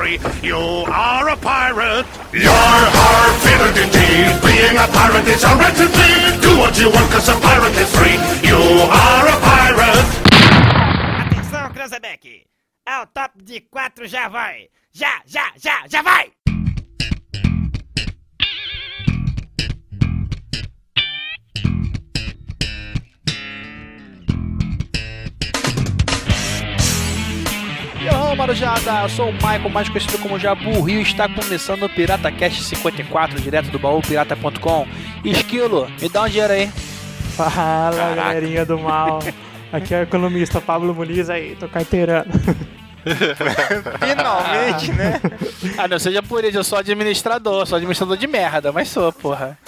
free. You are a pirate. You're hard indeed. Being a pirate is a right to be. Do what you want, cause a pirate is free. You are a pirate. Atenção, Cranzebeck. Ao top de quatro já vai. Já, já, já, já vai! Yo, Marujada, eu sou o Michael, mais conhecido como Jabu Rio, está começando o Pirata Cast 54, direto do baú pirata.com. Esquilo, me dá um dinheiro aí. Fala, Caraca. galerinha do mal. Aqui é o economista Pablo Muniz aí, tô carteirando. Finalmente, né? Ah, não seja por isso, eu sou administrador, sou administrador de merda, mas sou, porra.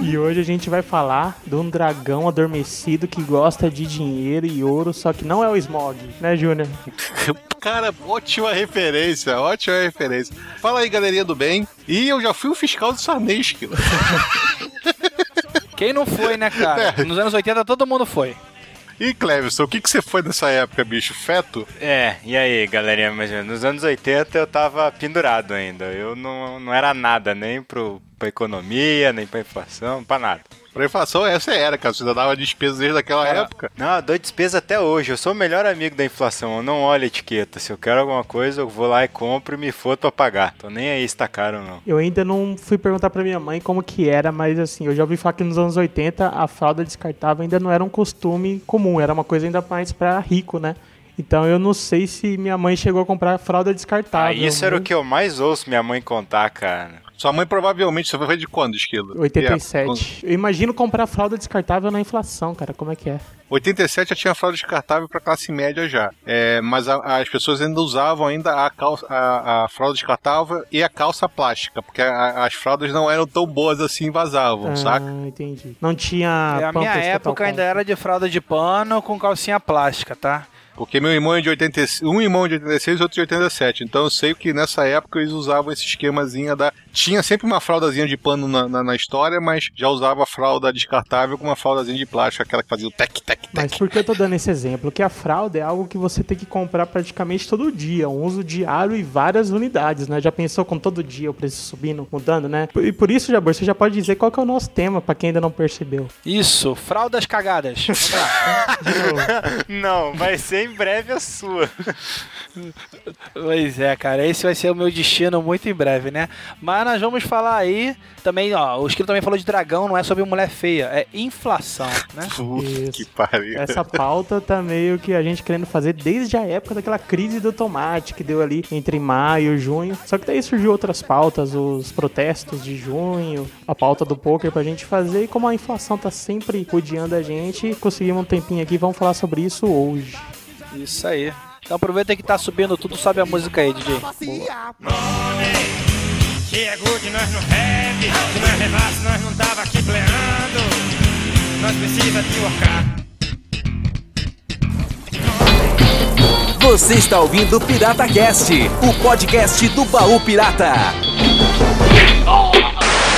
E hoje a gente vai falar de um dragão adormecido que gosta de dinheiro e ouro, só que não é o Smog, né, Júnior? Cara, ótima referência, ótima referência. Fala aí, galerinha do bem. E eu já fui o fiscal do Esquilo. Quem não foi, né, cara? É. Nos anos 80 todo mundo foi. E Cleverson, o que, que você foi nessa época, bicho? Feto? É, e aí, galerinha, mas nos anos 80 eu tava pendurado ainda. Eu não, não era nada, nem pro, pra economia, nem pra inflação, pra nada. Pra inflação, essa era, cara. Você dava despesa desde aquela época. Não, eu dou despesa até hoje. Eu sou o melhor amigo da inflação. Eu não olho a etiqueta. Se eu quero alguma coisa, eu vou lá e compro e me for pra pagar. Tô nem aí se tá caro ou não. Eu ainda não fui perguntar pra minha mãe como que era, mas assim, eu já ouvi falar que nos anos 80 a fralda descartável ainda não era um costume comum. Era uma coisa ainda mais pra rico, né? Então eu não sei se minha mãe chegou a comprar fralda descartável. Ah, isso era o que eu mais ouço minha mãe contar, cara. Sua mãe provavelmente, você foi de quando, Esquilo? 87. Eu imagino comprar fralda descartável na inflação, cara, como é que é? 87 já tinha fralda descartável para classe média já. É, mas a, as pessoas ainda usavam ainda a, calça, a, a, fralda descartável e a calça plástica, porque a, as fraldas não eram tão boas assim e vazavam, ah, saca? entendi. Não tinha. É, a minha época ainda era de fralda de pano com calcinha plástica, tá? Porque meu irmão é de 86, um irmão é de 86 e outro de 87. Então eu sei que nessa época eles usavam esse esquemazinho da. Tinha sempre uma fraldazinha de pano na, na, na história, mas já usava a fralda descartável com uma fraldazinha de plástico, aquela que fazia o tec, tec, tec. Mas por que eu tô dando esse exemplo? Que a fralda é algo que você tem que comprar praticamente todo dia, um uso diário e várias unidades, né? Já pensou com todo dia o preço subindo, mudando, né? E por isso, Jabor, você já pode dizer qual que é o nosso tema, para quem ainda não percebeu. Isso, fraldas cagadas. não, vai ser em breve a sua. Pois é, cara, esse vai ser o meu destino muito em breve, né? Mas nós vamos falar aí também, ó, o Esquilo também falou de dragão, não é sobre mulher feia, é inflação, né? Puta que pariu. Essa pauta tá meio que a gente querendo fazer desde a época daquela crise do tomate que deu ali entre maio e junho. Só que daí surgiu outras pautas, os protestos de junho, a pauta do poker pra gente fazer e como a inflação tá sempre rodeando a gente, conseguimos um tempinho aqui, vamos falar sobre isso hoje. Isso aí. Então aproveita que tá subindo tudo, sobe a música aí, DJ. Chegou de nós no rap, se nós levasse nós não tava aqui pleando. Nós precisa de workar. Você está ouvindo o Pirata Cast, o podcast do Baú Pirata.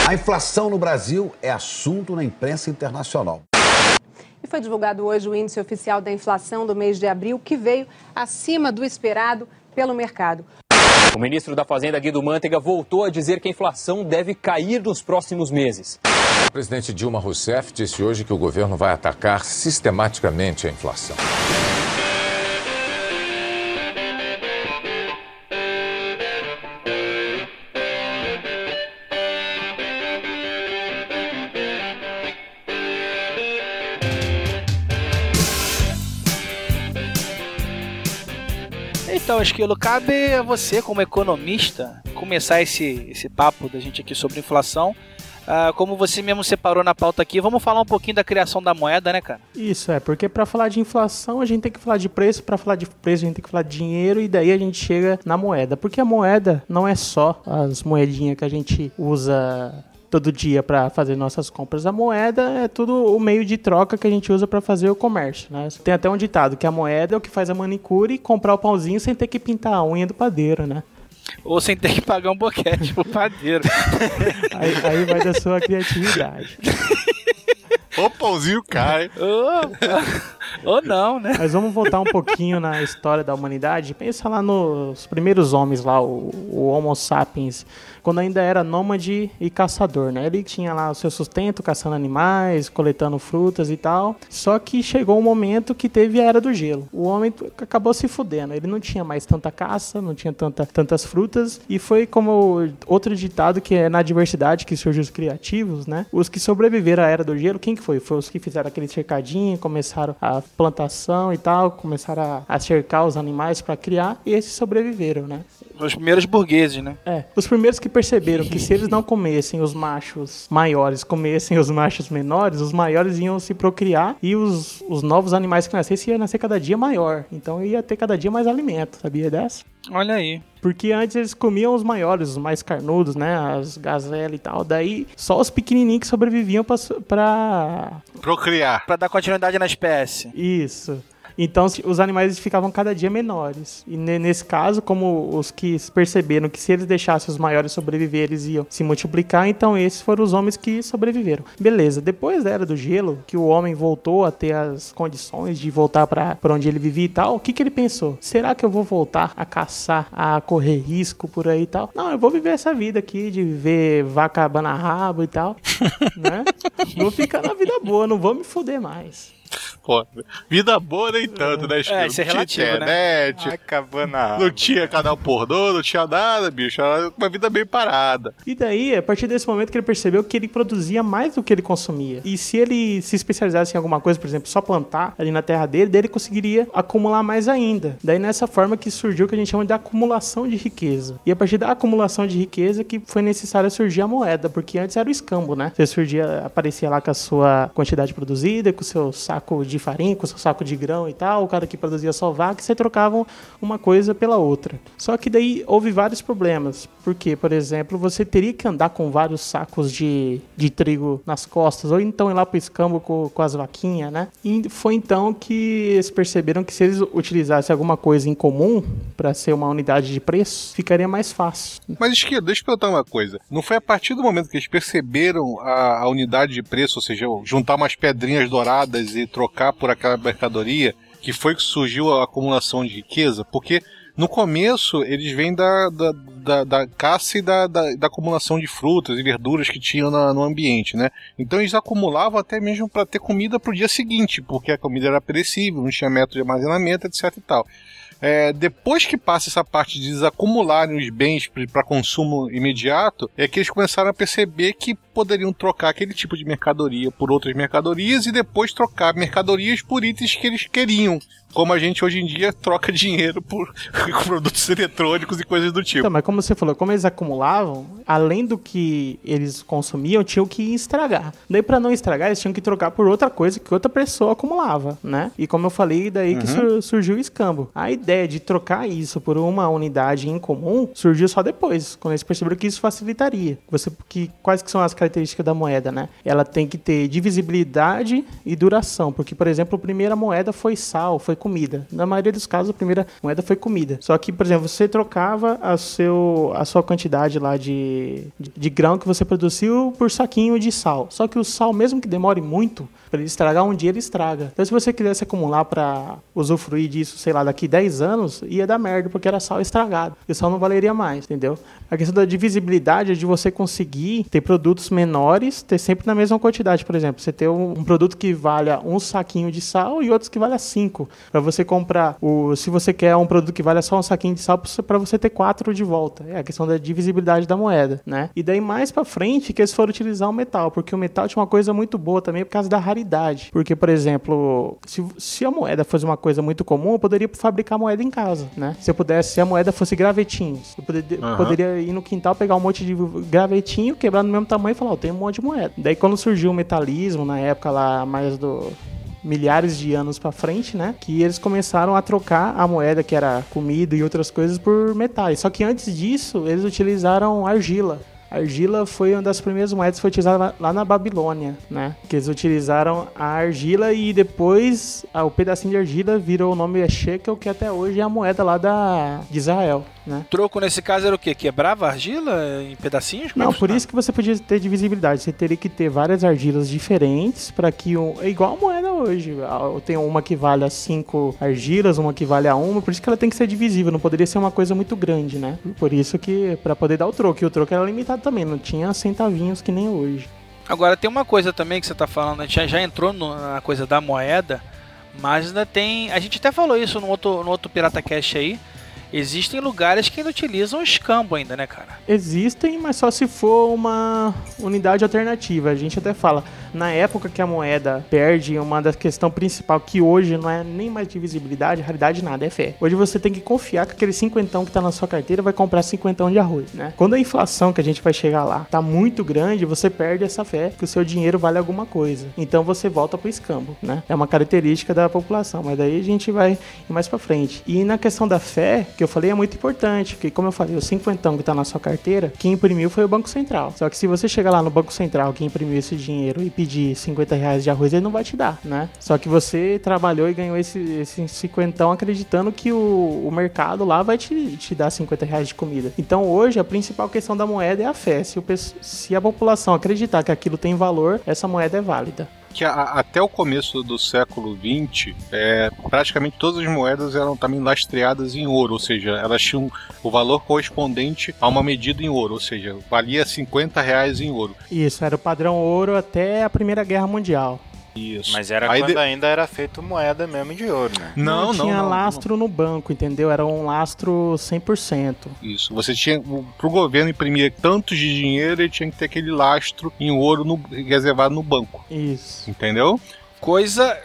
A inflação no Brasil é assunto na imprensa internacional. Foi divulgado hoje o índice oficial da inflação do mês de abril, que veio acima do esperado pelo mercado. O ministro da Fazenda, Guido Mantega, voltou a dizer que a inflação deve cair nos próximos meses. O presidente Dilma Rousseff disse hoje que o governo vai atacar sistematicamente a inflação. Então, Esquilo, cabe a você, como economista, começar esse, esse papo da gente aqui sobre inflação. Uh, como você mesmo separou na pauta aqui, vamos falar um pouquinho da criação da moeda, né, cara? Isso, é, porque para falar de inflação a gente tem que falar de preço, para falar de preço a gente tem que falar de dinheiro e daí a gente chega na moeda. Porque a moeda não é só as moedinhas que a gente usa todo dia para fazer nossas compras. A moeda é tudo o meio de troca que a gente usa para fazer o comércio, né? Tem até um ditado que a moeda é o que faz a manicure e comprar o pãozinho sem ter que pintar a unha do padeiro, né? Ou sem ter que pagar um boquete pro padeiro. aí, aí vai da sua criatividade. O pãozinho cai. Ou não, né? Mas vamos voltar um pouquinho na história da humanidade. Pensa lá nos primeiros homens lá, o, o Homo sapiens, quando ainda era nômade e caçador, né? Ele tinha lá o seu sustento, caçando animais, coletando frutas e tal. Só que chegou um momento que teve a era do gelo. O homem acabou se fudendo. Ele não tinha mais tanta caça, não tinha tanta, tantas frutas. E foi como outro ditado que é na diversidade que surgiu os criativos, né? Os que sobreviveram à era do gelo, quem que foi? Foi os que fizeram aquele cercadinho, começaram a plantação e tal, começaram a, a cercar os animais para criar, e esses sobreviveram, né? Os primeiros burgueses, né? É, os primeiros que perceberam que se eles não comessem os machos maiores, comessem os machos menores, os maiores iam se procriar e os, os novos animais que nascessem iam nascer cada dia maior. Então ia ter cada dia mais alimento, sabia dessa? Olha aí. Porque antes eles comiam os maiores, os mais carnudos, né? As gazelas e tal. Daí só os pequenininhos que sobreviviam pra, pra... Procriar. Pra dar continuidade na espécie. Isso. Então os animais ficavam cada dia menores. E ne- nesse caso, como os que perceberam que se eles deixassem os maiores sobreviver, eles iam se multiplicar, então esses foram os homens que sobreviveram. Beleza, depois da era do gelo, que o homem voltou a ter as condições de voltar para onde ele vivia e tal, o que, que ele pensou? Será que eu vou voltar a caçar, a correr risco por aí e tal? Não, eu vou viver essa vida aqui de viver vaca abana rabo e tal, né? Vou ficar na vida boa, não vou me fuder mais. Pô, vida boa nem tanto, né, Chico? É, isso é Não tinha relativo, né? internet, Acabou na não tinha canal pornô, não tinha nada, bicho. Era uma vida bem parada. E daí, a partir desse momento que ele percebeu que ele produzia mais do que ele consumia. E se ele se especializasse em alguma coisa, por exemplo, só plantar ali na terra dele, daí ele conseguiria acumular mais ainda. Daí nessa forma que surgiu o que a gente chama de acumulação de riqueza. E a partir da acumulação de riqueza que foi necessário surgir a moeda, porque antes era o escambo, né? Você surgia, aparecia lá com a sua quantidade produzida, com o seu saco de farinha, com seu saco de grão e tal, o cara que produzia só vaca, e você trocavam uma coisa pela outra. Só que daí houve vários problemas, porque, por exemplo, você teria que andar com vários sacos de, de trigo nas costas, ou então ir lá pro escambo com, com as vaquinhas, né? E foi então que eles perceberam que se eles utilizassem alguma coisa em comum para ser uma unidade de preço, ficaria mais fácil. Mas, Esquerdo, deixa eu perguntar uma coisa. Não foi a partir do momento que eles perceberam a, a unidade de preço, ou seja, juntar umas pedrinhas douradas e trocar por aquela mercadoria, que foi que surgiu a acumulação de riqueza? Porque no começo eles vêm da, da, da, da caça e da, da, da acumulação de frutas e verduras que tinham na- no ambiente, né? Então eles acumulavam até mesmo para ter comida para o dia seguinte, porque a comida era perecível, não tinha método de armazenamento, etc e tal. É, depois que passa essa parte de desacumularem os bens para consumo imediato, é que eles começaram a perceber que poderiam trocar aquele tipo de mercadoria por outras mercadorias e depois trocar mercadorias por itens que eles queriam. Como a gente hoje em dia troca dinheiro por produtos eletrônicos e coisas do tipo. Então, mas como você falou, como eles acumulavam, além do que eles consumiam, tinham que estragar. Daí, para não estragar, eles tinham que trocar por outra coisa que outra pessoa acumulava, né? E como eu falei, daí que sur- surgiu o escambo. A ideia de trocar isso por uma unidade em comum surgiu só depois, quando eles perceberam que isso facilitaria. Você, que, quais que são as características da moeda, né? Ela tem que ter divisibilidade e duração, porque, por exemplo, a primeira moeda foi sal, foi comida. Na maioria dos casos, a primeira moeda foi comida. Só que, por exemplo, você trocava a, seu, a sua quantidade lá de, de, de grão que você produziu por saquinho de sal. Só que o sal, mesmo que demore muito, para ele estragar, um dia ele estraga. Então, se você quisesse acumular para usufruir disso, sei lá, daqui 10 anos, ia dar merda, porque era sal estragado. E o sal não valeria mais, entendeu? A questão da divisibilidade é de você conseguir ter produtos menores, ter sempre na mesma quantidade. Por exemplo, você ter um, um produto que valha um saquinho de sal e outros que valha cinco. Para você comprar o. Se você quer um produto que valha só um saquinho de sal, para você ter quatro de volta. É a questão da divisibilidade da moeda, né? E daí mais para frente que eles foram utilizar o metal, porque o metal tinha uma coisa muito boa também por causa da raridade. Porque, por exemplo, se, se a moeda fosse uma coisa muito comum, eu poderia fabricar moeda em casa, né? Se eu pudesse, se a moeda fosse gravetinhos, eu poderia, Aham. poderia ir no quintal, pegar um monte de gravetinho, quebrar no mesmo tamanho e falar, ó, tem um monte de moeda. Daí quando surgiu o metalismo, na época lá mais do milhares de anos pra frente, né? Que eles começaram a trocar a moeda que era comida e outras coisas por metais. Só que antes disso, eles utilizaram argila. Argila foi uma das primeiras moedas que foi utilizada lá- na Babilônia, né? Que eles utilizaram a argila e depois o pedacinho de argila virou o nome é shekel, que até hoje é a moeda lá da, de Israel. Né? Troco nesse caso era o quê? Quebrava a argila em pedacinhos? Como é Não, por isso que você podia ter divisibilidade. Você teria que ter várias argilas diferentes para que um, é igual a moeda hoje. Ah, Tem uma que vale a cinco argilas, uma que vale a uma, por isso que ela tem que ser divisível, não poderia ser uma coisa muito grande, né? Por isso que para poder dar o troco, e o troco era limitado também, não tinha centavinhos que nem hoje. Agora tem uma coisa também que você tá falando, a gente já, já entrou na coisa da moeda, mas ainda tem. A gente até falou isso no outro, no outro Pirata Cash aí. Existem lugares que ainda utilizam escambo ainda, né, cara? Existem, mas só se for uma unidade alternativa. A gente até fala, na época que a moeda perde uma das questão principal, que hoje não é nem mais divisibilidade, raridade nada, é fé. Hoje você tem que confiar que aquele cinquentão que tá na sua carteira vai comprar cinquentão de arroz, né? Quando a inflação que a gente vai chegar lá tá muito grande, você perde essa fé que o seu dinheiro vale alguma coisa. Então você volta pro escambo, né? É uma característica da população, mas daí a gente vai mais pra frente. E na questão da fé, que eu falei, é muito importante, porque como eu falei, o cinquentão que tá na sua carteira, quem imprimiu foi o Banco Central. Só que se você chegar lá no Banco Central, que imprimiu esse dinheiro e pedir 50 reais de arroz, ele não vai te dar, né? Só que você trabalhou e ganhou esse, esse cinquentão acreditando que o, o mercado lá vai te, te dar 50 reais de comida. Então hoje a principal questão da moeda é a fé. Se, o, se a população acreditar que aquilo tem valor, essa moeda é válida. Que a- até o começo do século XX, é, praticamente todas as moedas eram também lastreadas em ouro, ou seja, elas tinham o valor correspondente a uma medida em ouro, ou seja, valia 50 reais em ouro. Isso, era o padrão ouro até a Primeira Guerra Mundial. Isso. Mas era Aí quando de- ainda era feito moeda mesmo de ouro, né? Não, não, tinha não, lastro no banco, entendeu? Era um lastro 100%. Isso. Você tinha. Para o governo imprimir tantos de dinheiro, ele tinha que ter aquele lastro em ouro no- reservado no banco. Isso. Entendeu? Coisa.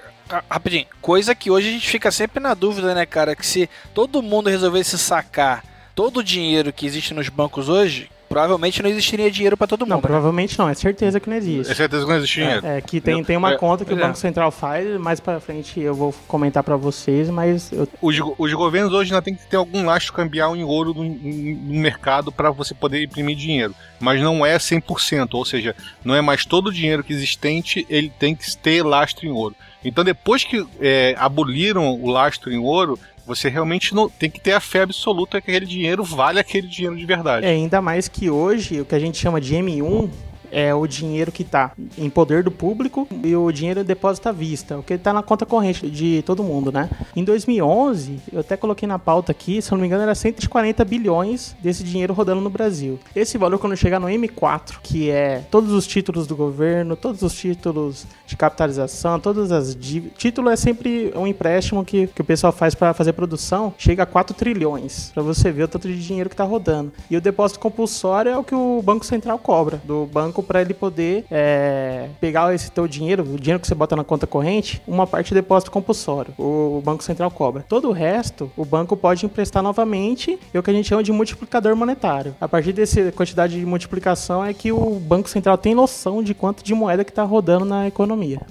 Rapidinho, coisa que hoje a gente fica sempre na dúvida, né, cara? Que se todo mundo resolvesse sacar todo o dinheiro que existe nos bancos hoje, provavelmente não existiria dinheiro pra todo mundo. Não, né? provavelmente não, é certeza que não existe. É certeza que não existe dinheiro. É, que tem, tem uma É, conta que o pois é. Banco Central faz, mais pra frente eu vou comentar pra vocês, mas eu, Os, os governos hoje ainda tem que ter algum lastro cambial em ouro no, no mercado para você poder imprimir dinheiro. Mas não é 100%, ou seja, não é mais todo o dinheiro que existente, ele tem que ter lastro em ouro. Então depois que é, aboliram o lastro em ouro, você realmente não tem que ter a fé absoluta que aquele dinheiro vale aquele dinheiro de verdade. É, ainda mais que hoje o que a gente chama de M1 é o dinheiro que está em poder do público e o dinheiro depósito à vista, o que está na conta corrente de todo mundo, né? Em 2011, eu até coloquei na pauta aqui, se eu não me engano, era 140 bilhões desse dinheiro rodando no Brasil. Esse valor, quando chegar no M4, que é todos os títulos do governo, todos os títulos de capitalização, todas as dívidas. Título é sempre um empréstimo que, que o pessoal faz para fazer produção, chega a 4 trilhões, para você ver o tanto de dinheiro que está rodando. E o depósito compulsório é o que o Banco Central cobra do banco para ele poder é, pegar esse teu dinheiro, o dinheiro que você bota na conta corrente, uma parte de depósito compulsório. O Banco Central cobra. Todo o resto, o banco pode emprestar novamente, é o que a gente chama de multiplicador monetário. A partir dessa quantidade de multiplicação é que o Banco Central tem noção de quanto de moeda que está rodando na economia.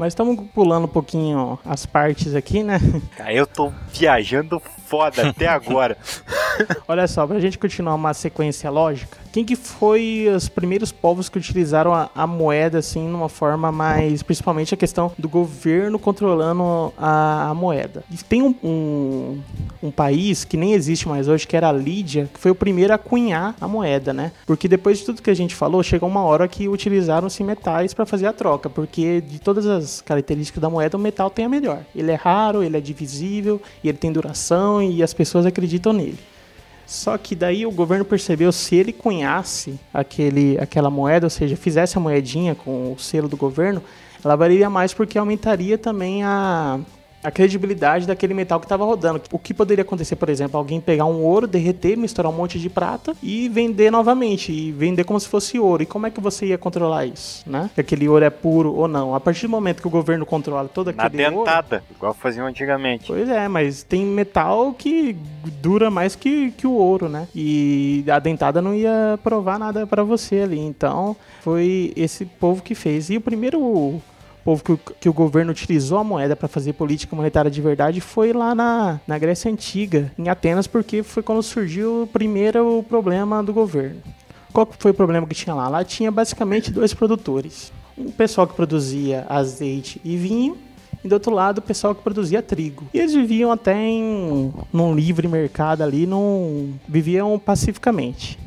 Mas estamos pulando um pouquinho as partes aqui, né? Eu tô viajando foda até agora. Olha só, pra gente continuar uma sequência lógica, quem que foi os primeiros povos que utilizaram a, a moeda assim numa forma mais, principalmente a questão do governo controlando a, a moeda? E tem um, um, um país que nem existe mais hoje, que era a Lídia, que foi o primeiro a cunhar a moeda, né? Porque depois de tudo que a gente falou, chegou uma hora que utilizaram-se metais para fazer a troca, porque de todas as características da moeda, o metal tem a melhor. Ele é raro, ele é divisível, e ele tem duração e as pessoas acreditam nele. Só que daí o governo percebeu se ele cunhasse aquele, aquela moeda, ou seja, fizesse a moedinha com o selo do governo, ela valeria mais porque aumentaria também a, a credibilidade daquele metal que estava rodando. O que poderia acontecer, por exemplo, alguém pegar um ouro, derreter, misturar um monte de prata e vender novamente, e vender como se fosse ouro. E como é que você ia controlar isso, né? Que aquele ouro é puro ou não. A partir do momento que o governo controla todo Na aquele ouro... dentada, igual faziam antigamente. Pois é, mas tem metal que dura mais que, que o ouro, né? E a dentada não ia provar nada pra você ali. Então, foi esse povo que fez. E o primeiro povo que, o- que o governo utilizou a moeda para fazer política monetária de verdade foi lá na, na Grécia Antiga, em Atenas, porque foi quando surgiu o primeiro problema do governo. Qual foi o problema que tinha lá? Lá tinha basicamente dois produtores. Um pessoal que produzia azeite e vinho e do outro lado o pessoal que produzia trigo. E eles viviam até em num livre mercado ali, num, viviam pacificamente.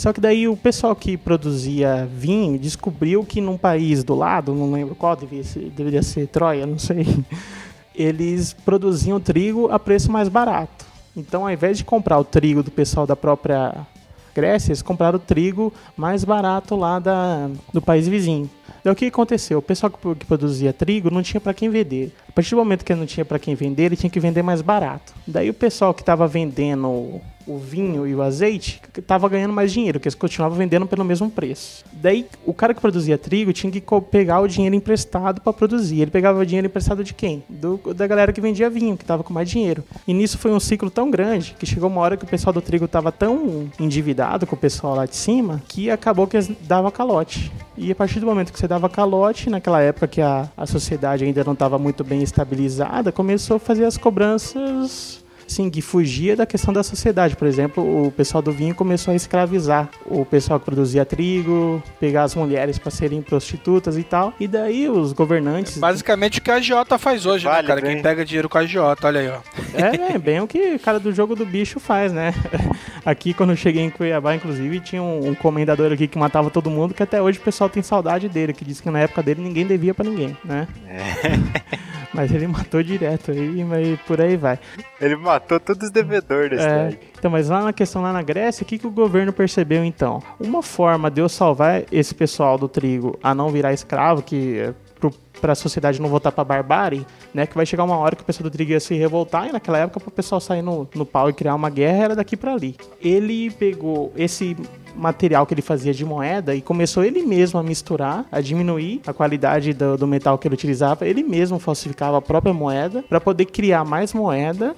Só que daí o pessoal que produzia vinho descobriu que num país do lado, não lembro qual, deveria ser, deveria ser Troia, não sei, eles produziam trigo a preço mais barato. Então, ao invés de comprar o trigo do pessoal da própria Grécia, eles compraram o trigo mais barato lá da, do país vizinho. Daí o que aconteceu? O pessoal que, produzia trigo não tinha para quem vender. A partir do momento que ele não tinha para quem vender, ele tinha que vender mais barato. Daí o pessoal que estava vendendo o vinho e o azeite estava ganhando mais dinheiro, porque eles continuavam vendendo pelo mesmo preço. Daí o cara que produzia trigo tinha que pegar o dinheiro emprestado para produzir. Ele pegava o dinheiro emprestado de quem? Do, da galera que vendia vinho, que estava com mais dinheiro. E nisso foi um ciclo tão grande que chegou uma hora que o pessoal do trigo estava tão endividado com o pessoal lá de cima que acabou que davam calote. E a partir do momento que você dava calote, naquela época que a, a sociedade ainda não estava muito bem estabilizada, começou a fazer as cobranças assim, que fugia da questão da sociedade. Por exemplo, o pessoal do vinho começou a escravizar o pessoal que produzia trigo, pegar as mulheres para serem prostitutas e tal. E daí os governantes. É basicamente o que a agiota faz hoje, né, vale, né, cara? Bem. Quem pega dinheiro com a agiota, olha aí, ó. É, é, bem o que o cara do jogo do bicho faz, né? Aqui, quando eu cheguei em Cuiabá, inclusive, tinha um, um comendador aqui que matava todo mundo, que até hoje o pessoal tem saudade dele, que diz que na época dele ninguém devia para ninguém, né? É. Mas ele matou direto aí, mas por aí vai. Ele matou todos os devedores da é, Então, mas lá na questão lá na Grécia, o que, que o governo percebeu então? Uma forma de eu salvar esse pessoal do trigo a não virar escravo, que para a sociedade não voltar para barbárie, né? Que vai chegar uma hora que o pessoal do trigo ia se revoltar e naquela época para o pessoal sair no, no pau e criar uma guerra era daqui para ali. Ele pegou esse material que ele fazia de moeda e começou ele mesmo a misturar, a diminuir a qualidade do, do metal que ele utilizava. Ele mesmo falsificava a própria moeda para poder criar mais moeda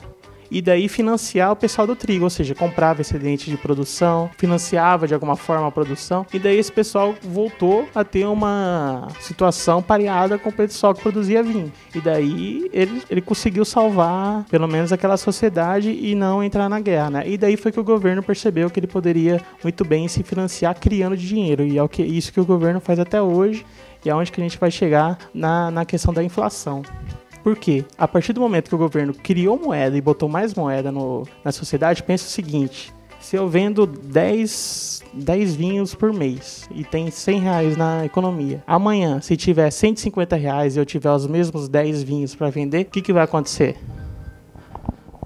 e daí financiar o pessoal do trigo, ou seja, comprava excedente de produção, financiava de alguma forma a produção, e daí esse pessoal voltou a ter uma situação pareada com o pessoal que produzia vinho. E daí ele, ele conseguiu salvar pelo menos aquela sociedade e não entrar na guerra, né? E daí foi que o governo percebeu que ele poderia muito bem se financiar criando dinheiro, e é o que, isso que o governo faz até hoje, e é onde que a gente vai chegar na, na questão da inflação. Porque a partir do momento que o governo criou moeda e botou mais moeda no, na sociedade, pensa o seguinte: se eu vendo 10, 10 vinhos por mês e tem 100 reais na economia, amanhã, se tiver 150 reais e eu tiver os mesmos 10 vinhos para vender, o que, que vai acontecer?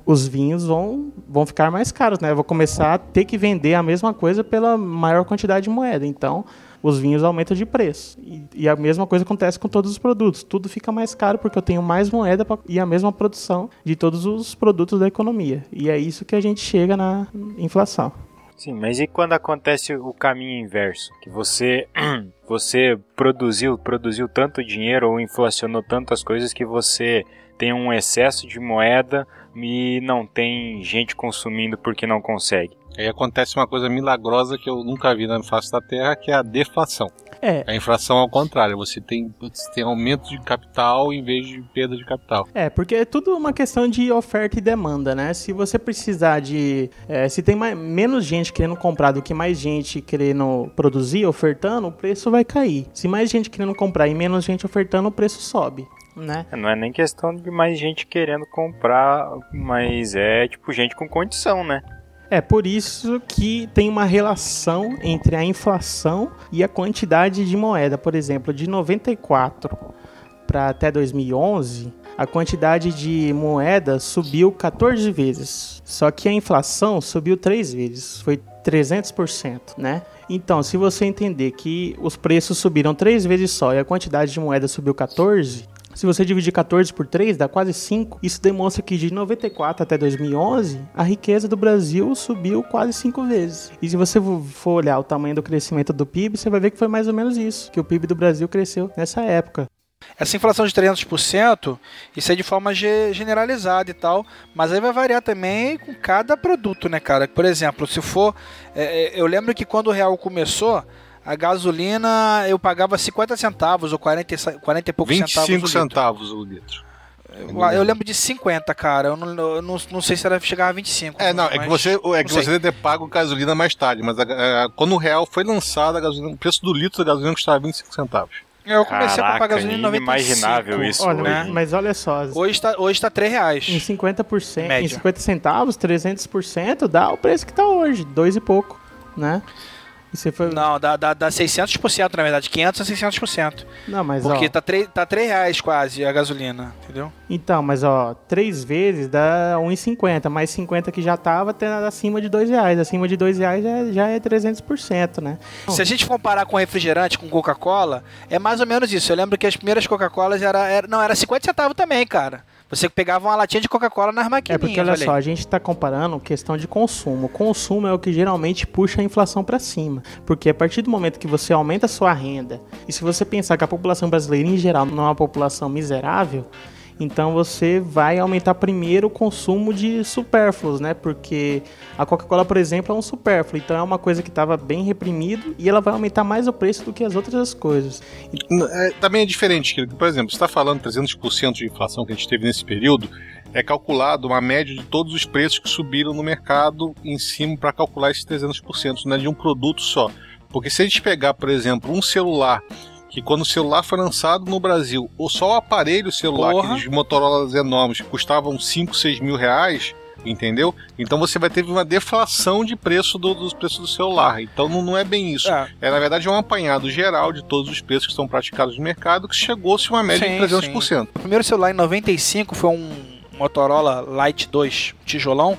Os vinhos vão, vão ficar mais caros, né? Eu vou começar a ter que vender a mesma coisa pela maior quantidade de moeda. Então, os vinhos aumentam de preço. E, e, a mesma coisa acontece com todos os produtos. Tudo fica mais caro porque eu tenho mais moeda pra, e a mesma produção de todos os produtos da economia. E é isso que a gente chega na inflação. Sim, mas e quando acontece o caminho inverso? Que você você produziu, produziu tanto dinheiro ou inflacionou tantas coisas que você tem um excesso de moeda e não tem gente consumindo porque não consegue. Aí acontece uma coisa milagrosa que eu nunca vi na face da Terra, que é a deflação. É. A inflação ao contrário, você tem, você tem aumento de capital em vez de perda de capital. É, porque é tudo uma questão de oferta e demanda, né? Se você precisar de. É, se tem mais, menos gente querendo comprar do que mais gente querendo produzir, ofertando, o preço vai cair. Se mais gente querendo comprar e menos gente ofertando, o preço sobe né? Não é nem questão de mais gente querendo comprar, mas é tipo gente com condição, né? É por isso que tem uma relação entre a inflação e a quantidade de moeda. Por exemplo, de 94 para até 2011, a quantidade de moeda subiu 14 vezes. Só que a inflação subiu 3 vezes, foi 300%, né? Então, se você entender que os preços subiram 3 vezes só e a quantidade de moeda subiu 14, se você dividir 14 por 3, dá quase 5. Isso demonstra que de 94 até 2011, a riqueza do Brasil subiu quase 5 vezes. E se você for olhar o tamanho do crescimento do PIB, você vai ver que foi mais ou menos isso, que o PIB do Brasil cresceu nessa época. Essa inflação de 300%, isso é de forma generalizada e tal, mas aí vai variar também com cada produto, né, cara? Por exemplo, se for. É, é eu lembro que quando o real começou, a gasolina eu pagava 50 centavos ou 40, 40 e poucos 25 centavos. 25 centavos o litro. Eu, eu, lembro de 50, cara. Eu não, eu não, não sei se era chegar a 25. É, não, é que você, é que você ter pago gasolina mais tarde, mas a, a, quando o real foi lançado, a gasolina, o preço do litro da gasolina custava 25 centavos. Eu comecei a comprar Caraca, gasolina em 95. inimaginável isso Olha, hoje. mas, mas olha só, Hoje tá, hoje tá 3 reais. em 50%, em Média. 50 centavos, 300% dá o preço que tá hoje, dois e pouco, né? Você foi... Não, dá, dá, dá 600%, na verdade. 500 a 600%. Não, mas Porque ó, tá 3, tá 3 reais quase a gasolina, entendeu? então, mas ó, três vezes dá 1,50, mais 50 que já tava, tá acima de dois reais. Acima de dois reais já, já é 300%, né? Se a gente comparar com refrigerante, com Coca-Cola, é mais ou menos isso. Eu lembro que as primeiras Coca-Colas era, era. Não, era 50 centavos também, cara. Você pegava uma latinha de Coca-Cola nas É maquininhas. porque olha só, a gente está comparando questão de consumo. O consumo é o que geralmente puxa a inflação para cima, porque a partir do momento que você aumenta a sua renda, e se você pensar que a população brasileira em geral não é uma população miserável, então você vai aumentar primeiro o consumo de supérfluos, né? Porque a Coca-Cola, por exemplo, é um supérfluo, então é uma coisa que estava bem reprimido e ela vai aumentar mais o preço do que as outras coisas. É, também é diferente, que, por exemplo, você está falando 300% de inflação que a gente teve nesse período, é calculado uma média de todos os preços que subiram no mercado em cima para calcular esses 300%, não é de um produto só. Porque se a gente pegar, por exemplo, um celular, que quando o celular foi lançado no Brasil, ou só o aparelho celular, Porra. aqueles Motorola enormes, custavam 5, 6 mil reais, entendeu? Então você vai ter uma deflação de preço do- dos preços do celular. Então não, não é bem isso. É. É, na verdade, é um apanhado geral de todos os preços que são praticados no mercado, que chegou-se a uma média Sim, de 300%. O primeiro celular em 95 foi um Motorola Lite 2 tijolão.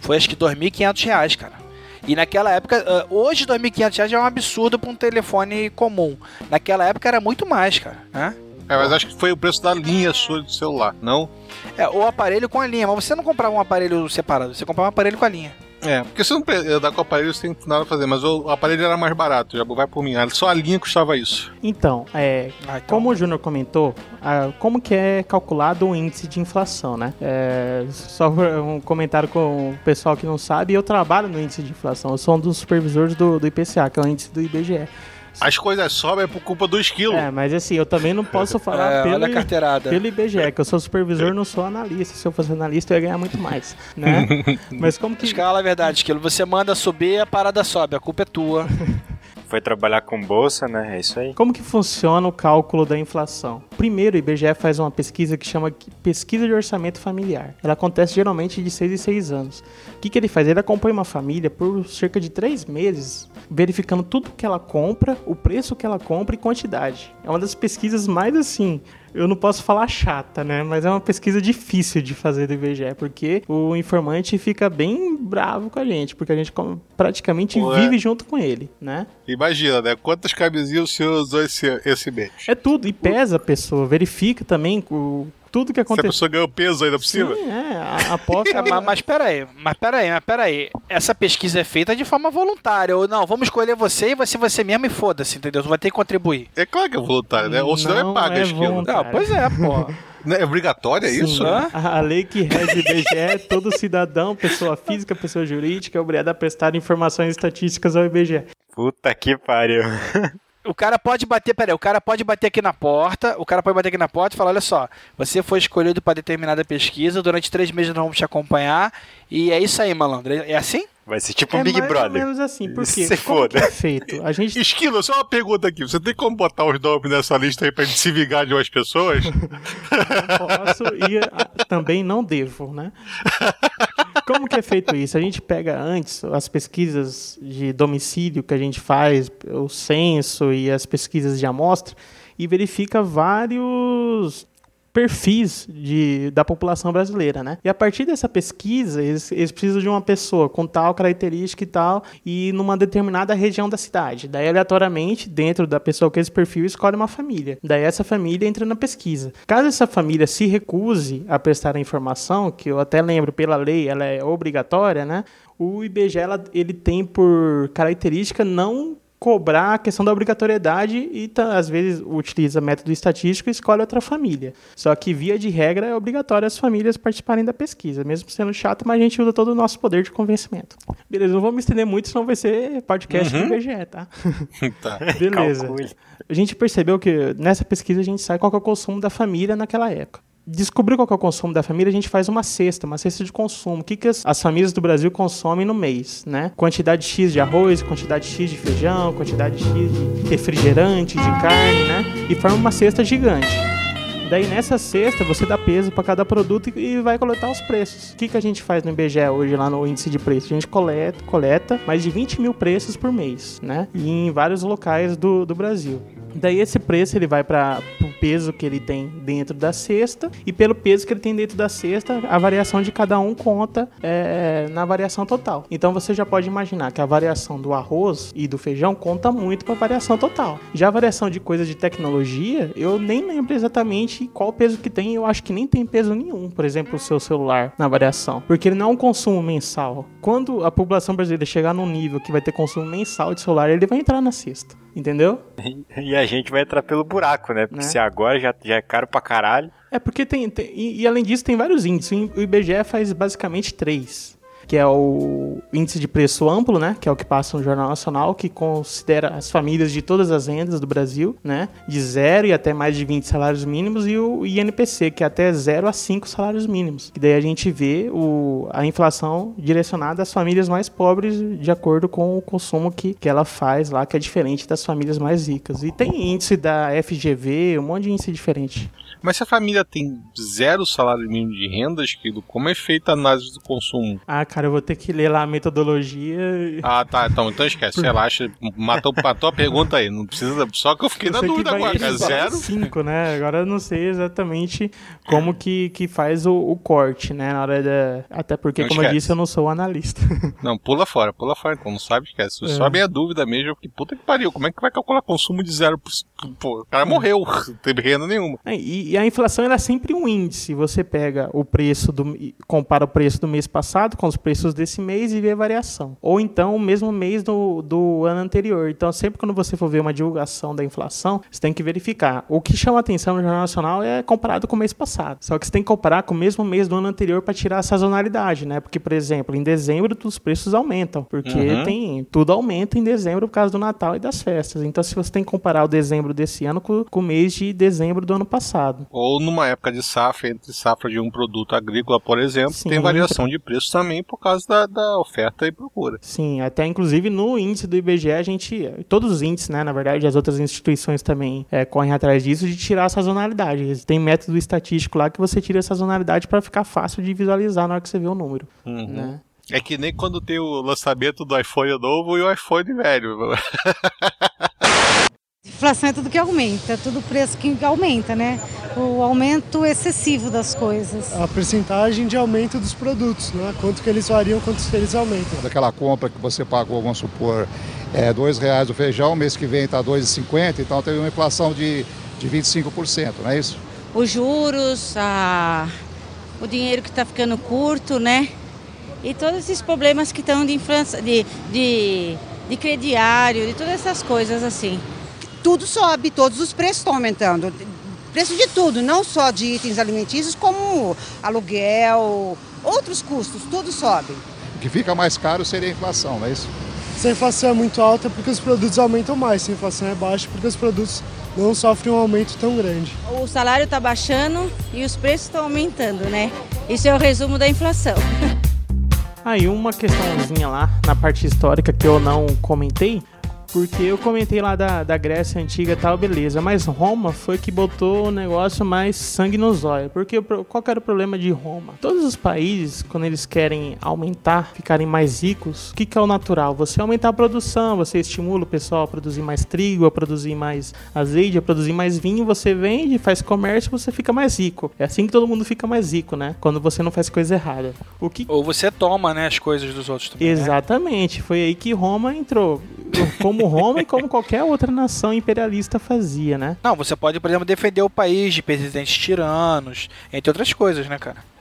Foi acho que 2.500 reais, cara. E naquela época, ah, hoje 2.500 reais já é um absurdo para um telefone comum. Naquela época era muito mais, cara. Né? É, mas acho que foi o preço da linha sua do celular, não? É, o aparelho com a linha, mas você não comprava um aparelho separado, você comprava um aparelho com a linha. É, porque se não andar com o aparelho, você tem nada a fazer, mas o aparelho era mais barato, já vai por mim. Só a linha custava isso. Então, é, Ah, então- como o Júnior comentou, ah, como que é calculado o índice de inflação, né? É, só um comentário com o pessoal que não sabe, eu trabalho no índice de inflação, eu sou um dos supervisores do, do IPCA, que é o índice do IBGE. As coisas sobem por culpa do esquilo. É, mas assim, eu também não posso falar É, pelo, pelo IBGE, que eu sou supervisor, não sou analista. Se eu fosse analista, eu ia ganhar muito mais, né? mas como que... Escala a verdade, Esquilo. Você manda subir, a parada sobe. A culpa é tua. Foi trabalhar com bolsa, né? É isso aí. Como que funciona o cálculo da inflação? Primeiro, o IBGE faz uma pesquisa que chama Pesquisa de Orçamento Familiar. Ela acontece geralmente de 6 em 6 anos. O que, que ele faz? Ele acompanha uma família por cerca de 3 meses, verificando tudo que ela compra, o preço que ela compra e quantidade. É uma das pesquisas mais assim. Eu não posso falar chata, né? Mas é uma pesquisa difícil de fazer do IBGE, porque o informante fica bem bravo com a gente, porque a gente praticamente Ué. vive junto com ele, né? Imagina, né? Quantas camisinhas o senhor usou esse, esse mês? É tudo, e pesa a pessoa, verifica também o, tudo que Se a aconteceu. pessoa ganhou peso ainda por cima? Sim, é, a aposta. É, mas, mas peraí, mas peraí, mas peraí. Essa pesquisa é feita de forma voluntária. Ou não, vamos escolher você e vai ser você mesmo e foda-se, entendeu? Você vai ter que contribuir. É claro que é voluntário, né? Ou senão Não é paga é. Não, pois é, pô. É obrigatório, é isso? A, a lei que rege o IBGE é todo cidadão, pessoa física, pessoa jurídica, é obrigado a prestar informações estatísticas ao IBGE. Puta que pariu. O cara pode bater, peraí, o cara pode bater aqui na porta, o cara pode bater aqui na porta e falar, olha só, você foi escolhido para determinada pesquisa, durante três meses nós vamos te acompanhar, e é isso aí, malandro. É assim? Vai ser tipo um é Big mais Brother. ou menos assim, porque Se como foda. é feito? A gente Esquilo, só uma pergunta aqui. Você tem como botar os nomes nessa lista aí pra gente se vingar de umas pessoas? posso e também não devo, né? Como que é feito isso? A gente pega antes as pesquisas de domicílio que a gente faz, o censo e as pesquisas de amostra e verifica vários perfis de, da população brasileira, né? E a partir dessa pesquisa, eles, eles precisam de uma pessoa com tal característica e tal, e numa determinada região da cidade. Daí, aleatoriamente, dentro da pessoa com esse perfil, escolhe uma família. Daí, essa família entra na pesquisa. Caso essa família se recuse a prestar a informação, que eu até lembro, pela lei, ela é obrigatória, né? O IBGE, ela- ele tem por característica não cobrar a questão da obrigatoriedade e às vezes utiliza método estatístico e escolhe outra família. Só que via de regra é obrigatório as famílias participarem da pesquisa, mesmo sendo chato, mas a gente usa todo o nosso poder de convencimento. Beleza, não vou me estender muito, senão vai ser podcast do IBGE, tá? tá. Beleza. Calcule. A gente percebeu que nessa pesquisa a gente sabe qual é o consumo da família naquela época. Descobrir qual é o consumo da família, a gente faz uma cesta, uma cesta de consumo. O que, que as, as famílias do Brasil consomem no mês, né? Quantidade X de arroz, quantidade X de feijão, quantidade X de refrigerante, de carne, né? E forma uma cesta gigante. Daí nessa cesta você dá peso para cada produto e, vai coletar os preços. O que, que a gente faz no IBGE hoje lá no índice de preço? A gente coleta, coleta mais de 20 mil preços por mês, né? E em vários locais do, do Brasil. Daí esse preço ele vai para o peso que ele tem dentro da cesta e pelo peso que ele tem dentro da cesta, a variação de cada um conta é, na variação total. Então você já pode imaginar que a variação do arroz e do feijão conta muito para a variação total. Já a variação de coisas de tecnologia, eu nem lembro exatamente qual peso que tem. Eu acho que nem tem peso nenhum, por exemplo, o seu celular na variação, porque ele não é um consumo mensal. Quando a população brasileira chegar num nível que vai ter consumo mensal de celular, ele vai entrar na cesta. Entendeu? E a gente vai entrar pelo buraco, né? Porque Né? se agora já, já é caro pra caralho. É porque tem. tem- e, e além disso, tem vários índices. O IBGE faz basicamente três. Que é o índice de preço amplo, né? Que é o que passa no Jornal Nacional, que considera as famílias de todas as rendas do Brasil, né? De zero e até mais de 20 salários mínimos, e o INPC, que é até 0 a 5 salários mínimos. Daí a gente vê o, a inflação direcionada às famílias mais pobres de acordo com o consumo que, que ela faz lá, que é diferente das famílias mais ricas. E tem índice da FGV, um monte de índice diferente. Mas se a família tem zero salário mínimo de renda, Esquilo, como é feita a análise do consumo? Ah, cara, eu vou ter que ler lá a metodologia. Ah, tá. Então, então esquece. Relaxa. Matou, matou a pergunta aí. Não precisa. Só que eu fiquei Eu na que dúvida agora, cara. Zero? 5, né? Agora eu não sei exatamente como que, que faz o, o corte, né? Na hora da. Até porque, Não como eu esquece. disse, eu não sou analista. Não, pula fora, pula fora. Então, não sabe, esquece. É. Só a minha dúvida mesmo, porque puta que pariu. Como é que vai calcular consumo de zero? Pô, o cara morreu. Não teve renda nenhuma. É, E, e a inflação é sempre um índice. Você pega o preço do. compara o preço do mês passado com os preços desse mês e vê a variação. Ou então o mesmo mês do, do ano anterior. Então, sempre quando você for ver uma divulgação da inflação, você tem que verificar. O que chama atenção no Jornal Nacional é comparado com o mês passado. Só que você tem que comparar com o mesmo mês do ano anterior para tirar a sazonalidade, né? Porque, por exemplo, em dezembro os preços aumentam. Porque Uhum. tem tudo aumenta em dezembro por causa do Natal e das festas. Então, se você tem que comparar o dezembro desse ano com, com o mês de dezembro do ano passado. Ou numa época de safra, entre safra de um produto agrícola, por exemplo, Sim, tem variação de preço também por causa da, da oferta e procura. Sim, até inclusive no índice do IBGE a gente, todos os índices, né, na verdade, as outras instituições também é, correm atrás disso de tirar a sazonalidade. Tem método estatístico lá que você tira a sazonalidade para ficar fácil de visualizar na hora que você vê o número. Uhum. Né? É que nem quando tem o lançamento do iPhone novo e o iPhone velho. Inflação é tudo que aumenta, tudo preço que aumenta, né? O aumento excessivo das coisas. A percentagem de aumento dos produtos, né? Quanto que eles variam, quanto que eles aumentam. Daquela compra que você pagou, vamos supor, é, dois reais o feijão, mês que vem está R$ 2,50, então teve uma inflação de, de 25%, não é isso? Os juros, a... o dinheiro que está ficando curto, né? E todos esses problemas que estão de inflação, de, de, de crediário, de todas essas coisas assim. Tudo sobe, todos os preços estão aumentando. Preço de tudo, não só de itens alimentícios, como aluguel, outros custos, tudo sobe. O que fica mais caro seria a inflação, não é isso? Se a inflação é muito alta, é porque os produtos aumentam mais. Se a inflação é baixa, é porque os produtos não sofrem um aumento tão grande. O salário está baixando e os preços estão aumentando, né? Isso é o resumo da inflação. Aí uma questãozinha lá na parte histórica que eu não comentei, porque eu comentei lá da, da Grécia Antiga e tal, beleza, mas Roma foi que botou o negócio mais sangue nos olhos. Porque qual que era o problema de Roma? Todos os países, quando eles querem aumentar, ficarem mais ricos, o que, que é o natural? Você aumentar a produção, você estimula o pessoal a produzir mais trigo, a produzir mais azeite, a produzir mais vinho, você vende, faz comércio, você fica mais rico. É assim que todo mundo fica mais rico, né? Quando você não faz coisa errada. O que Ou você toma, né, as coisas dos outros também. né? Exatamente, foi aí que Roma entrou. Como Roma e como qualquer outra nação imperialista fazia, né? Não, você pode, por exemplo, defender o país de presidentes tiranos, entre outras coisas, né, cara?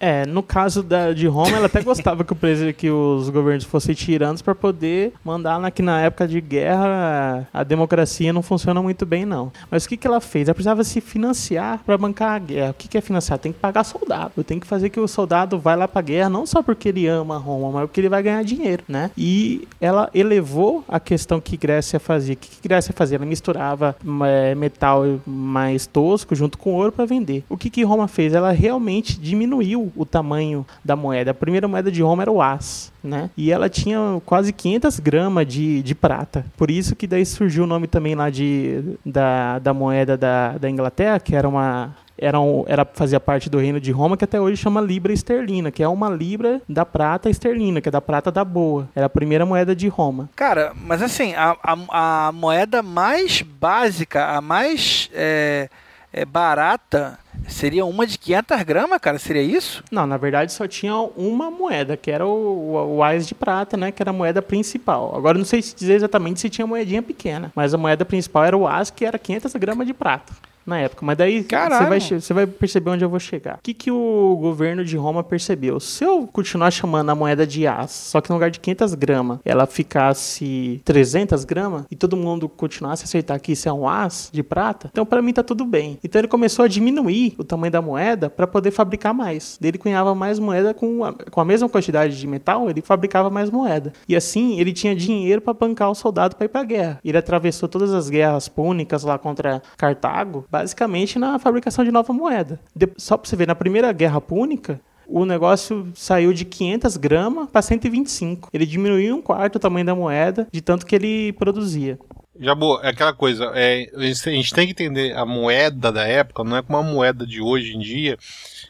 É, no caso da, de Roma, ela até gostava que, o preso, que os governos fossem tiranos para poder mandar na, que na época de guerra a, democracia não funciona muito bem, não. Mas o que, que ela fez? Ela precisava se financiar para bancar a guerra. O que, que é financiar? Tem que pagar soldado. Tem que fazer que o soldado vá lá pra guerra, não só porque ele ama Roma, mas porque ele vai ganhar dinheiro, né? E ela elevou a questão que Grécia fazia. O que, que Grécia fazia? Ela misturava é, metal mais tosco junto com ouro para vender. O que, que Roma fez? Ela realmente diminuiu o tamanho da moeda. A primeira moeda de Roma era o as, né? E ela tinha quase 500 gramas de, de prata. Por isso que daí surgiu o nome também lá de, da, da moeda da, da Inglaterra, que era uma era, um, era fazia parte do reino de Roma, que até hoje chama libra esterlina, que é uma libra da prata esterlina, que é da prata da boa. Era a primeira moeda de Roma. Cara, mas assim, a, a, a moeda mais básica, a mais é, é, barata Seria uma de 500 gramas, cara? Seria isso? Não, na verdade só tinha uma moeda, que era o, o, o de Prata, né? Que era a moeda principal. Agora não sei se dizer exatamente se tinha moedinha pequena, mas a moeda principal era o Ais, que era 500 gramas de prata na época. Mas daí você vai, você vai perceber onde eu vou chegar. O que, que o governo de Roma percebeu? Se eu continuar chamando a moeda de as, só que no lugar de 500 gramas, ela ficasse 300 gramas, e todo mundo continuasse a aceitar que isso é um as de prata, então para mim tá tudo bem. Então ele começou a diminuir o tamanho da moeda para poder fabricar mais. Ele cunhava mais moeda com a, com a mesma quantidade de metal, ele fabricava mais moeda. E assim, ele tinha dinheiro para bancar o soldado para ir para guerra. Ele atravessou todas as guerras púnicas lá contra Cartago, basicamente na fabricação de nova moeda. De, só para você ver, na primeira guerra púnica, o negócio saiu de 500 gramas para 125. Ele diminuiu um quarto o tamanho da moeda, de tanto que ele produzia. Já boa, é aquela coisa, é, a gente tem que entender a moeda da época, não é como a moeda de hoje em dia,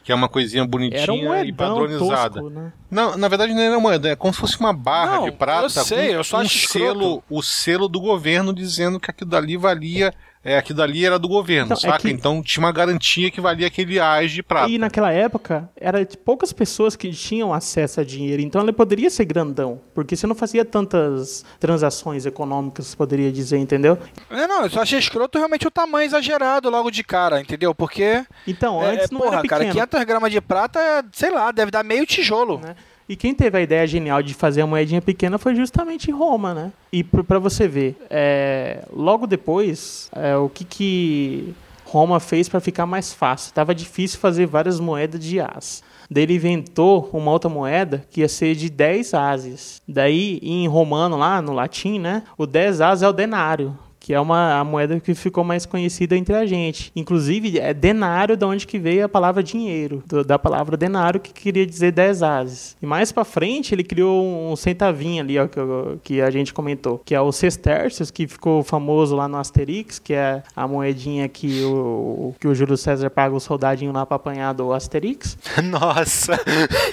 que é uma coisinha bonitinha um e padronizada. Tosco, né? Não, na verdade não é moeda, é como se fosse uma barra não, de prata eu sei, com eu só um selo, o selo do governo dizendo que aquilo dali valia é, aquilo dali era do governo, então, saca? É que... Então tinha uma garantia que valia aquele AIS de prata. E naquela época, era poucas pessoas que tinham acesso a dinheiro, então ele poderia ser grandão, porque você não fazia tantas transações econômicas, poderia dizer, entendeu? É, não, eu só achei escroto realmente o tamanho exagerado logo de cara, entendeu? Porque... Então, antes é, não porra, era pequeno. cara, 500 gramas de prata, sei lá, deve dar meio tijolo. Né? E quem teve a ideia genial de fazer a moedinha pequena foi justamente Roma, né? E para você ver, é, logo depois, é, o que, que Roma fez para ficar mais fácil? Tava difícil fazer várias moedas de as. Daí ele inventou uma outra moeda que ia ser de 10 ases. Daí, em romano lá, no latim, né? O 10 ases é o denário que é uma a moeda que ficou mais conhecida entre a gente. Inclusive, é denário de onde que veio a palavra dinheiro, do, da palavra denário, que queria dizer 10 ases. E mais para frente, ele criou um centavinho ali, ó, que, que, a gente comentou, que é o sestércios, que ficou famoso lá no Asterix, que é a moedinha que o, que o Júlio César paga o soldadinho lá para apanhar do Asterix. Nossa!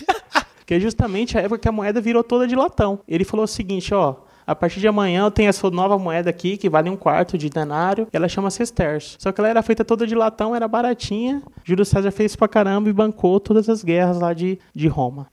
que é justamente a época que a moeda virou toda de latão. Ele falou o seguinte, ó, a partir de amanhã eu tenho essa nova moeda aqui, que vale um quarto de denário, e ela chama sesterço. Só que ela era feita toda de latão, era baratinha. Júlio César fez pra caramba e bancou todas as guerras lá de, de Roma.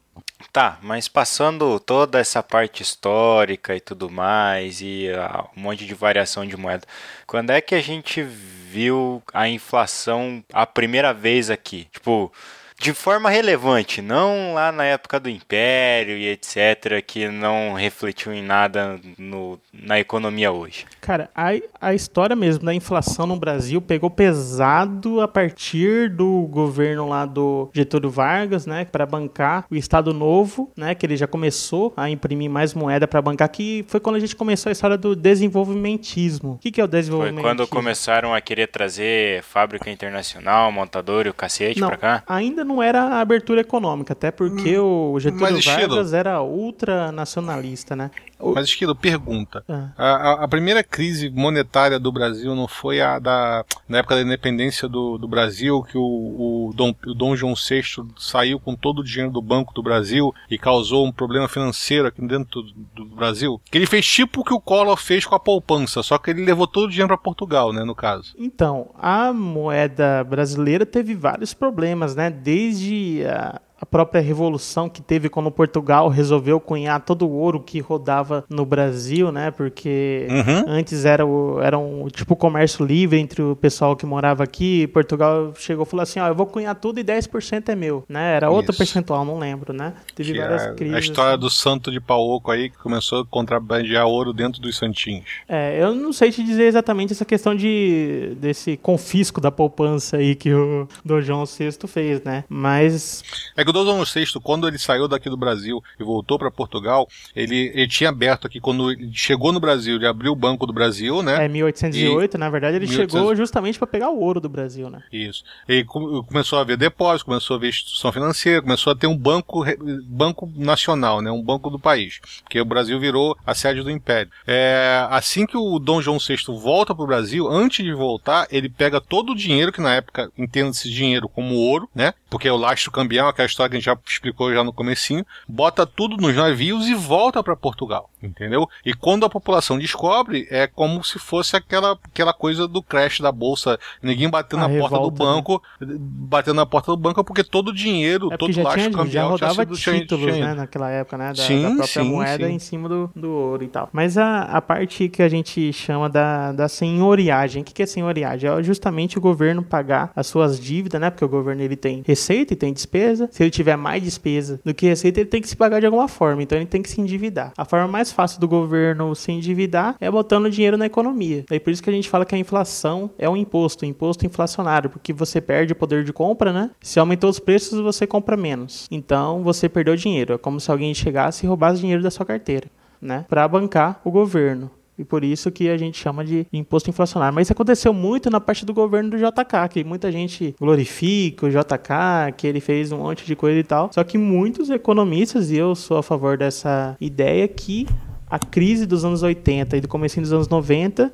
Tá, mas passando toda essa parte histórica e tudo mais, e uh, um monte de variação de moeda, quando é que a gente viu a inflação a primeira vez aqui? Tipo, de forma relevante, não lá na época do Império e etc, que não refletiu em nada no, na economia hoje. Cara, a, a história mesmo da inflação no Brasil pegou pesado a partir do governo lá do Getúlio Vargas, né, para bancar o Estado Novo, né, que ele já começou a imprimir mais moeda para bancar, que foi quando a gente começou a história do desenvolvimentismo. O que, que é o desenvolvimentismo? Foi quando começaram a querer trazer fábrica internacional, montador e o cacete para cá? Ainda não era a abertura econômica, até porque hum, o Getúlio Vargas era ultranacionalista, né? Mas, Esquilo, pergunta. Ah. A, a, primeira crise monetária do Brasil não foi a da na época da independência do, do Brasil, que o, o, Dom, o Dom João VI saiu com todo o dinheiro do Banco do Brasil e causou um problema financeiro aqui dentro do, do Brasil? Que ele fez tipo o que o Collor fez com a poupança, só que ele levou todo o dinheiro para Portugal, né, no caso. Então, a moeda brasileira teve vários problemas, né? Desde a, a a própria revolução que teve quando Portugal resolveu cunhar todo o ouro que rodava no Brasil, né? Porque Uhum. antes era, o, era um tipo comércio livre entre o pessoal que morava aqui. Portugal chegou e falou assim: ó, eu vou cunhar tudo e 10% é meu, né? Era outro Isso. percentual, não lembro, né? Teve Que várias é crises. a história do santo de Pauoco aí, que começou a contrabandear ouro dentro dos santinhos. É, eu não sei te dizer exatamente essa questão de desse confisco da poupança aí que o Dom João VI fez, né? Mas É que o Dom João VI, quando ele saiu daqui do Brasil e voltou para Portugal, ele, ele tinha aberto aqui, quando ele chegou no Brasil, ele abriu o Banco do Brasil, né? é 1808, na verdade, ele 1800 chegou justamente para pegar o ouro do Brasil, né? Isso. E co- começou a haver depósito, começou a haver instituição financeira, começou a ter um banco, banco nacional, né? Um banco do país. Porque o Brasil virou a sede do Império. É, assim que o Dom João VI volta para o Brasil, antes de voltar, ele pega todo o dinheiro, que na época entenda esse dinheiro como ouro, né? Porque é o lastro cambial, aquela história que a gente já explicou já no comecinho, bota tudo nos navios e volta para Portugal, entendeu? E quando a população descobre, é como se fosse aquela, aquela coisa do crash da bolsa, ninguém batendo A na porta do revolta, né? banco, batendo na porta do banco, porque todo o dinheiro, É todo o lastro tinha, já cambial rodava tinha sido títulos, tinha- né, naquela época, né, da, Sim, da própria sim, moeda sim. em cima do, do ouro e tal. Mas a, a parte que a gente chama da, da senhoriagem, o que, que é senhoriagem? É justamente o governo pagar as suas dívidas, né, porque o governo ele tem receita e tem despesa. Se ele tiver mais despesa do que receita, ele tem que se pagar de alguma forma, então ele tem que se endividar. A forma mais fácil do governo se endividar é botando dinheiro na economia. Daí por isso que a gente fala que a inflação é um imposto, um imposto inflacionário, porque você perde o poder de compra, né? Se aumentou os preços, você compra menos. Então você perdeu dinheiro. É como se alguém chegasse e roubasse dinheiro da sua carteira, né? Para bancar o governo. E por isso que a gente chama de imposto inflacionário. Mas isso aconteceu muito na parte do governo do JK, que muita gente glorifica o JK, que ele fez um monte de coisa e tal. Só que muitos economistas, e eu sou a favor dessa ideia, que a crise dos anos 80 e do começo dos anos 90 é,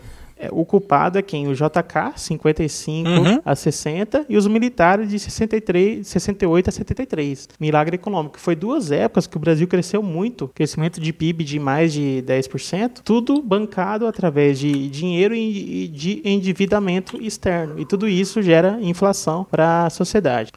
o culpado é quem? O JK, 55 Uhum. a 60, e os militares de 63, 68 a 73. Milagre econômico. Foi duas épocas que o Brasil cresceu muito, crescimento de PIB de mais de 10%, tudo bancado através de dinheiro e e de endividamento externo. E tudo isso gera inflação para a sociedade.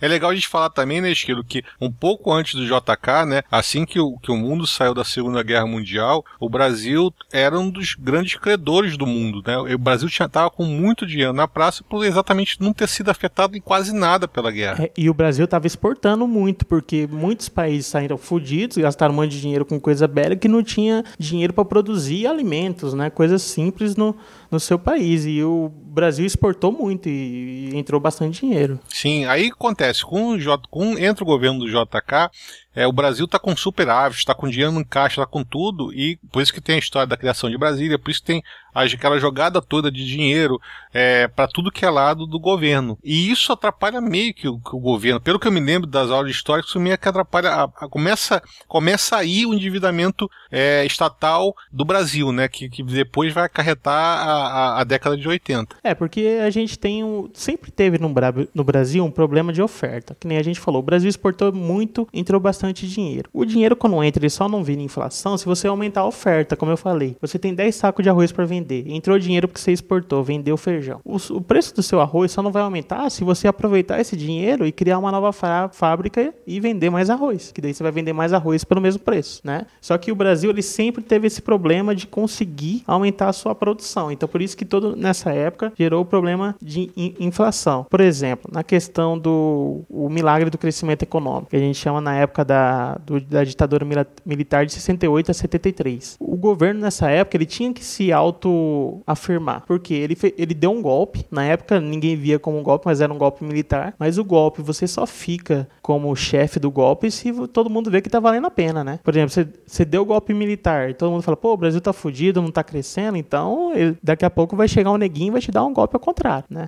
É legal a gente falar também, né, Esquilo, que um pouco antes do JK, né, assim que o, que o mundo saiu da Segunda Guerra Mundial, o Brasil era um dos grandes credores do mundo, né? O Brasil tinha, tava com muito dinheiro na praça por exatamente não ter sido afetado em quase nada pela guerra. É, e o Brasil estava exportando muito, porque muitos países saíram fudidos, gastaram um monte de dinheiro com coisa bélica e não tinha dinheiro para produzir alimentos, né? Coisas simples no, no seu país. E o Brasil exportou muito e, e entrou bastante dinheiro. Sim, aí acontece, com o J, com, entra o governo do JK, é, o Brasil está com superávit, está com dinheiro no caixa, está com tudo, e por isso que tem a história da criação de Brasília, por isso que tem aquela jogada toda de dinheiro é, para tudo que é lado do governo. E isso atrapalha meio que o, que o governo. Pelo que eu me lembro das aulas de história, isso meio que atrapalha. a- a- começa, começa aí o endividamento é, estatal do Brasil, né? Que, que depois vai acarretar a, a, década de 80. É, porque a gente tem um, sempre teve no, no Brasil um problema de oferta. Que nem a gente falou, o Brasil exportou muito, entrou bastante dinheiro. O dinheiro, quando entra, ele só não vira inflação se você aumentar a oferta, como eu falei. Você tem 10 sacos de arroz para vender. Entrou dinheiro porque você exportou, vendeu feijão. O, o preço do seu arroz só não vai aumentar se você aproveitar esse dinheiro e criar uma nova fá- fábrica e vender mais arroz. Que daí você vai vender mais arroz pelo mesmo preço, né? Só que o Brasil, ele sempre teve esse problema de conseguir aumentar a sua produção. Então, por isso que todo nessa época gerou o problema de in- inflação. Por exemplo, na questão do o milagre do crescimento econômico, que a gente chama na época da, do- da ditadura militar de 68 a 73. O governo nessa época ele tinha que se auto-afirmar, porque ele, ele deu um golpe. Na época ninguém via como um golpe, mas era um golpe militar. Mas o golpe você só fica como chefe do golpe se todo mundo vê que tá valendo a pena, né? Por exemplo, você, você deu o golpe militar e todo mundo fala, pô, o Brasil tá fudido, não tá crescendo, então ele- daqui a pouco vai chegar um neguinho e vai te dar um golpe ao contrário, né?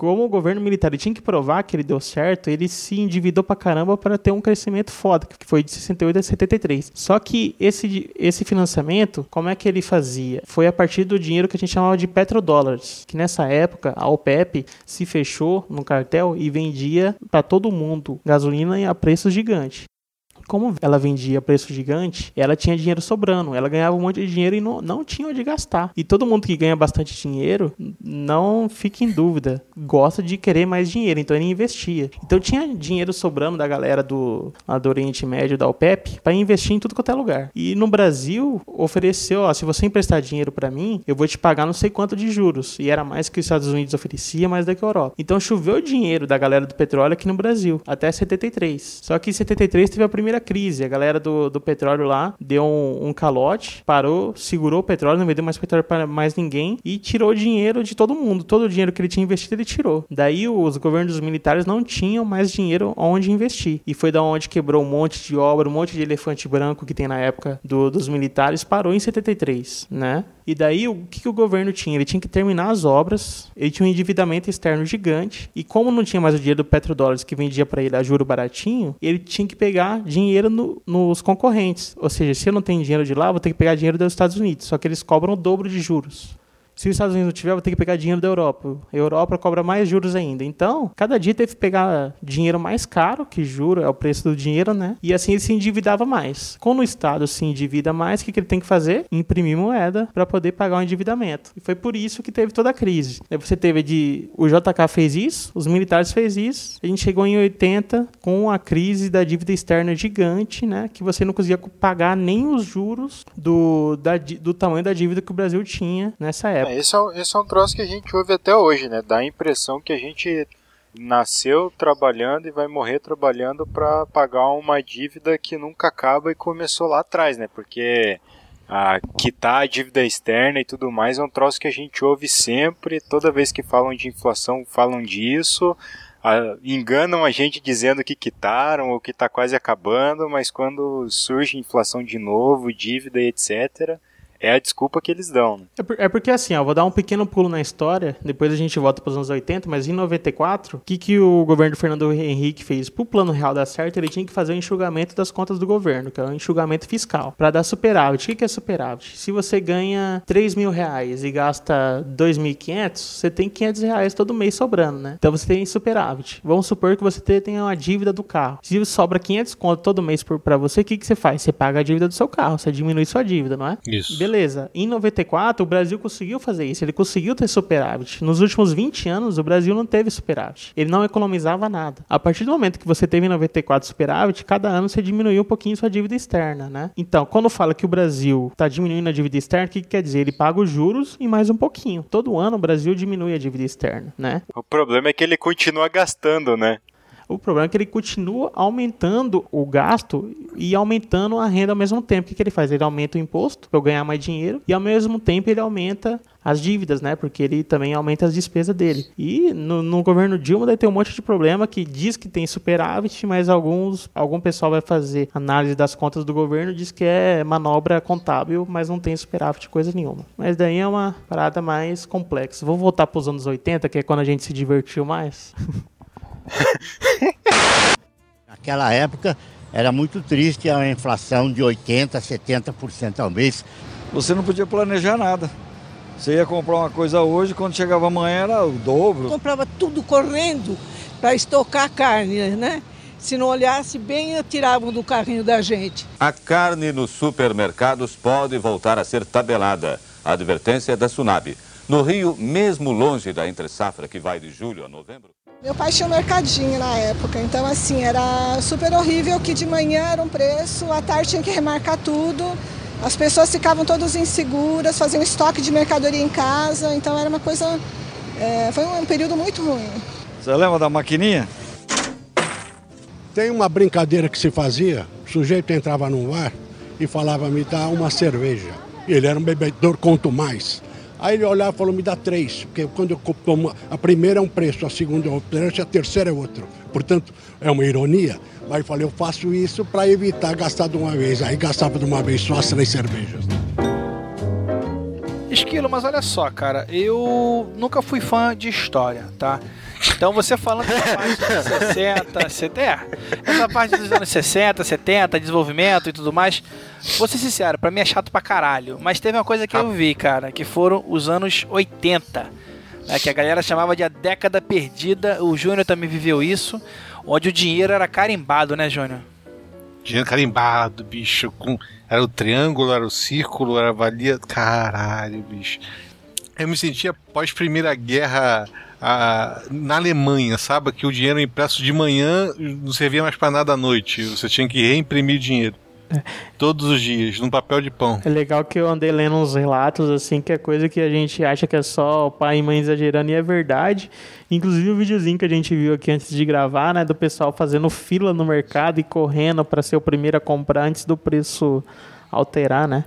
Como o governo militar tinha que provar que ele deu certo, ele se endividou pra caramba para ter um crescimento foda, que foi de 68 a 73. Só que esse, esse financiamento, como é que ele fazia? Foi a partir do dinheiro que a gente chamava de petrodólares, que nessa época a OPEP se fechou no cartel e vendia para todo mundo gasolina a preços gigantes. Como ela vendia a preço gigante, ela tinha dinheiro sobrando. Ela ganhava um monte de dinheiro e não, não tinha onde gastar. E todo mundo que ganha bastante dinheiro, não fique em dúvida, gosta de querer mais dinheiro, então ele investia. Então tinha dinheiro sobrando da galera do, do Oriente Médio, da OPEP, para investir em tudo quanto é lugar. E no Brasil, ofereceu, ó, se você emprestar dinheiro para mim, eu vou te pagar não sei quanto de juros. E era mais que os Estados Unidos oferecia, mais da que a Europa. Então choveu dinheiro da galera do petróleo aqui no Brasil, até 73. Só que em 73 teve a primeira crise. A galera do, do petróleo lá deu um, um calote, parou, segurou o petróleo, não vendeu mais petróleo para mais ninguém e tirou dinheiro de todo mundo. Todo o dinheiro que ele tinha investido, ele tirou. Daí os governos militares não tinham mais dinheiro onde investir. E foi da onde quebrou um monte de obra, um monte de elefante branco que tem na época do, dos militares, parou em 73, né? E daí, o que, que o governo tinha? Ele tinha que terminar as obras, ele tinha um endividamento externo gigante, e como não tinha mais o dinheiro do petrodólares que vendia para ele a juro baratinho, ele tinha que pegar dinheiro no, nos concorrentes. Ou seja, se eu não tenho dinheiro de lá, vou ter que pegar dinheiro dos Estados Unidos, só que eles cobram o dobro de juros. Se os Estados Unidos não tiver, vou ter que pegar dinheiro da Europa. A Europa cobra mais juros ainda. Então, cada dia teve que pegar dinheiro mais caro, que juro é o preço do dinheiro, né? E assim ele se endividava mais. Quando o Estado se endivida mais, o que, ele tem que fazer? Imprimir moeda para poder pagar o endividamento. E foi por isso que teve toda a crise. Você teve de. O JK fez isso, os militares fez isso. A gente chegou em 80 com a crise da dívida externa gigante, né? Que você não conseguia pagar nem os juros do, da, do tamanho da dívida que o Brasil tinha nessa época. Esse, é, esse é um troço que a gente ouve até hoje, né? Dá a impressão que a gente nasceu trabalhando e vai morrer trabalhando para pagar uma dívida que nunca acaba e começou lá atrás, né? Porque a quitar a dívida externa e tudo mais é um troço que a gente ouve sempre, toda vez que falam de inflação falam disso, ah, enganam a gente dizendo que quitaram ou que está quase acabando, mas quando surge inflação de novo, dívida e etc., é a desculpa que eles dão. Né? É, por- é porque assim, ó, vou dar um pequeno pulo na história, depois a gente volta para os anos 80, mas em 94, o que, que o governo do Fernando Henrique fez? Para o plano real dar certo, ele tinha que fazer o enxugamento das contas do governo, que é o enxugamento fiscal, para dar superávit. O que, que é superávit? Se você ganha 3 mil reais e gasta 2.500, você tem 500 reais todo mês sobrando, né? Então você tem superávit. Vamos supor que você te- tenha uma dívida do carro. Se sobra 500 conto todo mês para você, o que, que você faz? Você paga a dívida do seu carro, você diminui sua dívida, não é? Isso. Beleza. Em 94, o Brasil conseguiu fazer isso. Ele conseguiu ter superávit. Nos últimos 20 anos, o Brasil não teve superávit. Ele não economizava nada. A partir do momento que você teve em 94 superávit, cada ano você diminuiu um pouquinho sua dívida externa, né? Então, quando fala que o Brasil está diminuindo a dívida externa, o que, que quer dizer? Ele paga os juros e mais um pouquinho. Todo ano o Brasil diminui a dívida externa, né? O problema é que ele continua gastando, né? O problema é que ele continua aumentando o gasto e aumentando a renda ao mesmo tempo. O que, ele faz? Ele aumenta o imposto para eu ganhar mais dinheiro e ao mesmo tempo ele aumenta as dívidas, né? Porque ele também aumenta as despesas dele. E no, no governo Dilma daí tem um monte de problema que diz que tem superávit, mas alguns algum pessoal vai fazer análise das contas do governo diz que é manobra contábil, mas não tem superávit coisa nenhuma. Mas daí é uma parada mais complexa. Vou voltar para os anos 80, que é quando a gente se divertiu mais. Naquela época era muito triste a inflação de 80%, 70% ao mês. Você não podia planejar nada. Você ia comprar uma coisa hoje, quando chegava amanhã era o dobro. comprava tudo correndo para estocar carne, né? Se não olhasse bem, tiravam do carrinho da gente. A carne nos supermercados pode voltar a ser tabelada. A advertência é da Sunab. No Rio, mesmo longe da entre-safra que vai de julho a novembro. Meu pai tinha um mercadinho na época, então assim, era super horrível que de manhã era um preço, à tarde tinha que remarcar tudo, as pessoas ficavam todas inseguras, faziam estoque de mercadoria em casa, então era uma coisa. é, foi um período muito ruim. Você lembra da maquininha? Tem uma brincadeira que se fazia, o sujeito entrava num bar e falava, me dá uma cerveja. Ele era um bebedor quanto mais. Aí ele olhava e falou, me dá três, porque quando eu tomo, a primeira é um preço, a segunda é outro preço, a terceira é outro. Portanto, é uma ironia, mas eu falei, eu faço isso para evitar gastar de uma vez. Aí gastava de uma vez só as três cervejas. Esquilo, mas olha só, cara, eu nunca fui fã de história, tá? Então você falando dessa parte dos 60, 70, é, essa parte dos anos 60, 70, desenvolvimento e tudo mais, vou ser sincero, pra mim é chato pra caralho. Mas teve uma coisa que eu vi, cara, que foram os anos 80, né, que a galera chamava de a década perdida. O Júnior também viveu isso, onde o dinheiro era carimbado, né, Júnior? Dinheiro carimbado, bicho. Com, era o triângulo, era o círculo, era valia. Caralho, bicho. Eu me sentia pós Primeira Guerra a, na Alemanha, sabe? Que o dinheiro impresso de manhã não servia mais para nada à noite. Você tinha que reimprimir dinheiro. Todos os dias, num papel de pão. É legal que eu andei lendo uns relatos, assim, que é coisa que a gente acha que é só o pai e mãe exagerando, e é verdade. Inclusive o videozinho que a gente viu aqui antes de gravar, né, do pessoal fazendo fila no mercado e correndo para ser o primeiro a comprar antes do preço alterar, né?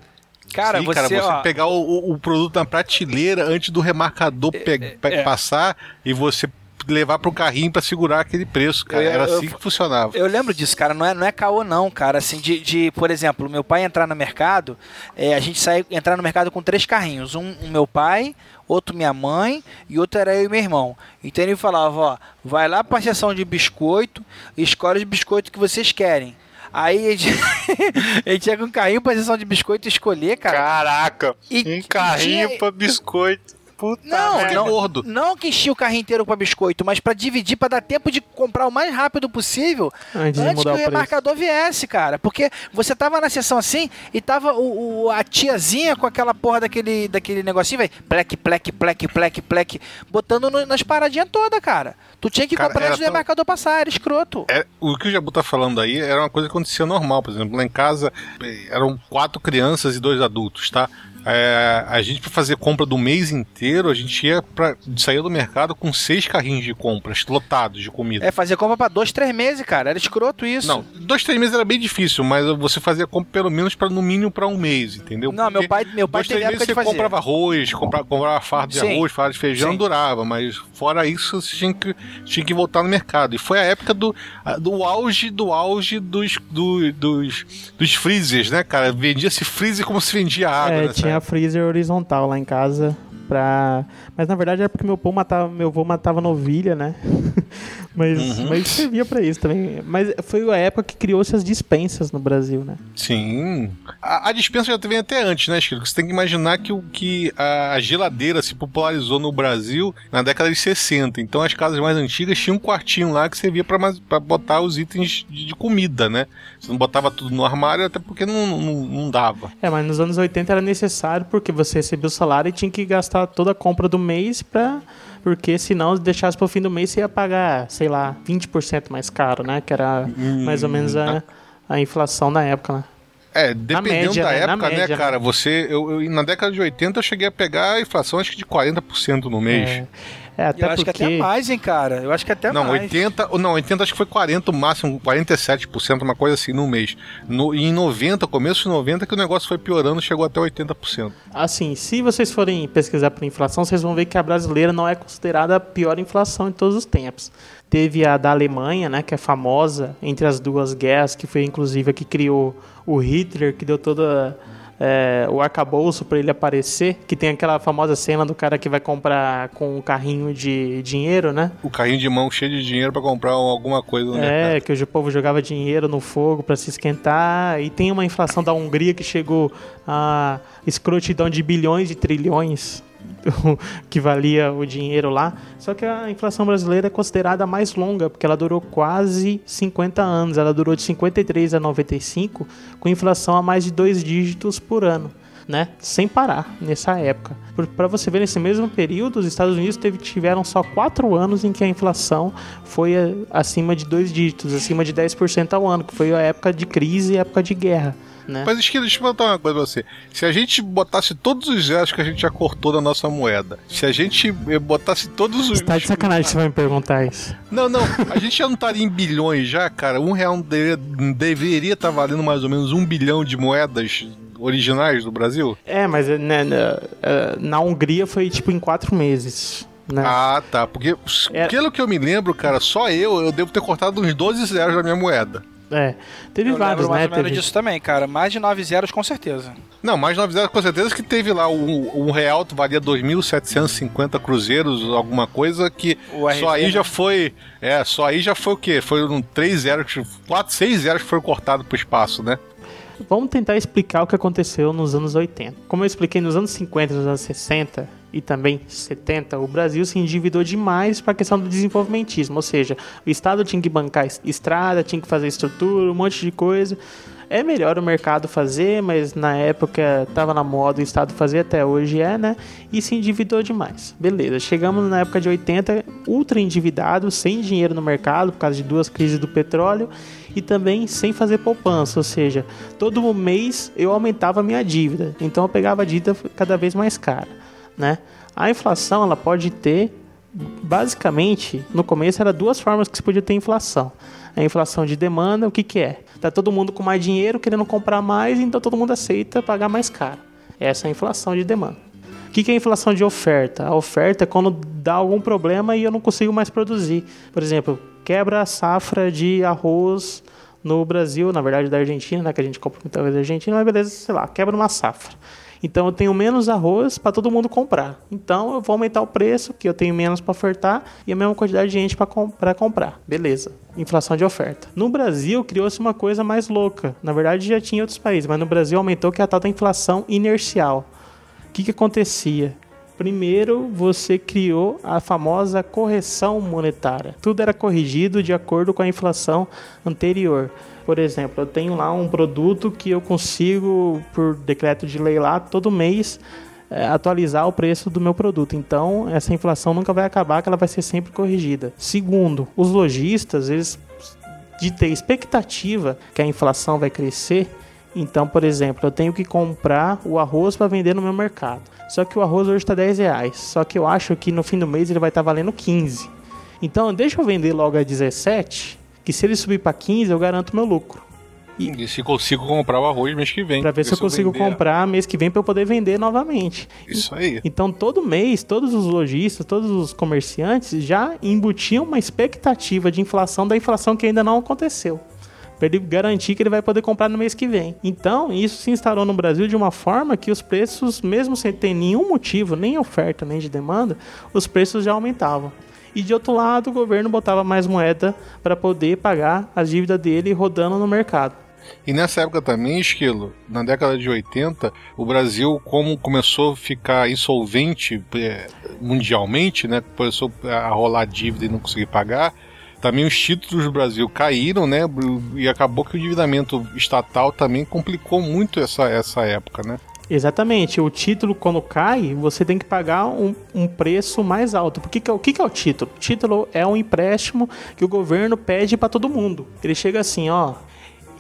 Cara, Sim, você, cara, você ó, pegar o, o- produto na prateleira antes do remarcador pe- pe- é. passar e você levar pro carrinho pra segurar aquele preço, cara. Eu- Era eu- assim que funcionava. Eu lembro disso, cara. Não é, não é caô, não, cara. Assim, de, de, por exemplo, meu pai entrar no mercado, é, a gente sai entrar no mercado com três carrinhos. Um, um meu pai, outro minha mãe e outro era eu e meu irmão. Então ele falava, ó, vai lá pra seção de biscoito e escolhe os biscoitos que vocês querem. Aí a gente, a gente ia com um carrinho pra seção de biscoito escolher, cara. Caraca, E- um carrinho tinha- pra biscoito. Puta Não, merda. não, não que enchia o carrinho inteiro pra biscoito, mas pra dividir, pra dar tempo de comprar o mais rápido possível Antes antes que o remarcador viesse, cara. Porque você tava na sessão assim e tava o, o- a tiazinha com aquela porra daquele, daquele negocinho, velho, plec, plec, plec, plec, plec, botando no- nas paradinhas todas, cara. Tu tinha que Cara, comprar antes do tão- remarcador passar, era escroto. É, o que o Jabu tá falando aí era uma coisa que acontecia normal, por exemplo, lá em casa eh, eram quatro crianças e dois adultos, tá? É, a gente, pra fazer compra do mês inteiro, a gente ia pra, saía do mercado com seis carrinhos de compras lotados de comida. É, fazer compra pra dois, três meses, cara. Era escroto isso. Não, dois, três meses era bem difícil, mas você fazia compra pelo menos para no mínimo para um mês, entendeu? Não, meu pai, meu pai dois, teve época meses você fazer. comprava arroz, comprava, comprava fardo de Sim. arroz, fardo de feijão, Sim. durava, mas fora isso você tinha que, tinha que voltar no mercado. E foi a época do, do auge do auge dos, do- dos, dos freezers, né, cara? Vendia-se freezer como se vendia água. É, nessa tinha época. freezer horizontal lá em casa pra... Mas na verdade era porque meu, pô matava, meu avô matava novilha, né? mas, Uhum. mas servia pra isso também. Mas foi a época que criou-se as dispensas no Brasil, né? Sim. A, a dispensa já vem até antes, né, Chico? Você tem que imaginar que, o, que a geladeira se popularizou no Brasil na década de 60. Então as casas mais antigas tinham um quartinho lá que servia pra botar os itens de, de comida, né? Você não botava tudo no armário, até porque não, não, não dava. É, mas nos anos 80 era necessário porque você recebia o salário e tinha que gastar toda a compra do mês pra. Porque senão, se deixasse pro fim do mês, você ia pagar, sei lá, 20% mais caro, né? Que era mais ou menos a, a inflação na época, né? É, dependendo média, da né? Época, né, média, cara? Você. Eu, eu- na década de 80 eu cheguei a pegar a inflação acho que de 40% no mês. É, é até eu acho que porque... até mais, hein, cara. Eu acho que até Não, mais. 80, ou não, 80 acho que foi 40 o máximo, 47%, uma coisa assim no mês. No, e em 90, começo de 90, que o negócio foi piorando, chegou até 80%. Assim, se vocês forem pesquisar por inflação, vocês vão ver que a brasileira não é considerada a pior inflação de todos os tempos. Teve a da Alemanha, né, que é famosa entre as duas guerras, que foi inclusive a que criou o Hitler, que deu toda é, o arcabouço para ele aparecer, que tem aquela famosa cena do cara que vai comprar com um carrinho de dinheiro, né? O carrinho de mão cheio de dinheiro pra comprar alguma coisa no mercado. É, que hoje o povo jogava dinheiro no fogo para se esquentar. E tem uma inflação da Hungria que chegou a escrotidão de bilhões e trilhões que valia o dinheiro lá. Só que a inflação brasileira é considerada a mais longa, porque ela durou quase 50 anos. Ela durou de 53 a 95, com inflação a mais de dois dígitos por ano. Né? Sem parar nessa época. Para você ver, nesse mesmo período, os Estados Unidos teve, tiveram só quatro anos em que a inflação foi eh, acima de dois dígitos, acima de 10% ao ano, que foi a época de crise e época de guerra. Né? Mas Esquilo, deixa eu perguntar uma coisa pra você. Se a gente botasse todos os zeros que a gente já cortou da nossa moeda, se a gente eh, botasse todos os. Tá de sacanagem você vai me perguntar isso. Não, não, a gente já não estaria em bilhões já, cara. Um real deveria- deveria estar valendo mais ou menos um bilhão de moedas originais do Brasil? É, mas né, né, eh, na Hungria foi tipo em quatro meses. Né? Ah, tá. Porque, pelo que eu me lembro, cara, só eu, eu devo ter cortado uns 12 zeros da minha moeda. É, teve eu vários, né? ou menos Teve... disso também, cara. Mais de 9 zeros com certeza. Não, mais 9 zeros com certeza que teve lá um, um real valia 2.750 cruzeiros, alguma coisa que O RV, só aí né? já foi, é, só aí já foi o quê? Foram 3 zeros, 4, 6 zeros que foram cortados pro espaço, né? Vamos tentar explicar o que aconteceu nos anos 80. Como eu expliquei nos anos 50 e nos anos 60 e também 70, o Brasil se endividou demais para a questão do desenvolvimentismo, ou seja, o Estado tinha que bancar estrada, tinha que fazer estrutura, um monte de coisa. É melhor o mercado fazer, mas na época estava na moda o Estado fazer, até hoje é, né? E se endividou demais. Beleza, chegamos na época de 80, ultra endividado, sem dinheiro no mercado por causa de duas crises do petróleo e também sem fazer poupança, ou seja, todo mês eu aumentava a minha dívida, então eu pegava a dívida cada vez mais cara, né? A inflação ela pode ter basicamente no começo era duas formas que se podia ter inflação. A inflação de demanda, o que que é? Tá todo mundo com mais dinheiro querendo comprar mais, então todo mundo aceita pagar mais caro. Essa é a inflação de demanda. O que, que é a inflação de oferta? A oferta é quando dá algum problema e eu não consigo mais produzir. Por exemplo, quebra a safra de arroz no Brasil, na verdade da Argentina, né, que a gente compra muita coisa da Argentina, mas beleza, sei lá, quebra uma safra. Então eu tenho menos arroz para todo mundo comprar. Então eu vou aumentar o preço, que eu tenho menos para ofertar e a mesma quantidade de gente para comp comprar. Beleza. Inflação de oferta. No Brasil criou-se uma coisa mais louca. Na verdade já tinha outros países, mas no Brasil aumentou que é a tal da inflação inercial. O que, que acontecia? Primeiro, você criou a famosa correção monetária. Tudo era corrigido de acordo com a inflação anterior. Por exemplo, eu tenho lá um produto que eu consigo, por decreto de lei lá, todo mês é, atualizar o preço do meu produto. Então, essa inflação nunca vai acabar, que ela vai ser sempre corrigida. Segundo, os lojistas, eles de ter expectativa que a inflação vai crescer, então, por exemplo, eu tenho que comprar o arroz para vender no meu mercado. Só que o arroz hoje está 10 reais. Só que eu acho que no fim do mês ele vai estar tá valendo 15. Então, deixa eu vender logo a 17 que se ele subir para 15, eu garanto meu lucro. E, e se consigo comprar o arroz mês que vem. Para ver se eu consigo vender... comprar mês que vem para eu poder vender novamente. Isso aí. Então todo mês, todos os lojistas, todos os comerciantes já embutiam uma expectativa de inflação da inflação que ainda não aconteceu. Para ele garantir que ele vai poder comprar no mês que vem. Então, isso se instalou no Brasil de uma forma que os preços, mesmo sem ter nenhum motivo, nem oferta, nem de demanda, os preços já aumentavam e de outro lado o governo botava mais moeda para poder pagar as dívidas dele rodando no mercado. E nessa época também, Esquilo, na década de 80, o Brasil, como começou a ficar insolvente é, mundialmente, né, começou a rolar dívida e não conseguir pagar, também os títulos do Brasil caíram, né, e acabou que o endividamento estatal também complicou muito essa, essa época, né. Exatamente. O título, quando cai, você tem que pagar um, um preço mais alto. Porque que, o que, que é o título? O título é um empréstimo que o governo pede para todo mundo. Ele chega assim, ó.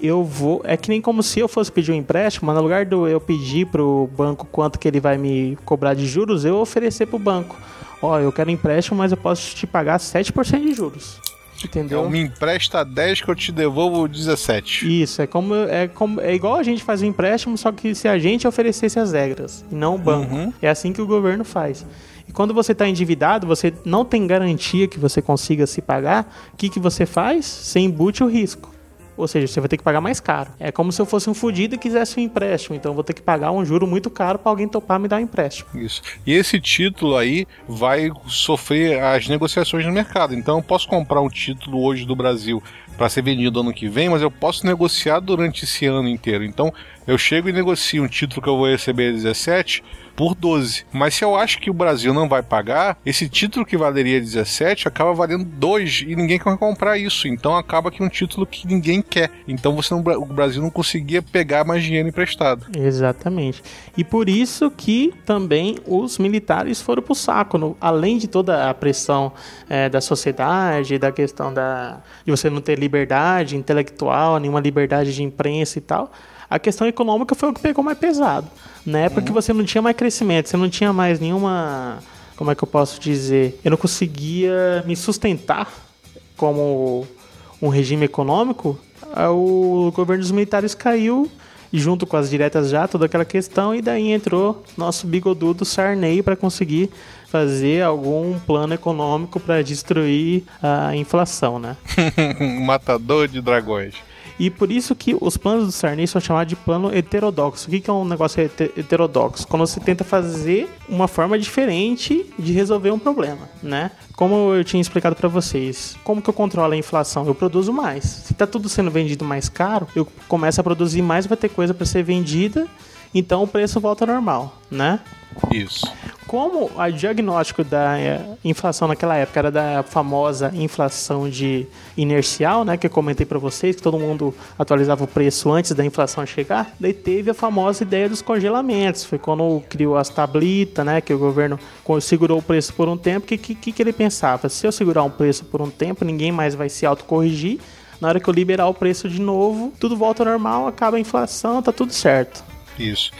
Eu vou. É que nem como se eu fosse pedir um empréstimo, mas no lugar do eu pedir pro banco quanto que ele vai me cobrar de juros, eu oferecer pro banco. Ó, eu quero empréstimo, mas eu posso te pagar 7% de juros. Entendeu? Então me empresta 10 que eu te devolvo 17. Isso, é como, é como é igual a gente fazer um empréstimo, só que se a gente oferecesse as regras e não o banco. Uhum. É assim que o governo faz. E quando você está endividado, você não tem garantia que você consiga se pagar, o que, que você faz? Você embute o risco. Ou seja, você vai ter que pagar mais caro. É como se eu fosse um fudido e quisesse um empréstimo. Então vou ter que pagar um juro muito caro para alguém topar me dar um empréstimo. Isso. E esse título aí vai sofrer as negociações no mercado. Então eu posso comprar um título hoje do Brasil para ser vendido ano que vem, mas eu posso negociar durante esse ano inteiro. Então eu chego e negocio um título que eu vou receber 17 por 12. Mas se eu acho que o Brasil não vai pagar, esse título que valeria 17 acaba valendo 2 e ninguém quer comprar isso. Então acaba que é um título que ninguém quer. Então você não, o Brasil não conseguia pegar mais dinheiro emprestado. Exatamente. E por isso que também os militares foram pro saco. No, além de toda a pressão é, da sociedade, da questão da, de você não ter liberdade intelectual, nenhuma liberdade de imprensa e tal a questão econômica foi o que pegou mais pesado. Na época uhum. que você não tinha mais crescimento, você não tinha mais nenhuma. Como é que eu posso dizer? Eu não conseguia me sustentar como um regime econômico. O governo dos militares caiu junto com as diretas já, toda aquela questão, e daí entrou nosso bigodudo Sarney para conseguir fazer algum plano econômico para destruir a inflação, né? Matador de dragões. E por isso que os planos do Sarney são chamados de plano heterodoxo. O que, é um negócio heterodoxo? Quando você tenta fazer uma forma diferente de resolver um problema, né? Como eu tinha explicado para vocês, como que eu controlo a inflação? Eu produzo mais. Se tá tudo sendo vendido mais caro, eu começo a produzir mais, vai ter coisa para ser vendida, então o preço volta ao normal, né? Isso. Como o diagnóstico da é, inflação naquela época era da famosa inflação de inercial, né, que eu comentei para vocês, que todo mundo atualizava o preço antes da inflação chegar, daí teve a famosa ideia dos congelamentos. Foi quando criou as tablitas, né, que o governo segurou o preço por um tempo. O que, que, que ele pensava? Se eu segurar um preço por um tempo, ninguém mais vai se autocorrigir. Na hora que eu liberar o preço de novo, tudo volta ao normal, acaba a inflação, tá tudo certo. Isso.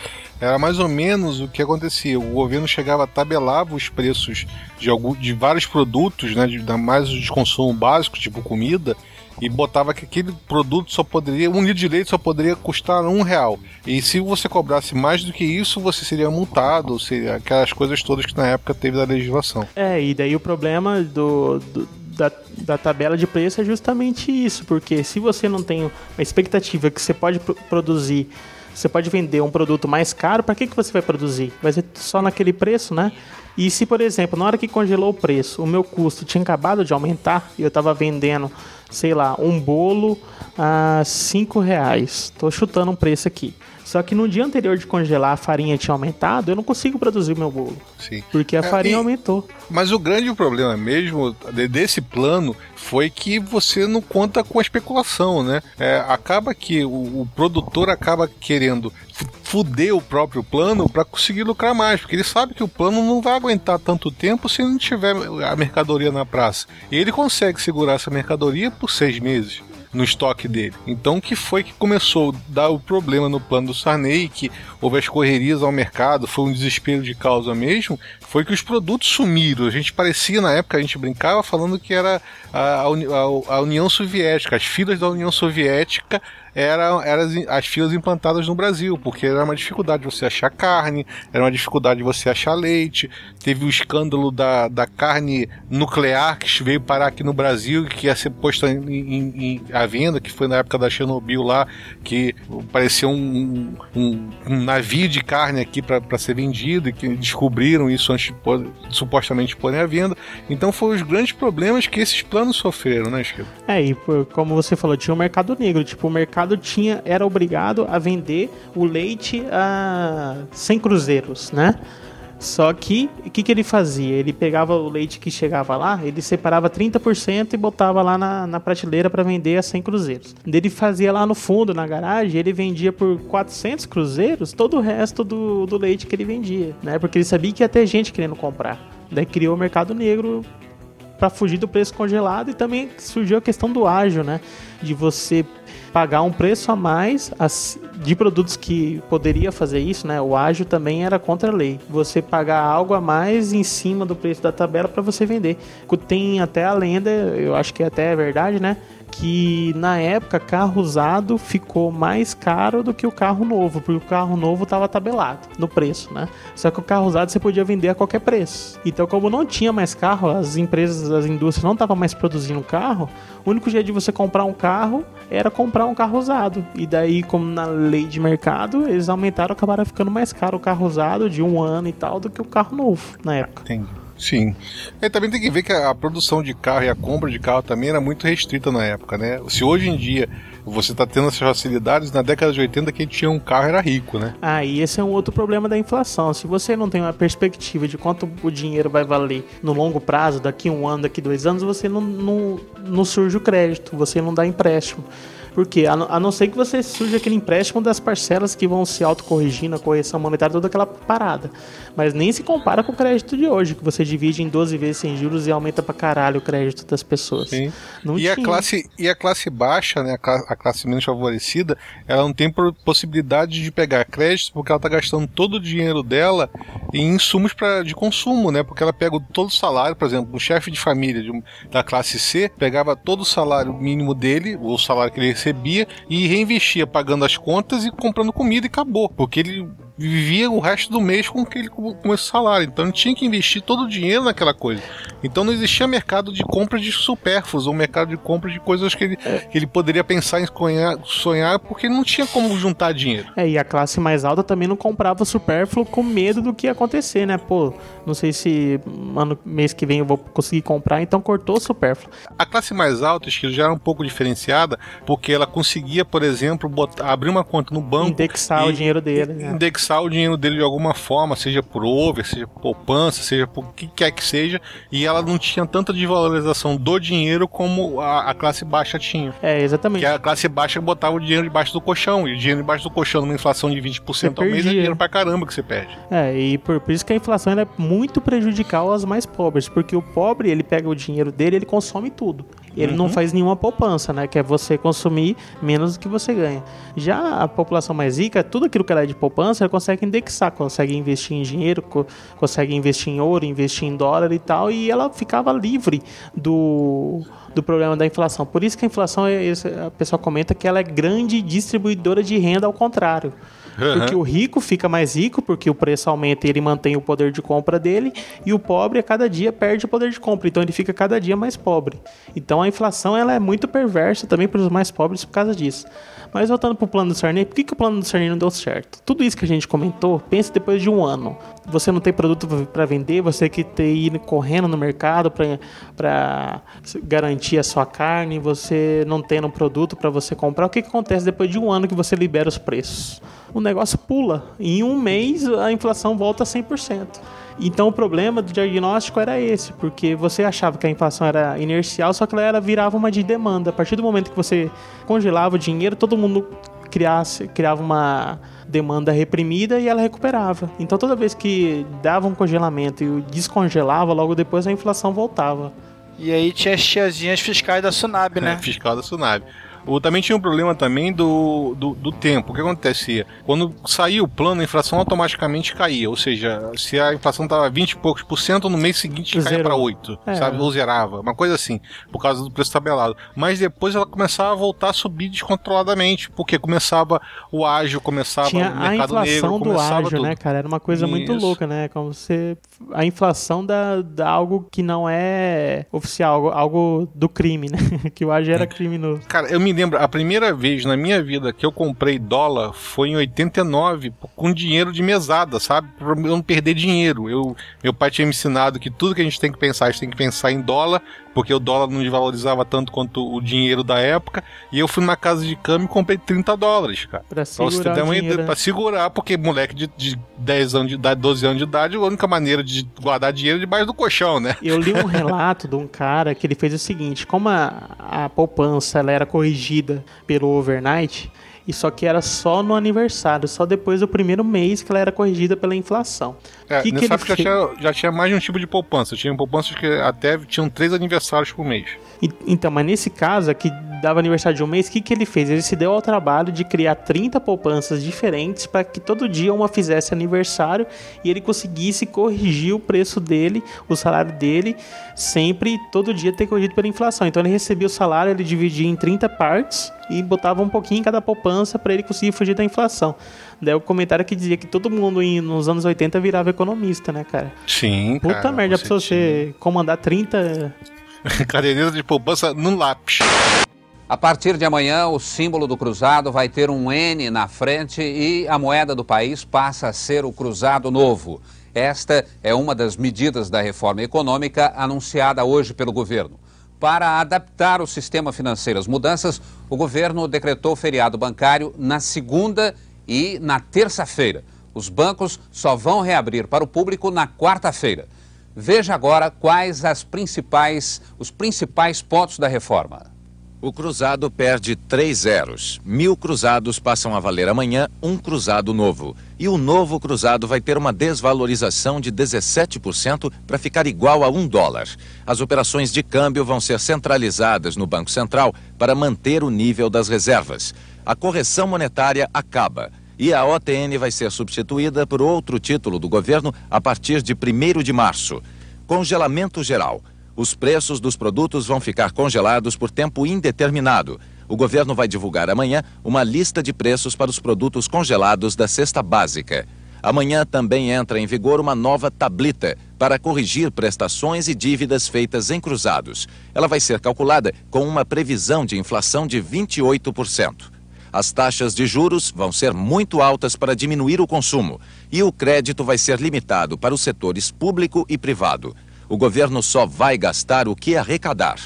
Era mais ou menos o que acontecia. O governo chegava, tabelava os preços de, algum, de vários produtos, né, de, mais de consumo básico, tipo comida, e botava que aquele produto só poderia, um litro de leite só poderia custar um real. E se você cobrasse mais do que isso, você seria multado, seria aquelas coisas todas que na época teve da legislação. É, e daí o problema do, do da, da tabela de preço é justamente isso, porque se você não tem uma expectativa que você pode produzir você pode vender um produto mais caro, para que, que você vai produzir? Vai ser só naquele preço, né? E se, por exemplo, na hora que congelou o preço, o meu custo tinha acabado de aumentar e eu estava vendendo, sei lá, um bolo a 5 reais. Estou chutando um preço aqui. Só que no dia anterior de congelar a farinha tinha aumentado, eu não consigo produzir o meu bolo. Sim. Porque a é, farinha e, aumentou. Mas o grande problema mesmo desse plano foi que você não conta com a especulação, né? É, acaba que o, o, produtor acaba querendo fuder o próprio plano para conseguir lucrar mais, porque ele sabe que o plano não vai aguentar tanto tempo se não tiver a mercadoria na praça. E ele consegue segurar essa mercadoria por seis meses no estoque dele. Então, o que foi que começou a dar o problema no plano do Sarney, que houve as correrias ao mercado, foi um desespero de causa mesmo, foi que os produtos sumiram. A gente parecia, na época, a gente brincava falando que era a, a, a União Soviética, as filas da União Soviética eram era as filas implantadas no Brasil, porque era uma dificuldade você achar carne, era uma dificuldade você achar leite. Teve o escândalo da, da carne nuclear que veio parar aqui no Brasil, que ia ser posta em, em, em à venda, que foi na época da Chernobyl lá, que parecia um, um, um navio de carne aqui para ser vendido, e que descobriram isso antes de supostamente porem à venda. Então foram os grandes problemas que esses planos sofreram, né, Chico? É, e como você falou, tinha o mercado negro, tipo, o mercado mercado tinha, era obrigado a vender o leite a 100 cruzeiros, né? Só que, o que, que ele fazia? Ele pegava o leite que chegava lá, ele separava 30% e botava lá na, na prateleira para vender a 100 cruzeiros. Ele fazia lá no fundo, na garagem, ele vendia por 400 cruzeiros todo o resto do, do leite que ele vendia, né? Porque ele sabia que ia ter gente querendo comprar. Daí criou o mercado negro para fugir do preço congelado e também surgiu a questão do ágio, né? De você pagar um preço a mais de produtos que poderia fazer isso, né? O ágio também era contra a lei. Você pagar algo a mais em cima do preço da tabela para você vender. Tem até a lenda, eu acho que até é verdade, né? Que na época carro usado ficou mais caro do que o carro novo, porque o carro novo estava tabelado no preço, né? Só que o carro usado você podia vender a qualquer preço. Então, como não tinha mais carro, as empresas, as indústrias não estavam mais produzindo carro, o único jeito de você comprar um carro era comprar um carro usado. E daí, como na lei de mercado, eles aumentaram, acabaram ficando mais caro o carro usado de um ano e tal do que o carro novo na época. Entendi. Sim. E também tem que ver que a produção de carro e a compra de carro também era muito restrita na época, né? Se hoje em dia você está tendo essas facilidades, na década de 80 quem tinha um carro era rico, né? Ah, e esse é um outro problema da inflação. Se você não tem uma perspectiva de quanto o dinheiro vai valer no longo prazo, daqui um ano, daqui dois anos, você não, não, não surge o crédito, você não dá empréstimo. Porque a, a não ser que você surja aquele empréstimo das parcelas que vão se autocorrigindo, a correção monetária, toda aquela parada. Mas nem se compara com o crédito de hoje, que você divide em 12 vezes sem juros e aumenta pra caralho o crédito das pessoas. Sim. Não e, a classe, e a classe baixa, né, a classe menos favorecida, ela não tem possibilidade de pegar crédito porque ela tá gastando todo o dinheiro dela em insumos pra, de consumo, né? Porque ela pega todo o salário, por exemplo, um chefe de família de, da classe C pegava todo o salário mínimo dele, o salário que ele recebia, e reinvestia pagando as contas e comprando comida e acabou. Porque ele vivia o resto do mês com, aquele, com esse salário. Então ele tinha que investir todo o dinheiro naquela coisa. Então não existia mercado de compra de supérfluos ou mercado de compra de coisas que ele, que ele poderia pensar em sonhar, sonhar porque não tinha como juntar dinheiro. É, e a classe mais alta também não comprava supérfluo com medo do que ia acontecer, né? Pô, não sei se ano, mês que vem eu vou conseguir comprar, então cortou o supérfluo. A classe mais alta, acho que já era um pouco diferenciada, porque ela conseguia, por exemplo, botar, abrir uma conta no banco. Indexar o dinheiro dele. Né? Indexar o dinheiro dele de alguma forma, seja por over, seja por poupança, seja por o que quer que seja, e ela não tinha tanta desvalorização do dinheiro como a, a classe baixa tinha. É, exatamente. Que a classe baixa botava o dinheiro debaixo do colchão, e o dinheiro debaixo do colchão numa inflação de 20% ao mês é dinheiro pra caramba que você perde. É, e por, por isso que a inflação é muito prejudicial aos mais pobres, porque o pobre, ele pega o dinheiro dele, ele consome tudo. Ele uhum. não faz nenhuma poupança, né? Que é você consumir menos do que você ganha. Já a população mais rica, tudo aquilo que ela é de poupança, ela consegue indexar, consegue investir em dinheiro, co consegue investir em ouro, investir em dólar e tal, e ela ficava livre do do problema da inflação. Por isso que a inflação, a pessoa comenta que ela é grande distribuidora de renda ao contrário. Uhum. Porque o rico fica mais rico, porque o preço aumenta e ele mantém o poder de compra dele, e o pobre a cada dia perde o poder de compra, então ele fica cada dia mais pobre. Então a inflação ela é muito perversa também para os mais pobres por causa disso. Mas voltando para o plano do Sarney, por que, que o plano do Sarney não deu certo? Tudo isso que a gente comentou, pense depois de um ano. Você não tem produto para vender, você que tem ir correndo no mercado para garantir a sua carne, você não tendo um produto para você comprar. O que, que acontece depois de um ano que você libera os preços? O negócio pula. Em um mês a inflação volta a 100%. Então o problema do diagnóstico era esse, porque você achava que a inflação era inercial, só que ela virava uma de demanda. A partir do momento que você congelava o dinheiro, todo mundo criasse, criava uma demanda reprimida e ela recuperava. Então toda vez que dava um congelamento e descongelava, logo depois a inflação voltava. E aí tinha as tiazinhas fiscais da Sunab, né? É, fiscal da Sunab. O, também tinha um problema também do, do, do, tempo. O que acontecia? Quando saía o plano, a inflação automaticamente caía. Ou seja, se a inflação estava 20 e poucos por cento, no mês seguinte caía para 8, é. sabe? Ou zerava. Uma coisa assim, por causa do preço tabelado. Mas depois ela começava a voltar a subir descontroladamente, porque começava o ágil, começava tinha o mercado a inflação negro, do ágil, tudo. né, cara? Era uma coisa Isso. muito louca, né? Como você... A inflação da, da algo que não é oficial, algo, algo do crime, né? que o ágil era criminoso. Cara, eu me lembro, a primeira vez na minha vida que eu comprei dólar foi em 89, com dinheiro de mesada, sabe? Pra eu não perder dinheiro. Eu, meu pai tinha me ensinado que tudo que a gente tem que pensar, a gente tem que pensar em dólar, porque o dólar não desvalorizava tanto quanto o dinheiro da época. E eu fui numa casa de câmbio e comprei 30 dólares, cara. Pra segurar, pra, uma ideia, pra segurar porque moleque de, de 10 anos de idade, 12 anos de idade, a única maneira de guardar dinheiro é debaixo do colchão, né? Eu li um relato de um cara que ele fez o seguinte: como a, a poupança ela era corrigida pelo overnight, e só que era só no aniversário, só depois do primeiro mês que ela era corrigida pela inflação. É, que nessa que época já tinha, já tinha mais de um tipo de poupança. Tinha poupanças que até tinham três aniversários por mês. E, então, mas nesse caso aqui, dava aniversário de um mês, o que, que ele fez? Ele se deu ao trabalho de criar 30 poupanças diferentes para que todo dia uma fizesse aniversário e ele conseguisse corrigir o preço dele, o salário dele, sempre, todo dia ter corrigido pela inflação. Então ele recebia o salário, ele dividia em 30 partes e botava um pouquinho em cada poupança para ele conseguir fugir da inflação. Daí o comentário que dizia que todo mundo nos anos 80 virava economista, né, cara? Sim, Puta cara, merda, pra você comandar 30 Caderneta de poupança no lápis. A partir de amanhã, o símbolo do cruzado vai ter um N na frente e a moeda do país passa a ser o cruzado novo. Esta é uma das medidas da reforma econômica anunciada hoje pelo governo. Para adaptar o sistema financeiro às mudanças, o governo decretou feriado bancário na segunda e na terça-feira. Os bancos só vão reabrir para o público na quarta-feira. Veja agora quais as principais, os principais pontos da reforma. O cruzado perde três zeros. Mil cruzados passam a valer amanhã um cruzado novo. E o novo cruzado vai ter uma desvalorização de 17% para ficar igual a um dólar. As operações de câmbio vão ser centralizadas no Banco Central para manter o nível das reservas. A correção monetária acaba e a OTN vai ser substituída por outro título do governo a partir de 1 de março. Congelamento geral. Os preços dos produtos vão ficar congelados por tempo indeterminado. O governo vai divulgar amanhã uma lista de preços para os produtos congelados da cesta básica. Amanhã também entra em vigor uma nova tablita para corrigir prestações e dívidas feitas em cruzados. Ela vai ser calculada com uma previsão de inflação de 28%. As taxas de juros vão ser muito altas para diminuir o consumo e o crédito vai ser limitado para os setores público e privado. O governo só vai gastar o que arrecadar.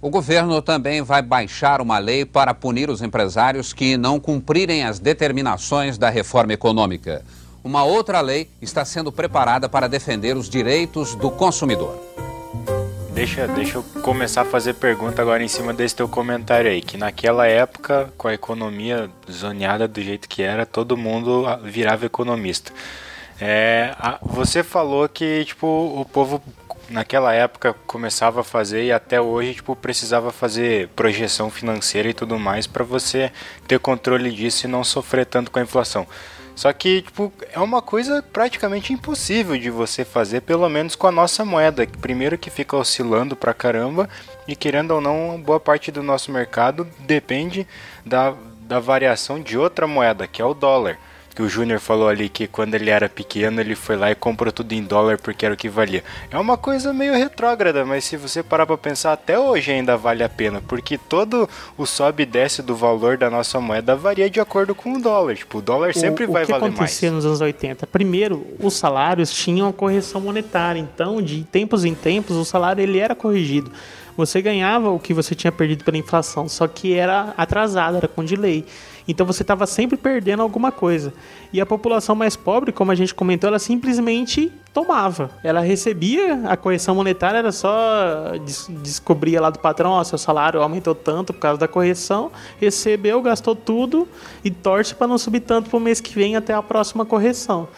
O governo também vai baixar uma lei para punir os empresários que não cumprirem as determinações da reforma econômica. Uma outra lei está sendo preparada para defender os direitos do consumidor. Deixa, deixa eu começar a fazer pergunta agora em cima desse teu comentário aí, que naquela época, com a economia zoneada do jeito que era, todo mundo virava economista. É, a, você falou que tipo o povo naquela época começava a fazer e até hoje tipo precisava fazer projeção financeira e tudo mais para você ter controle disso e não sofrer tanto com a inflação. Só que, tipo, é uma coisa praticamente impossível de você fazer, pelo menos com a nossa moeda. Primeiro que fica oscilando pra caramba, e querendo ou não, boa parte do nosso mercado depende da, da variação de outra moeda, que é o dólar que o Júnior falou ali que quando ele era pequeno ele foi lá e comprou tudo em dólar porque era o que valia. É uma coisa meio retrógrada, mas se você parar para pensar, até hoje ainda vale a pena, porque todo o sobe e desce do valor da nossa moeda varia de acordo com o dólar. Tipo, o dólar sempre o, vai valer mais. O que acontecia nos anos 80? Primeiro, os salários tinham correção monetária, então de tempos em tempos o salário ele era corrigido você ganhava o que você tinha perdido pela inflação, só que era atrasado, era com delay. Então você estava sempre perdendo alguma coisa. E a população mais pobre, como a gente comentou, ela simplesmente tomava. Ela recebia a correção monetária, era só des lá do patrão, ó, seu salário aumentou tanto por causa da correção, recebeu, gastou tudo e torce para não subir tanto para o mês que vem até a próxima correção.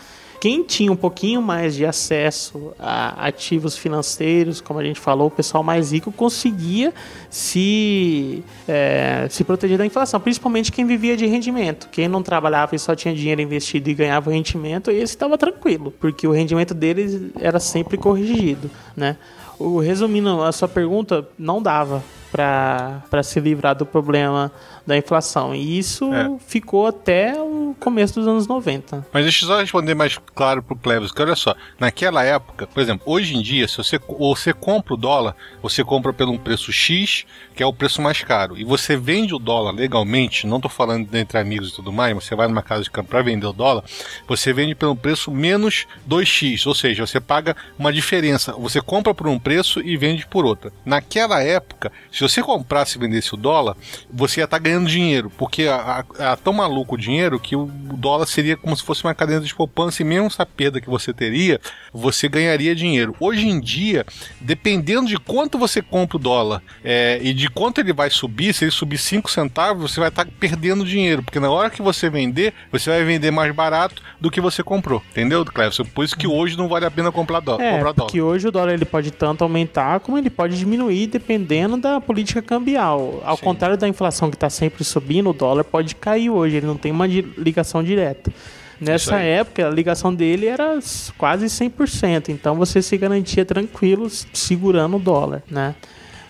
Quem tinha um pouquinho mais de acesso a ativos financeiros, como a gente falou, o pessoal mais rico conseguia se, é, se proteger da inflação, principalmente quem vivia de rendimento. Quem não trabalhava e só tinha dinheiro investido e ganhava rendimento, esse estava tranquilo, porque o rendimento deles era sempre corrigido, né? O, resumindo a sua pergunta, não dava para se livrar do problema da inflação. E isso é. ficou até o começo dos anos 90. Mas deixa eu só responder mais claro pro Cleves, que olha só, naquela época, por exemplo, hoje em dia, se você, você compra o dólar, você compra pelo um preço X, que é o preço mais caro, e você vende o dólar legalmente, não estou falando entre amigos e tudo mais, mas você vai numa casa de campo para vender o dólar, você vende pelo preço menos 2x, ou seja, você paga uma diferença. Você compra por um preço e vende por outra. Naquela época, se você comprasse e vendesse o dólar, você ia estar tá ganhando dinheiro, porque é tão maluco o dinheiro que o dólar seria como se fosse uma cadena de poupança e mesmo essa perda que você teria, você ganharia dinheiro. Hoje em dia, dependendo de quanto você compra o dólar é, e de quanto ele vai subir, se ele subir 5 centavos, você vai estar tá perdendo dinheiro, porque na hora que você vender, você vai vender mais barato do que você comprou, entendeu, Cleves? Por isso que hoje não vale a pena comprar dólar. É, comprar porque dólar. hoje o dólar ele pode tanto aumentar como ele pode diminuir dependendo da política cambial. Ao Sim. contrário da inflação que está sempre subindo, o dólar pode cair hoje, ele não tem uma ligação direta. Nessa época, a ligação dele era quase 100%, então você se garantia tranquilo segurando o dólar, né?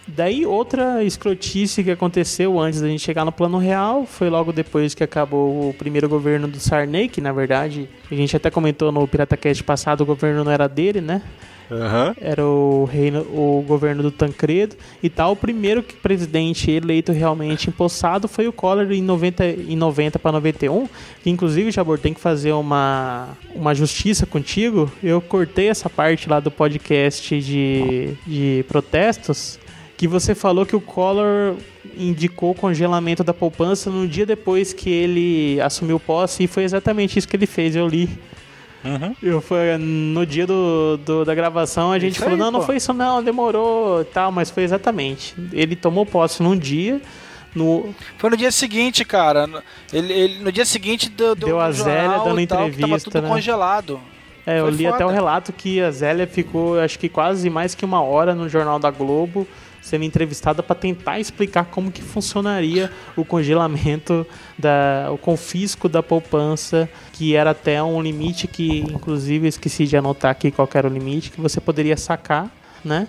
Daí outra escrotice que aconteceu antes da gente chegar no plano real foi logo depois que acabou o primeiro governo do Sarney, que na verdade a gente até comentou no PirataCast passado, o governo não era dele, né? Uhum. Era o reino, o governo do Tancredo e tal. O primeiro presidente eleito realmente empossado foi o Collor em 90, em 90 para 91. Que inclusive, Jabor, tem que fazer uma, uma justiça contigo. Eu cortei essa parte lá do podcast de, de protestos. Que você falou que o Collor indicou o congelamento da poupança no dia depois que ele assumiu posse, e foi exatamente isso que ele fez. Eu li Uhum. Eu foi no dia do, do da gravação a gente isso falou aí, não, pô. não foi isso não, demorou, tal, mas foi exatamente. Ele tomou posse num dia. No... Foi no dia seguinte, cara. Ele, ele no dia seguinte deu, deu, deu a Zélia dando entrevista, tava tudo né? congelado. É, eu li foda. até o relato que a Zélia ficou, acho que quase mais que uma hora no Jornal da Globo sendo entrevistada para tentar explicar como que funcionaria o congelamento, da, o confisco da poupança, que era até um limite que, inclusive, esqueci de anotar aqui qual era o limite, que você poderia sacar, né?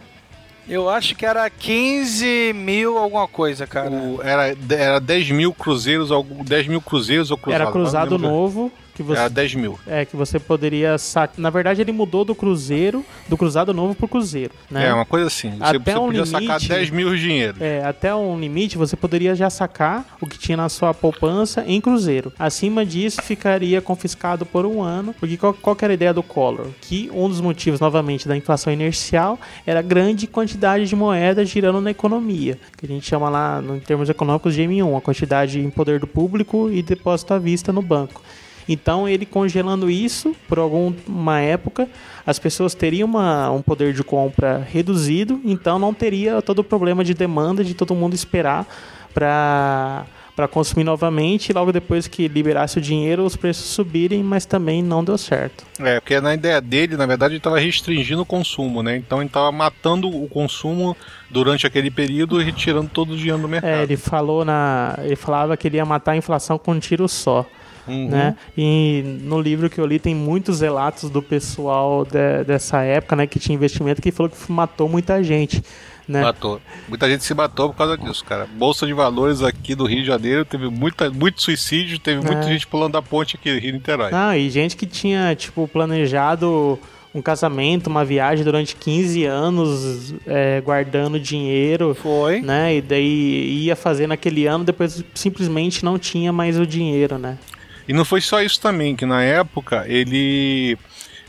Eu acho que era 15 mil alguma coisa, cara. O, era, era 10 mil cruzeiros, 10 mil cruzeiros ou cruzado. Era cruzado novo que você Era 10 mil. é que você poderia sacar. Na verdade, ele mudou do Cruzeiro, do Cruzado Novo pro Cruzeiro, né? É, uma coisa assim. Você, Até você um podia limite- sacar 10 mil de dinheiro. É, até um limite você poderia já sacar o que tinha na sua poupança em cruzeiro. Acima disso, ficaria confiscado por um ano. Porque qual, qual que era a ideia do Collor? Que um dos motivos, novamente, da inflação inercial era a grande quantidade de moeda girando na economia. Que a gente chama lá, em termos econômicos, de M1, a quantidade em poder do público e depósito à vista no banco. Então, ele congelando isso por alguma época, as pessoas teriam uma- um poder de compra reduzido, então não teria todo o problema de demanda de todo mundo esperar para para consumir novamente e logo depois que liberasse o dinheiro os preços subirem, mas também não deu certo. É, porque na ideia dele, na verdade, ele estava restringindo o consumo, né? Então ele estava matando o consumo durante aquele período e retirando todo o dinheiro do mercado. É, ele falou na, ele falava que ele ia matar a inflação com um tiro só. Uhum. Né? E no livro que eu li tem muitos relatos do pessoal de- dessa época, né, que tinha investimento que falou que matou muita gente, né? Matou. Muita gente se matou por causa disso, cara. Bolsa de valores aqui do Rio de Janeiro teve muita, muito suicídio, teve muita É. gente pulando da ponte aqui, Rio Niterói. Ah, e gente que tinha, tipo, planejado um casamento, uma viagem durante 15 anos, é, guardando dinheiro. Foi. Né? E daí ia fazer naquele ano, depois simplesmente não tinha mais o dinheiro, né? E não foi só isso também, que na época ele,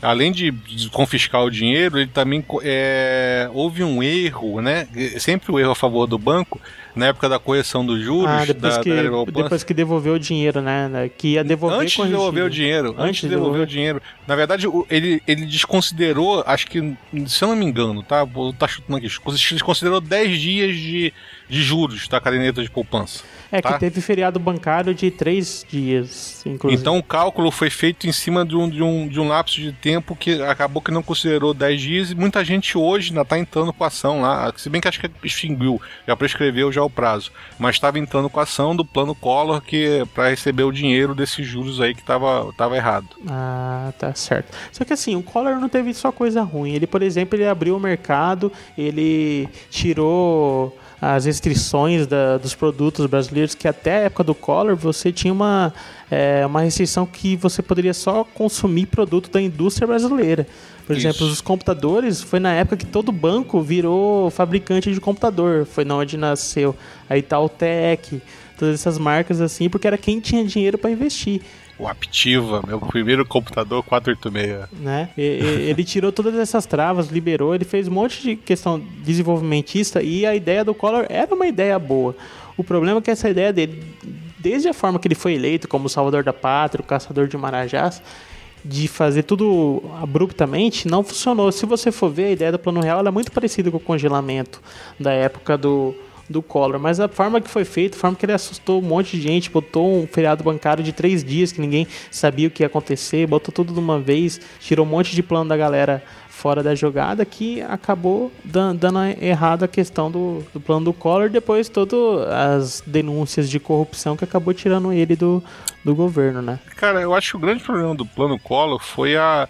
além de de confiscar o dinheiro, ele também é, houve um erro, né? Sempre o erro a favor do banco, na época da correção dos juros, Ah, depois, da, que, da depois que devolveu o dinheiro, né? Que ia devolver Antes de corrigido. devolver o dinheiro, antes, de devolver o dinheiro. Na verdade, ele, ele desconsiderou, acho que, se eu não me engano, tá? Vou tá chutando aqui. Desconsiderou 10 dias de, de juros da caderneta de poupança. É tá? que teve feriado bancário de três dias, inclusive. Então o cálculo foi feito em cima de um, de, um, de um lapso de tempo que acabou que não considerou 10 dias e muita gente hoje ainda está entrando com a ação lá, se bem que acho que extinguiu, já prescreveu já o prazo, mas estava entrando com a ação do plano Collor que para receber o dinheiro desses juros aí que estava tava errado. Ah, tá certo. Só que assim, o Collor não teve só coisa ruim. Ele, por exemplo, ele abriu o mercado, ele tirou as restrições da- dos produtos brasileiros, que até a época do Collor você tinha uma, é, uma restrição que você poderia só consumir produto da indústria brasileira. Por Isso. exemplo, os computadores, foi na época que todo banco virou fabricante de computador. Foi na onde nasceu a Itautec, todas essas marcas assim, porque era quem tinha dinheiro para investir O Aptiva, meu primeiro computador 486. né? E- e- Ele tirou todas essas travas, liberou, ele fez um monte de questão desenvolvimentista e a ideia do Collor era uma ideia boa. O problema é que essa ideia dele, desde a forma que ele foi eleito como salvador da pátria, o caçador de marajás, de fazer tudo abruptamente, não funcionou. Se você for ver, a ideia do Plano Real é muito parecida com o congelamento da época do, do Collor, mas a forma que foi feito, a forma que ele assustou um monte de gente, botou um feriado bancário de três dias que ninguém sabia o que ia acontecer, botou tudo de uma vez, tirou um monte de plano da galera fora da jogada que acabou dan- dando errado a questão do, do plano do Collor, depois todas as denúncias de corrupção que acabou tirando ele do, do governo, né? Cara, eu acho que o grande problema do plano Collor foi a,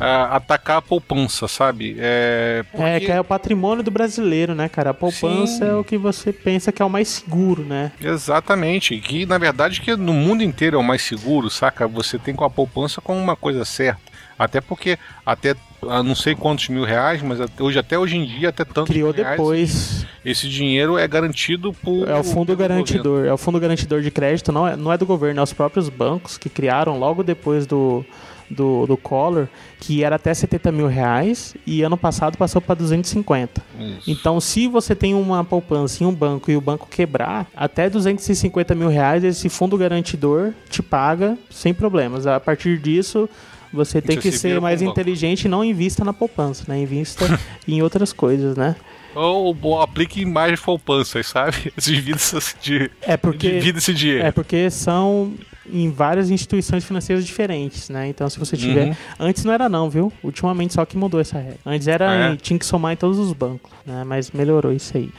a atacar a poupança, sabe? É, É, que é o patrimônio do brasileiro, né, cara? A poupança Sim. é o que você pensa que é o mais seguro, né? Exatamente, que na verdade que no mundo inteiro é o mais seguro, saca? Você tem com a poupança como uma coisa certa. Até porque, até não sei quantos mil reais, mas até hoje, até hoje em dia, até tantos Criou reais, depois. esse dinheiro é garantido por. É o fundo garantidor, é o fundo garantidor de crédito, não é, não é do governo, é os próprios bancos que criaram logo depois do, do, do Collor, que era até 70 mil reais e ano passado passou para 250. Isso. Então, se você tem uma poupança em um banco e o banco quebrar, até 250 mil reais esse fundo garantidor te paga sem problemas. A partir disso, você tem que se ser mais banco. inteligente e não invista na poupança, né? Invista em outras coisas, né? Ou, ou aplique em mais poupanças, sabe? Divida esse, di- É porque divida esse dinheiro. É porque são em várias instituições financeiras diferentes, né? Então se você tiver, Uhum. antes não era não, viu? Ultimamente só que mudou essa regra. Antes era Ah, é? tinha que somar em todos os bancos, né? Mas melhorou isso aí.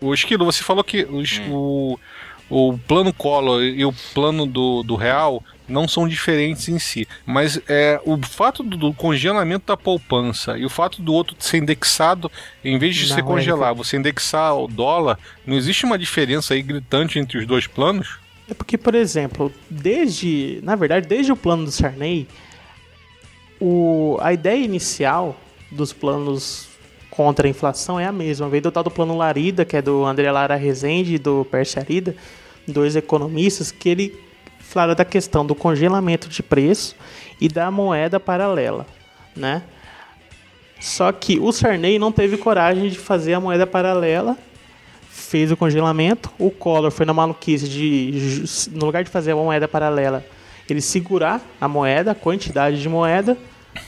O Esquilo, você falou que os- Hum. o, o plano Collor e o plano do, do Real não são diferentes em si. Mas é, o fato do, do congelamento da poupança e o fato do outro ser indexado, em vez de Não, se é congelar, você indexar o dólar, não existe uma diferença aí gritante entre os dois planos? É porque, por exemplo, desde, na verdade, desde o plano do Sarney, o, a ideia inicial dos planos contra a inflação é a mesma. Veio do tal do plano Larida, que é do André Lara Rezende e do Percy Arida, dois economistas, que ele fala da questão do congelamento de preço e da moeda paralela, né? Só que o Sarney não teve coragem de fazer a moeda paralela, fez o congelamento. O Collor foi na maluquice de, no lugar de fazer a moeda paralela, ele segurar a moeda, a quantidade de moeda.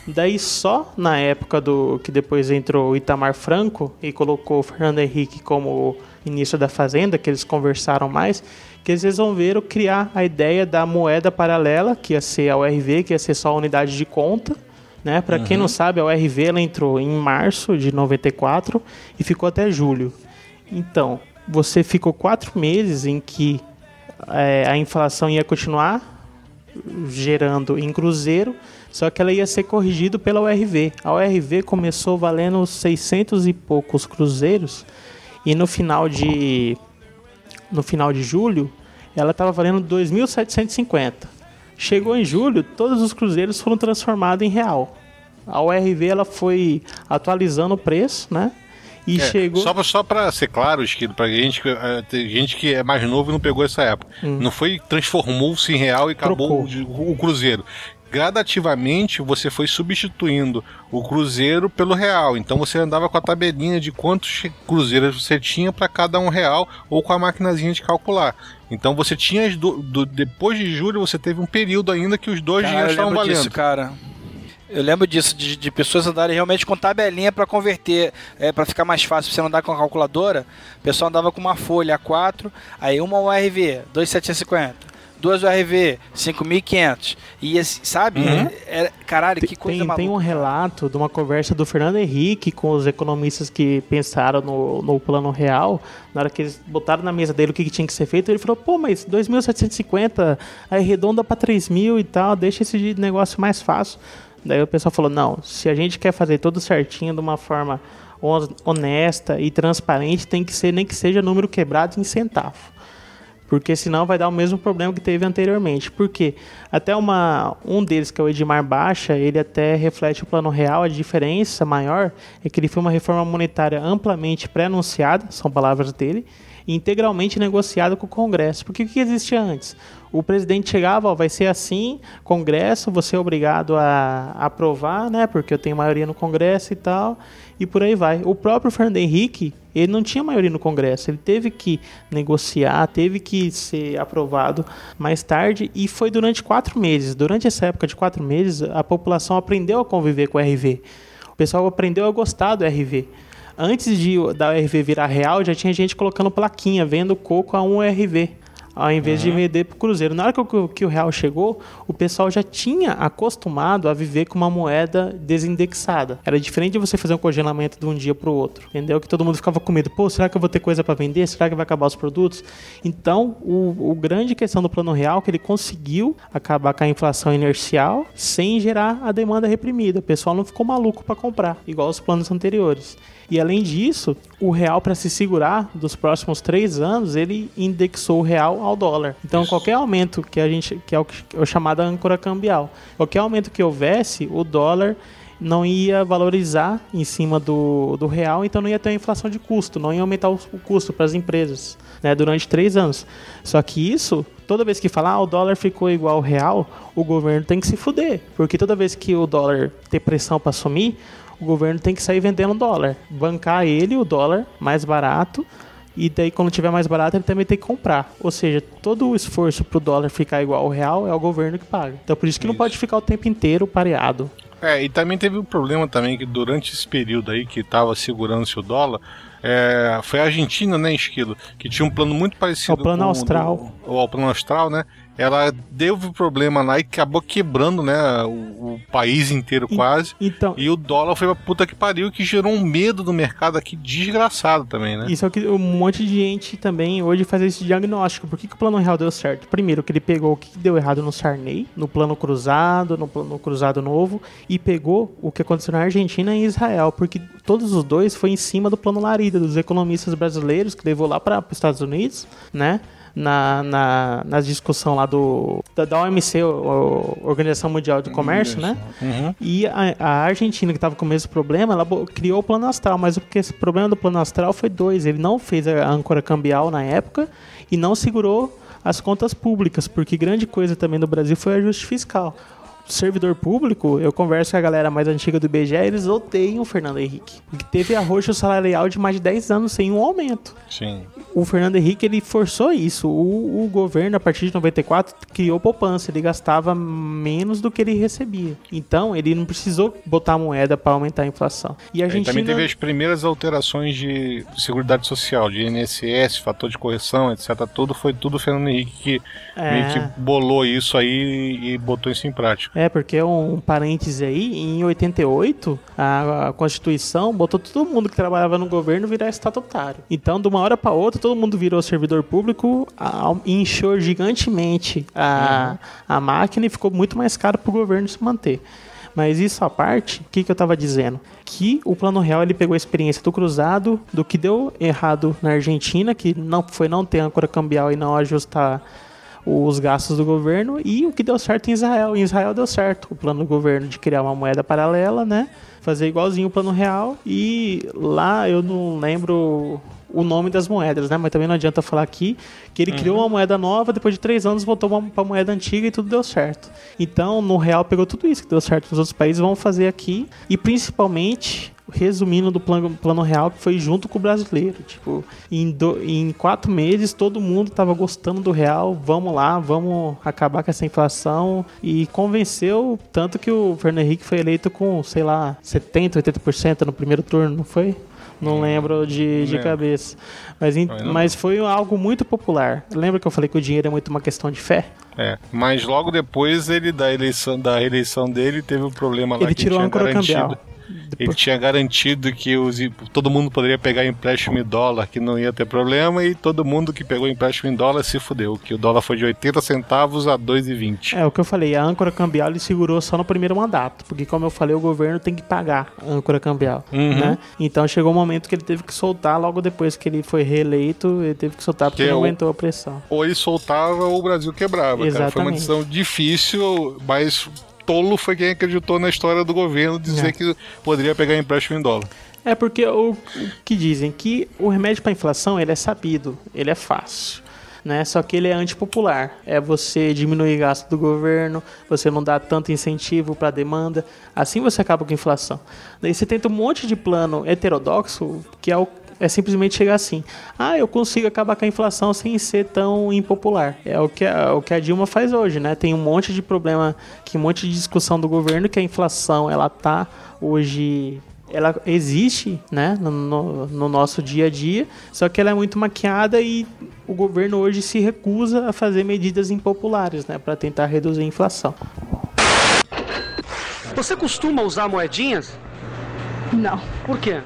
Daí só na época do que depois entrou Itamar Franco e colocou Fernando Henrique como ministro da Fazenda, que eles conversaram mais, que eles resolveram criar a ideia da moeda paralela, que ia ser a URV, que ia ser só a unidade de conta, né? Para uhum. quem não sabe, a URV ela entrou em março de 94 e ficou até julho. Então, você ficou quatro meses em que é, a inflação ia continuar gerando em cruzeiro, só que ela ia ser corrigida pela URV. A URV começou valendo 600 e poucos cruzeiros e no final de no final de julho ela estava valendo 2.750. Chegou em julho, todos os cruzeiros foram transformados em real. A URV ela foi atualizando o preço, né? E é, chegou. Só, só para ser claro, Esquido, pra gente, tem gente que é mais novo e não pegou essa época. Hum. Não foi, transformou-se em real e acabou o, o, Cruzeiro gradativamente você foi substituindo o cruzeiro pelo real. Então você andava com a tabelinha de quantos cruzeiros você tinha para cada um real ou com a maquinazinha de calcular. Então você tinha do, do, depois de julho você teve um período ainda que os dois cara, dinheiros estavam valendo. Disso, cara. Eu lembro disso, de, de pessoas andarem realmente com tabelinha para converter, é, para ficar mais fácil. Você não andar com a calculadora, o pessoal andava com uma folha A4, aí uma URV, 2,750 duas URV, 5.500. E sabe? Uhum. É, caralho, que coisa tem, maluca. Tem um relato de uma conversa do Fernando Henrique com os economistas que pensaram no, no plano real. Na hora que eles botaram na mesa dele o que, que tinha que ser feito, ele falou: pô, mas 2.750, aí redonda para 3.000 e tal, deixa esse negócio mais fácil. Daí o pessoal falou: não, se a gente quer fazer tudo certinho de uma forma honesta e transparente, tem que ser nem que seja número quebrado em centavo porque senão vai dar o mesmo problema que teve anteriormente. Porque até uma, um deles, que é o Edmar Baixa, ele até reflete o plano real. A diferença maior é que ele foi uma reforma monetária amplamente pré-anunciada, são palavras dele, e integralmente negociada com o Congresso. Porque o que existia antes? O presidente chegava, ó, vai ser assim, Congresso, você é obrigado a aprovar, né? Porque eu tenho maioria no Congresso e tal e por aí vai. O próprio Fernando Henrique, ele não tinha maioria no Congresso, ele teve que negociar, teve que ser aprovado mais tarde e foi durante quatro meses. Durante essa época de quatro meses, a população aprendeu a conviver com o RV. O pessoal aprendeu a gostar do RV. Antes de da RV virar real, já tinha gente colocando plaquinha, vendo coco a um RV ao invés uhum. de vender para o Cruzeiro. Na hora que o, que o real chegou, o pessoal já tinha acostumado a viver com uma moeda desindexada. Era diferente de você fazer um congelamento de um dia para o outro, entendeu? Que todo mundo ficava com medo. Pô, será que eu vou ter coisa para vender? Será que vai acabar os produtos? Então, o, o grande questão do plano real é que ele conseguiu acabar com a inflação inercial sem gerar a demanda reprimida. O pessoal não ficou maluco para comprar, igual os planos anteriores. E além disso, o real para se segurar dos próximos três anos, ele indexou o real ao dólar. Então, Isso. qualquer aumento que a gente, que é o, é o chamado âncora cambial, qualquer aumento que houvesse, o dólar não ia valorizar em cima do, do real, então não ia ter uma inflação de custo, não ia aumentar o, o custo para as empresas né, durante três anos. Só que isso, toda vez que falar ah, o dólar ficou igual ao real, o governo tem que se fuder, porque toda vez que o dólar ter pressão para sumir, o governo tem que sair vendendo dólar, bancar ele o dólar mais barato e daí quando tiver mais barato ele também tem que comprar. Ou seja, todo o esforço para o dólar ficar igual ao real é o governo que paga. Então por isso que isso. não pode ficar o tempo inteiro pareado. É, e também teve um problema também que durante esse período aí que estava segurando-se o dólar, é, foi a Argentina, né, Esquilo, que tinha um plano muito parecido o plano com austral. o, o plano austral, né? Ela deu problema lá e acabou quebrando, né, o, o país inteiro quase. Então, e o dólar foi pra puta que pariu, que gerou um medo no mercado aqui desgraçado também, né? Isso é o que um monte de gente também hoje faz esse diagnóstico. Por que, que o plano real deu certo? Primeiro, que ele pegou o que deu errado no Sarney, no plano cruzado, no plano cruzado novo, e pegou o que aconteceu na Argentina e Israel, porque todos os dois foi em cima do plano Larida, dos economistas brasileiros, que levou lá para os Estados Unidos, né? Na, na, na discussão lá do da, da OMC, o, Organização Mundial do Comércio, né? Uhum. E a, a Argentina, que estava com o mesmo problema, ela criou o plano astral, mas o que esse problema do plano astral foi dois. Ele não fez a âncora cambial na época e não segurou as contas públicas, porque grande coisa também no Brasil foi o ajuste fiscal. Servidor público, eu converso com a galera mais antiga do IBGE, eles odeiam o Fernando Henrique. Porque teve arroxo salarial de mais de 10 anos sem um aumento Sim. O Fernando Henrique ele forçou isso. O, o governo, a partir de 94, criou poupança. Ele gastava menos do que ele recebia. Então, ele não precisou botar moeda para aumentar a inflação. E a Argentina. também teve as primeiras alterações de Seguridade Social, de INSS, fator de correção, etc. Tudo foi tudo o Fernando Henrique que É. que bolou isso aí e botou isso em prática. É, porque um parêntese aí, em 88, a, a Constituição botou todo mundo que trabalhava no governo virar estatutário. Então, de uma hora para outra, todo mundo virou servidor público, a, inchou gigantemente a, a máquina e ficou muito mais caro para o governo se manter. Mas isso à parte, o que, que eu estava dizendo? Que o Plano Real ele pegou a experiência do cruzado, do que deu errado na Argentina, que não foi não ter âncora cambial e não ajustar os gastos do governo e o que deu certo em Israel. Em Israel deu certo o plano do governo de criar uma moeda paralela, né? Fazer igualzinho o plano real. E lá eu não lembro o nome das moedas, né? Mas também não adianta falar aqui que ele criou uma moeda nova, depois de três anos voltou para a moeda antiga e tudo deu certo. Então, no real pegou tudo isso que deu certo nos outros países, vamos fazer aqui. E principalmente resumindo do plano, plano real que foi junto com o brasileiro. Tipo, em, do- em quatro meses todo mundo tava gostando do real. Vamos lá, vamos acabar com essa inflação. E convenceu tanto que o Fernando Henrique foi eleito com, sei lá, 70, 80% no primeiro turno, não foi? Não lembro de, de lembro. cabeça. Mas, não. mas foi algo muito popular. Lembra que eu falei que o dinheiro é muito uma questão de fé? É, mas logo depois ele da eleição da reeleição dele teve um problema lá Ele que tirou a tinha âncora garantido. cambial. Ele tinha garantido que os, todo mundo poderia pegar empréstimo em dólar, que não ia ter problema, e todo mundo que pegou empréstimo em dólar se fudeu, que o dólar foi de 80 centavos a 2,20. É o que eu falei, a âncora cambial ele segurou só no primeiro mandato, porque como eu falei, o governo tem que pagar a âncora cambial, Uhum. né? Então chegou um momento que ele teve que soltar logo depois que ele foi reeleito, ele teve que soltar porque Que é não o- aguentou a pressão. Ou ele soltava ou o Brasil quebrava, cara. Foi uma Exatamente. decisão difícil, mas tolo foi quem acreditou na história do governo dizer É. que poderia pegar empréstimo em dólar. É porque o, o que dizem que o remédio para inflação ele é sabido, ele é fácil. Né? Só que ele é antipopular. É você diminuir gasto do governo, você não dá tanto incentivo para a demanda. Assim você acaba com a inflação. Daí você tenta um monte de plano heterodoxo, que é, o, é simplesmente chegar assim: ah, eu consigo acabar com a inflação sem ser tão impopular. É o que a, o que a Dilma faz hoje, né? Tem um monte de problema, que um monte de discussão do governo que a inflação ela tá hoje ela existe né, no, no- no nosso dia a dia, só que ela é muito maquiada e o governo hoje se recusa a fazer medidas impopulares né, para tentar reduzir a inflação. Você costuma usar moedinhas? Não. Por quê?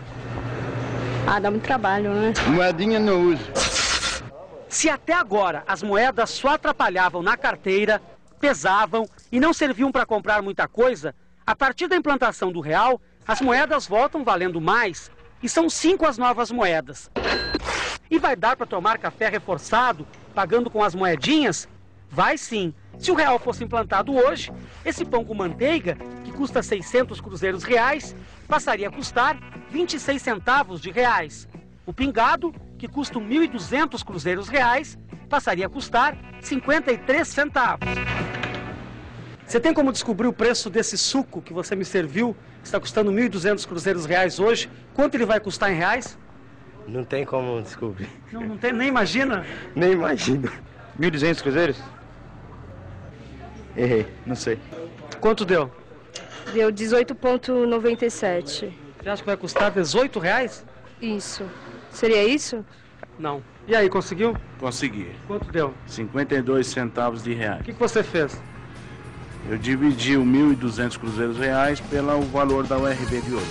Ah, dá muito trabalho, né? Moedinha não uso. Se até agora as moedas só atrapalhavam na carteira, pesavam e não serviam para comprar muita coisa, a partir da implantação do real, as moedas voltam valendo mais e são cinco as novas moedas. E vai dar para tomar café reforçado, pagando com as moedinhas? Vai sim. Se o real fosse implantado hoje, esse pão com manteiga, que custa 600 cruzeiros reais, passaria a custar 26 centavos de reais. O pingado, que custa 1.200 cruzeiros reais, passaria a custar 53 centavos. Você tem como descobrir o preço desse suco que você me serviu, que está custando 1.200 cruzeiros reais hoje? Quanto ele vai custar em reais? Não tem como descobrir. Não, não tem, nem imagina. Nem imagino. 1.200 cruzeiros? Errei, não sei. Quanto deu? Deu 18,97. Você acha que vai custar 18 reais? Isso. Seria isso? Não. E aí, conseguiu? Consegui. Quanto deu? 52 centavos de reais. O que, que você fez? Eu dividi o 1.200 cruzeiros reais pelo valor da URB de hoje.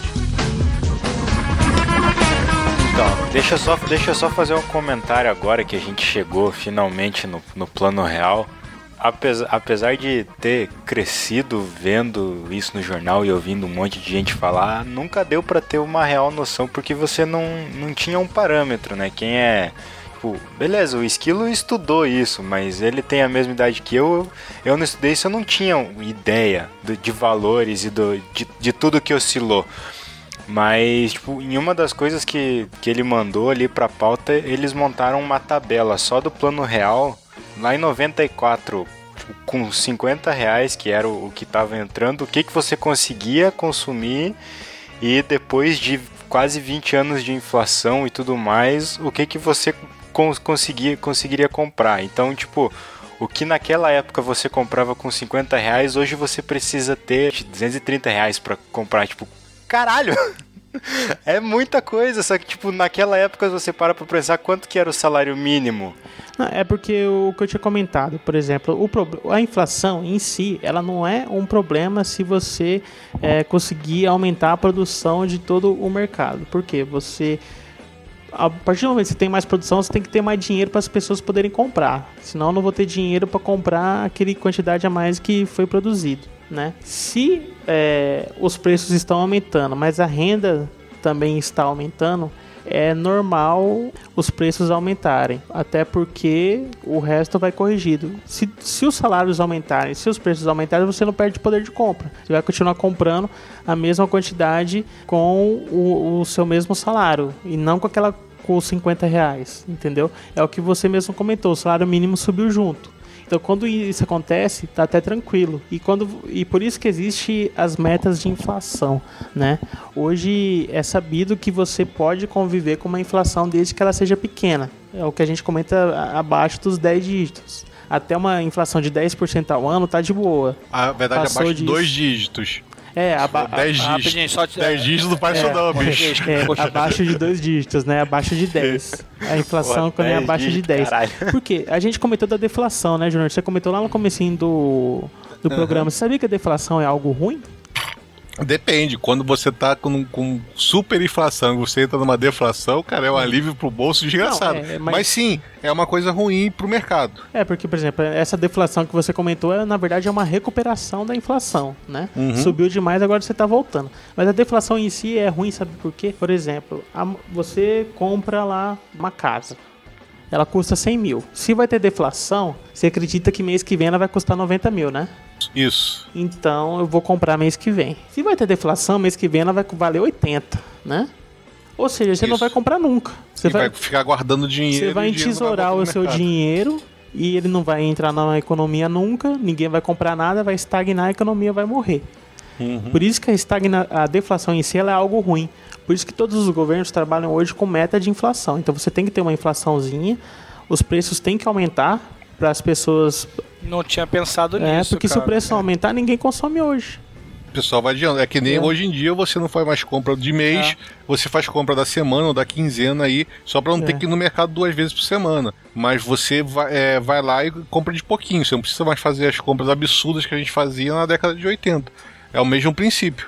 Então, deixa eu só, deixa eu só fazer um comentário agora que a gente chegou finalmente no, no plano real. Apesar, apesar de ter crescido vendo isso no jornal e ouvindo um monte de gente falar, nunca deu para ter uma real noção porque você não, não tinha um parâmetro, né? Quem é tipo, beleza, o Esquilo estudou isso, mas ele tem a mesma idade que eu. Eu não estudei isso, eu não tinha ideia do, de valores e do, de, de tudo que oscilou. Mas, tipo, em uma das coisas que, que ele mandou ali pra pauta, eles montaram uma tabela só do plano real, lá em 94, tipo, com 50 reais, que era o, que tava entrando, o que, que você conseguia consumir e depois de quase 20 anos de inflação e tudo mais, o que, que você cons conseguia, conseguiria comprar. Então, tipo, o que naquela época você comprava com 50 reais, hoje você precisa ter 230 reais pra comprar. Tipo, caralho! É muita coisa, só que tipo, naquela época você para pra pensar quanto que era o salário mínimo. Não, é porque o que eu tinha comentado, por exemplo, o a inflação em si, ela não é um problema se você é, conseguir aumentar a produção de todo o mercado. Porque você, a partir do momento que você tem mais produção, você tem que ter mais dinheiro para as pessoas poderem comprar. Senão eu não vou ter dinheiro para comprar aquele quantidade a mais que foi produzido. Né? Se é, os preços estão aumentando, mas a renda também está aumentando, é normal os preços aumentarem, até porque o resto vai corrigido. Se, se os salários aumentarem, se os preços aumentarem, você não perde poder de compra. Você vai continuar comprando a mesma quantidade com o, o seu mesmo salário e não com aquela com os 50 reais, entendeu? É o que você mesmo comentou, o salário mínimo subiu junto. Então, quando isso acontece, tá até tranquilo. E quando e por isso que existe as metas de inflação, né? Hoje é sabido que você pode conviver com uma inflação desde que ela seja pequena. É o que a gente comenta abaixo dos 10 dígitos. Até uma inflação de 10% ao ano tá de boa. A verdade, Passou abaixo de dois dígitos. É, aba 10 dígitos. rapidinho, só- 10 dígitos do pai é, não, bicho. é, abaixo de dois dígitos, né? Abaixo de 10. A inflação Pô, quando é 10 abaixo de dígitos, 10. caralho. Por quê? A gente comentou da deflação, né, Júnior? Você comentou lá no comecinho do, do Aham. programa. Você sabia que a deflação é algo ruim? Depende, quando você tá com, com super inflação e você entra numa deflação, cara, é um alívio pro bolso desgraçado. Não, é, mas... mas- sim, é uma coisa ruim pro mercado. É, porque, por exemplo, essa deflação que você comentou, é, na verdade, é uma recuperação da inflação, né? Uhum. Subiu demais, agora você está voltando. Mas a deflação em si é ruim, sabe por quê? Por exemplo, a- você compra lá uma casa. Ela custa 100 mil. Se vai ter deflação, você acredita que mês que vem ela vai custar 90 mil, né? Isso. Então eu vou comprar mês que vem. Se vai ter deflação, mês que vem ela vai valer 80, né? Ou seja, você não vai comprar nunca. Você e vai... ficar guardando dinheiro. você vai entesourar vai o seu mercado. dinheiro e ele não vai entrar na economia nunca, ninguém vai comprar nada, vai estagnar, a economia vai morrer. Uhum. Por isso que a, estagna, a deflação em si ela é algo ruim. Por isso que todos os governos trabalham hoje com meta de inflação. Então você tem que ter uma inflaçãozinha, os preços têm que aumentar para as pessoas. Não tinha pensado É, nisso. porque se o cara. preço não aumentar, ninguém consome hoje. O pessoal vai adiando. É que nem É. hoje em dia você não faz mais compra de mês, você faz compra da semana ou da quinzena aí, só pra não ter É. que ir no mercado duas vezes por semana. Mas você vai, é, vai lá e compra de pouquinho. Você não precisa mais fazer as compras absurdas que a gente fazia na década de 80. É o mesmo princípio.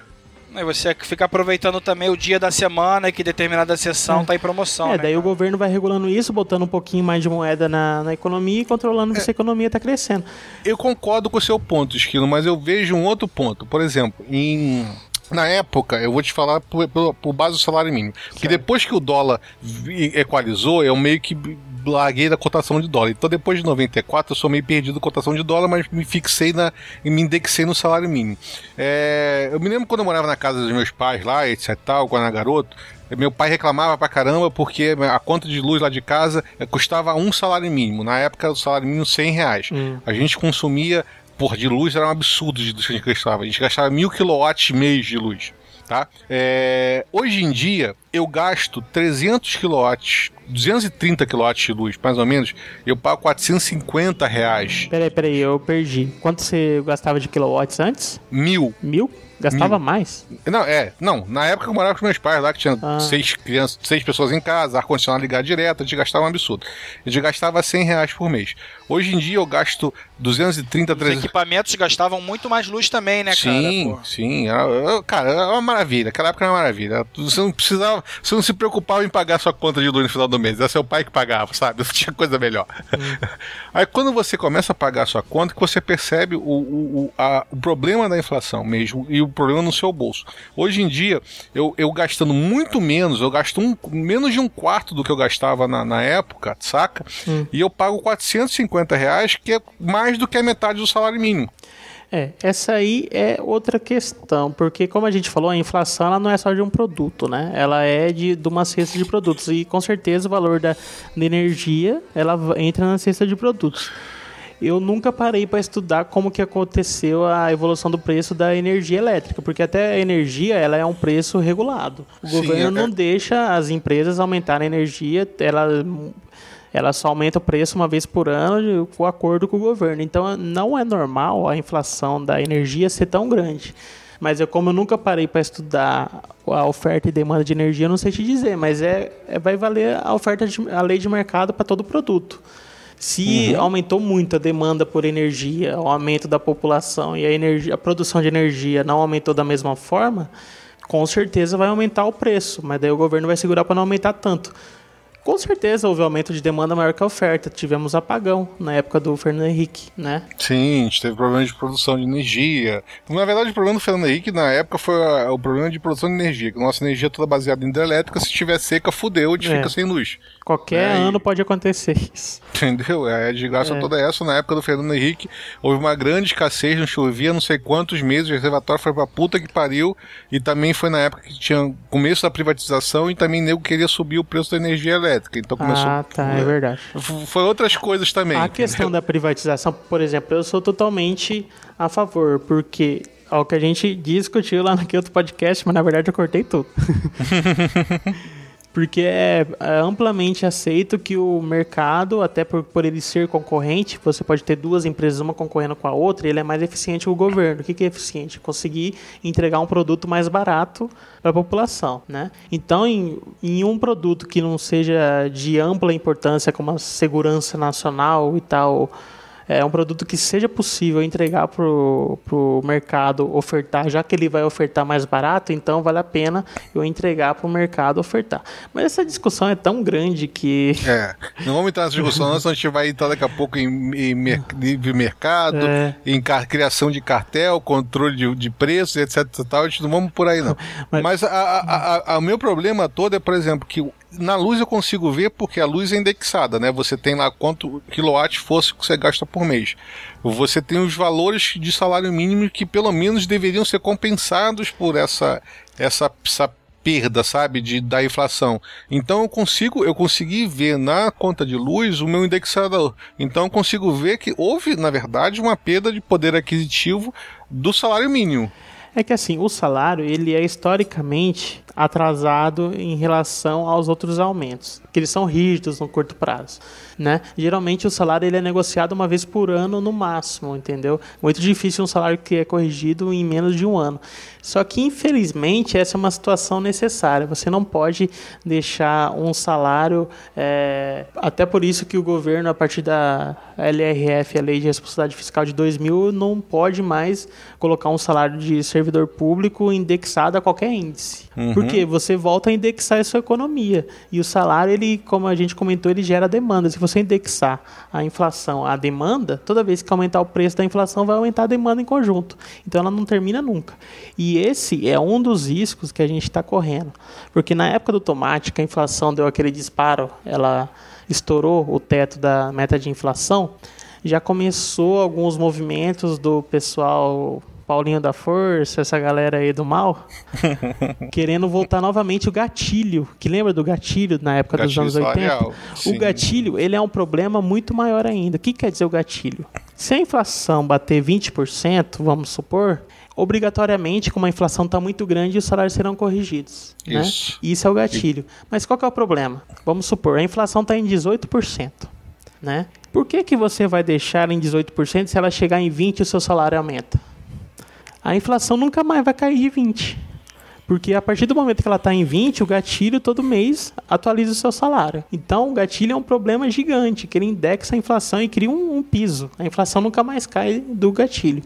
Aí você fica aproveitando também o dia da semana que determinada sessão tá em promoção. é, né? daí o governo vai regulando isso, botando um pouquinho mais de moeda na, na economia e controlando se a economia está crescendo. Eu concordo com o seu ponto, Esquilo, mas eu vejo um outro ponto. Por exemplo, em. Na época, eu vou te falar por, por, por base do salário mínimo. Que depois que o dólar equalizou, eu meio que larguei da cotação de dólar. Então, depois de 94, eu sou meio perdido com cotação de dólar, mas me fixei na, e me indexei no salário mínimo. É, eu me lembro quando eu morava na casa dos meus pais lá, etc tal, quando era garoto, meu pai reclamava pra caramba porque a conta de luz lá de casa eh, custava um salário mínimo. Na época, o salário mínimo 100 reais. A gente consumia, por de luz era um absurdo de luz que a gente gastava. A gente gastava mil quilowatts mês de luz. Tá? É, hoje em dia, eu gasto 300 quilowatts, 230 quilowatts de luz, mais ou menos. Eu pago 450 reais. Peraí, peraí, eu perdi. Quanto você gastava de kilowatts antes? Mil. Mil? Gastava Mil. mais? Não, é, não, na época eu morava com meus pais lá, que tinha Ah. seis crianças, seis pessoas em casa, ar-condicionado ligado direto, a gente gastava um absurdo. A gente gastava 100 reais por mês. Hoje em dia eu gasto 230, Os 300... equipamentos gastavam muito mais luz também, né, Sim, cara? Pô. sim. Era, era- cara, era uma maravilha. Aquela época era uma maravilha. Você não precisava, você não se preocupava em pagar sua conta de luz no final do mês. Era seu pai que pagava, sabe? Não tinha coisa melhor. Aí quando você começa a pagar a sua conta, que você percebe o, o, o, a- o problema da inflação mesmo. E o, problema no seu bolso. Hoje em dia, eu, eu gastando muito menos, eu gasto um, menos de um quarto do que eu gastava na, na época, saca? Hum. E eu pago 450 reais, que é mais do que a metade do salário mínimo. É, essa aí é outra questão, porque como a gente falou, a inflação ela não é só de um produto, né? Ela é de, de uma cesta de produtos e com certeza o valor da, da energia ela entra na cesta de produtos. Eu nunca parei para estudar como que aconteceu a evolução do preço da energia elétrica, porque até a energia ela é um preço regulado. O Sim, governo é- não deixa as empresas aumentarem a energia, ela ela só aumenta o preço uma vez por ano com acordo com o governo. Então não é normal a inflação da energia ser tão grande. Mas eu, como eu nunca parei para estudar a oferta e demanda de energia, eu não sei te dizer, mas é, é- vai valer a oferta de, a lei de mercado para todo produto. Se aumentou muito a demanda por energia, o aumento da população e a, energia, a produção de energia não aumentou da mesma forma, com certeza vai aumentar o preço, mas daí o governo vai segurar para não aumentar tanto. Com certeza houve aumento de demanda maior que a oferta. Tivemos apagão na época do Fernando Henrique, né? Sim, a gente teve problema de produção de energia. Na verdade, o problema do Fernando Henrique, na época, foi o problema de produção de energia. Que nossa energia é toda baseada em hidrelétrica, se tiver seca, fudeu, a gente É. fica sem luz. Qualquer É, ano pode acontecer isso. Entendeu? É a desgraça É. toda essa. Na época do Fernando Henrique, houve uma grande escassez, não chovia não sei quantos meses, o reservatório foi pra puta que pariu. E também foi na época que tinha começo da privatização e também nego queria subir o preço da energia elétrica. Então começou. Ah, tá, é verdade. Foi outras coisas também. A entendeu? questão da privatização, por exemplo, eu sou totalmente a favor, porque é o que a gente discutiu lá naquele outro podcast, mas na verdade eu cortei tudo. Porque é, é amplamente aceito que o mercado, até por, por ele ser concorrente, você pode ter duas empresas, uma concorrendo com a outra, ele é mais eficiente que o governo. O que, que é eficiente? Conseguir entregar um produto mais barato para a população. Né? Então, em, em um produto que não seja de ampla importância, como a segurança nacional e tal, é um produto que seja possível entregar para o mercado ofertar, já que ele vai ofertar mais barato, então vale a pena eu entregar para o mercado ofertar. Mas essa discussão é tão grande que. É, não vamos entrar nessa discussão, não, senão a gente vai entrar daqui a pouco em, em livre mercado, É. em criação de cartel, controle de, de preços, etc. Tal. A gente não vamos por aí, não. Mas, a- a- a- a- o meu problema todo é, por exemplo, que na luz eu consigo ver porque a luz é indexada, né? Você tem lá quanto quilowatt fosse que você gasta por mês. Você tem os valores de salário mínimo que pelo menos deveriam ser compensados por essa, essa, essa perda, sabe, de, da inflação. Então eu consigo, eu consegui ver na conta de luz o meu indexador. Então eu consigo ver que houve, na verdade, uma perda de poder aquisitivo do salário mínimo. É que assim, o salário ele é historicamente atrasado em relação aos outros aumentos, que eles são rígidos no curto prazo, né? Geralmente o salário ele é negociado uma vez por ano no máximo, entendeu? Muito difícil um salário que é corrigido em menos de um ano. Só que infelizmente essa é uma situação necessária. Você não pode deixar um salário, é, até por isso que o governo a partir da LRF, a Lei de Responsabilidade Fiscal de 2000, não pode mais colocar um salário de servidor público indexado a qualquer índice. Uhum. Porque você volta a indexar a sua economia. E o salário, ele, como a gente comentou, ele gera demanda. Se você indexar a inflação à demanda, toda vez que aumentar o preço da inflação, vai aumentar a demanda em conjunto. Então ela não termina nunca. E esse é um dos riscos que a gente está correndo. Porque na época do tomate, que a inflação deu aquele disparo, ela estourou o teto da meta de inflação, já começou alguns movimentos do pessoal Paulinho da Força, essa galera aí do mal, querendo voltar novamente o gatilho. Que lembra do gatilho na época Gatilho dos anos 80? salarial, sim. O gatilho, ele é um problema muito maior ainda. O que quer dizer o gatilho? Se a inflação bater 20%, vamos supor, obrigatoriamente, como a inflação está muito grande, os salários serão corrigidos. né? Isso. Isso é o gatilho. Mas qual que é o problema? Vamos supor, a inflação está em 18%. Né? Por que, que você vai deixar em 18% se ela chegar em 20% e o seu salário aumenta? A inflação nunca mais vai cair de 20%. Porque a partir do momento que ela está em 20, o gatilho todo mês atualiza o seu salário. Então o gatilho é um problema gigante, que ele indexa a inflação e cria um, um piso. A inflação nunca mais cai do gatilho.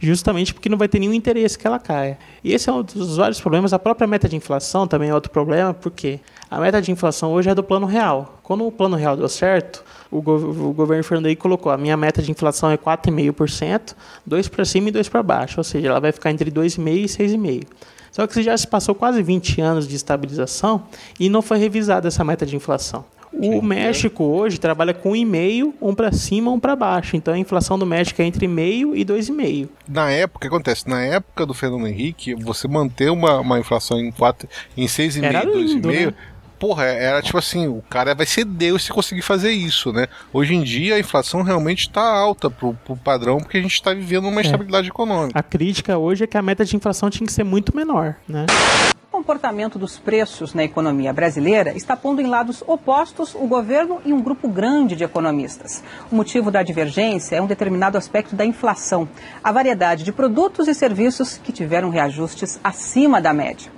Justamente porque não vai ter nenhum interesse que ela caia. E esse é um dos vários problemas. A própria meta de inflação também é outro problema, porque a meta de inflação hoje é do plano real. Quando o plano real deu certo, o, go o governo Fernando Henrique colocou, a minha meta de inflação é 4,5%, 2 para cima e 2 para baixo, ou seja, ela vai ficar entre 2,5% e 6,5%. Só que já se passou quase 20 anos de estabilização e não foi revisada essa meta de inflação. O México hoje trabalha com 1,5, um para cima, um para baixo. Então a inflação do México é entre meio e 2,5. Na época, o que acontece? Na época do Fernando Henrique, você manter uma, uma inflação em, 4, em 6,5, 2,5, né? Porra, era tipo assim, o cara vai ser Deus se conseguir fazer isso, né? Hoje em dia a inflação realmente está alta pro, pro padrão porque a gente está vivendo uma é. estabilidade econômica. A crítica hoje é que a meta de inflação tinha que ser muito menor, né? O comportamento dos preços na economia brasileira está pondo em lados opostos o governo e um grupo grande de economistas. O motivo da divergência é um determinado aspecto da inflação, a variedade de produtos e serviços que tiveram reajustes acima da média.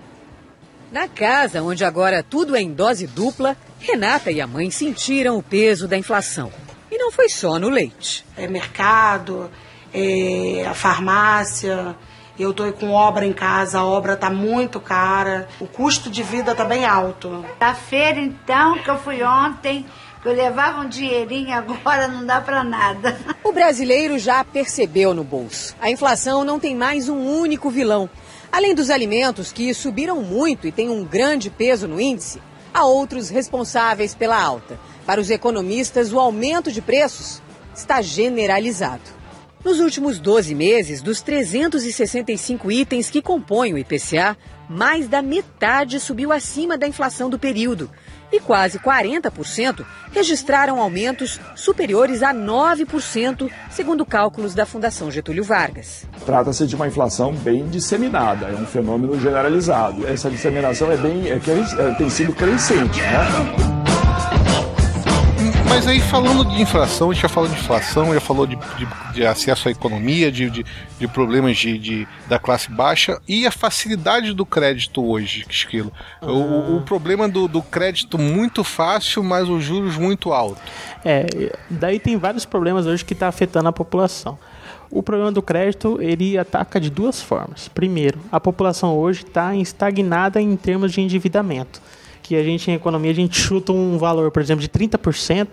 Na casa, onde agora tudo é em dose dupla, Renata e a mãe sentiram o peso da inflação. E não foi só no leite. É mercado, é a farmácia. Eu estou com obra em casa, a obra está muito cara, o custo de vida está bem alto. Da feira, então, que eu fui ontem, que eu levava um dinheirinho, agora não dá para nada. O brasileiro já percebeu no bolso. A inflação não tem mais um único vilão. Além dos alimentos que subiram muito e têm um grande peso no índice, há outros responsáveis pela alta. Para os economistas, o aumento de preços está generalizado. Nos últimos 12 meses, dos 365 itens que compõem o IPCA, mais da metade subiu acima da inflação do período e quase 40% registraram aumentos superiores a 9%, segundo cálculos da Fundação Getúlio Vargas. Trata-se de uma inflação bem disseminada, é um fenômeno generalizado. Essa disseminação é bem é, é, tem sido crescente, né? Mas aí falando de inflação, a gente já falou de inflação, já falou de, de, de acesso à economia, de, de, de problemas de, de, da classe baixa e a facilidade do crédito hoje, Esquilo. O, o, problema do, do crédito muito fácil, mas os juros muito altos. É, daí tem vários problemas hoje que está afetando a população. O problema do crédito ele ataca de duas formas. Primeiro, a população hoje está estagnada em termos de endividamento que a gente em economia a gente chuta um valor, por exemplo, de 30%,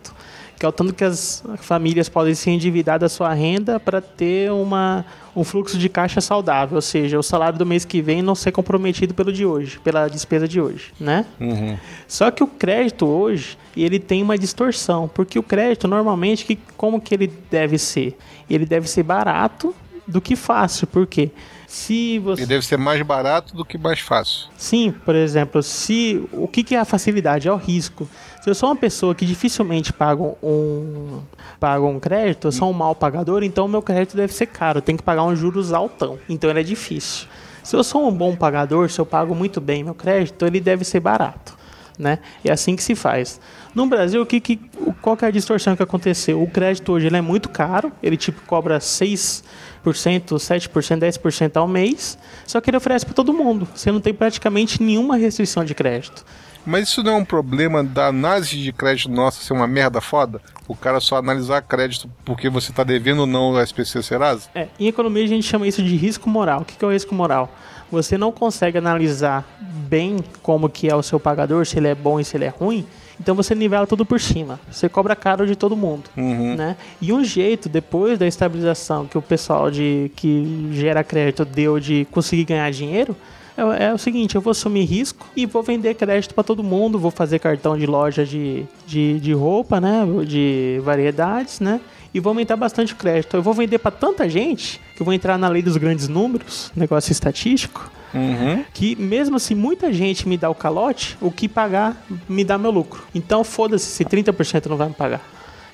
que é o tanto que as famílias podem se endividar da sua renda para ter uma, um fluxo de caixa saudável, ou seja, o salário do mês que vem não ser comprometido pelo de hoje, pela despesa de hoje, né? Uhum. Só que o crédito hoje, ele tem uma distorção, porque o crédito normalmente, que, como que ele deve ser? Ele deve ser barato do que fácil, por quê? Se você... E deve ser mais barato do que mais fácil. Sim, por exemplo, se o que, que é a facilidade? É o risco. Se eu sou uma pessoa que dificilmente paga um, paga um crédito, eu sou um mal pagador, então o meu crédito deve ser caro. Eu tenho que pagar um juros altão. Então ele é difícil. Se eu sou um bom pagador, se eu pago muito bem meu crédito, ele deve ser barato. Né? É assim que se faz. No Brasil, o que, que, qual que é a distorção que aconteceu? O crédito hoje ele é muito caro, ele tipo cobra 6 7%, 10% ao mês, só que ele oferece para todo mundo. Você não tem praticamente nenhuma restrição de crédito. Mas isso não é um problema da análise de crédito nossa ser uma merda foda? O cara só analisar crédito porque você está devendo ou não o SPC Serasa? É, em economia a gente chama isso de risco moral. O que é o risco moral? Você não consegue analisar bem como que é o seu pagador, se ele é bom e se ele é ruim, então você nivela tudo por cima. Você cobra caro de todo mundo, uhum. né? E um jeito depois da estabilização que o pessoal de que gera crédito deu de conseguir ganhar dinheiro é, é, o seguinte, eu vou assumir risco e vou vender crédito para todo mundo, vou fazer cartão de loja de, de, de roupa, né? De variedades, né? E vou aumentar bastante o crédito. Eu vou vender para tanta gente que eu vou entrar na lei dos grandes números, negócio estatístico Uhum. Que mesmo se muita gente me dá o calote, o que pagar me dá meu lucro. Então foda-se se 30% não vai me pagar.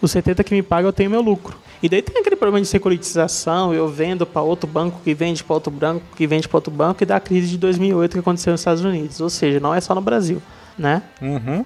Os 70 que me paga eu tenho meu lucro. E daí tem aquele problema de securitização, eu vendo para outro banco que vende para outro banco que vende para outro banco e dá a crise de 2008 que aconteceu nos Estados Unidos. Ou seja, não é só no Brasil, né? Uhum.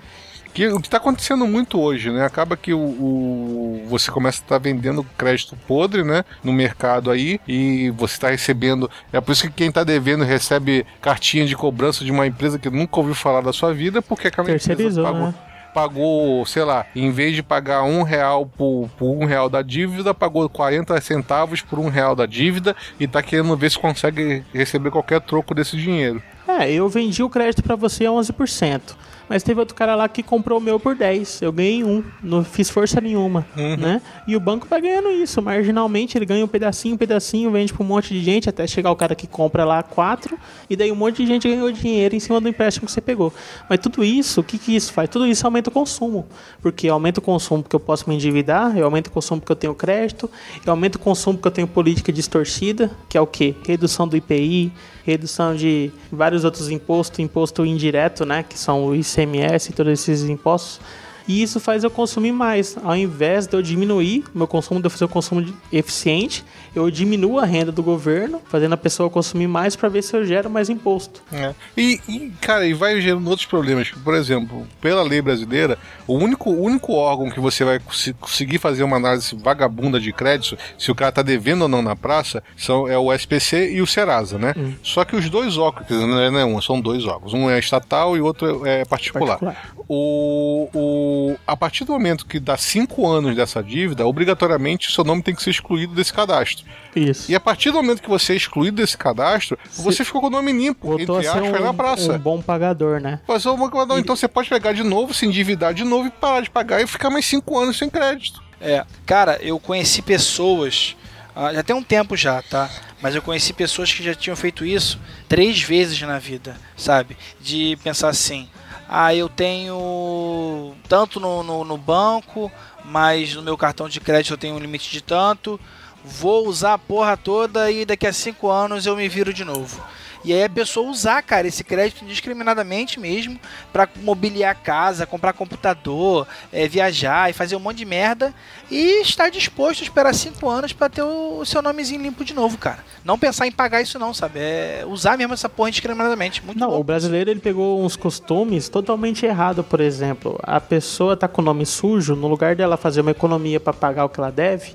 Que, o que está acontecendo muito hoje, né? Acaba que o, o você começa a estar tá vendendo crédito podre, né? No mercado aí e você está recebendo. É por isso que quem está devendo recebe cartinha de cobrança de uma empresa que nunca ouviu falar da sua vida, porque aquela empresa pagou. Né? pagou, sei lá, em vez de pagar um real por, por, um real da dívida, pagou 40 centavos por um real da dívida e tá querendo ver se consegue receber qualquer troco desse dinheiro. É, eu vendi o crédito para você a 11%. Mas teve outro cara lá que comprou o meu por 10. Eu ganhei um, não fiz força nenhuma, Uhum. né? E o banco vai ganhando isso. Marginalmente ele ganha um pedacinho, um pedacinho, vende para um monte de gente até chegar o cara que compra lá 4 e daí um monte de gente ganhou dinheiro em cima do empréstimo que você pegou. Mas tudo isso, o que que isso faz? Tudo isso aumenta o consumo. Porque aumenta o consumo porque eu posso me endividar, eu aumento o consumo porque eu tenho crédito, eu aumento o consumo porque eu tenho política distorcida, que é o quê? Redução do IPI, redução de vários outros impostos, imposto indireto, né, que são o ICMS e todos esses impostos. E isso faz eu consumir mais. Ao invés de eu diminuir meu consumo, de eu fazer o consumo eficiente, eu diminuo a renda do governo, fazendo a pessoa consumir mais para ver se eu gero mais imposto. É. E, e, cara, e vai gerando outros problemas. Por exemplo, pela lei brasileira, o único, único órgão que você vai conseguir fazer uma análise vagabunda de crédito, se o cara tá devendo ou não na praça, são, é o SPC e o Serasa, né? Só que os dois órgãos, não é, não é um, são dois órgãos. Um é estatal e o outro é particular. O, o, a partir do momento que dá cinco anos dessa dívida, obrigatoriamente seu nome tem que ser excluído desse cadastro. Isso. E a partir do momento que você é excluído desse cadastro, você ficou com o nome limpo, Voltou entre ser aspas, na praça. um, um bom pagador, né? Mas, ô, Macadão, então você pode pegar de novo, se endividar de novo e parar de pagar e ficar mais cinco anos sem crédito. É, cara, eu conheci pessoas, ah, já tem um tempo já, tá? Mas eu conheci pessoas que já tinham feito isso três vezes na vida, sabe? De pensar assim, ah, eu tenho tanto no, no, no banco, mas no meu cartão de crédito eu tenho um limite de tanto, vou usar a porra toda e daqui a cinco anos eu me viro de novo. E aí a pessoa usar, cara, esse crédito indiscriminadamente mesmo para mobiliar a casa, comprar computador, é, viajar e fazer um monte de merda e estar disposto a esperar cinco anos para ter o, seu nomezinho limpo de novo, cara. Não pensar em pagar isso não, sabe? É usar mesmo essa porra indiscriminadamente. Muito Não, bom. o brasileiro ele pegou uns costumes totalmente errados, por exemplo. A pessoa tá com o nome sujo, no lugar dela fazer uma economia para pagar o que ela deve,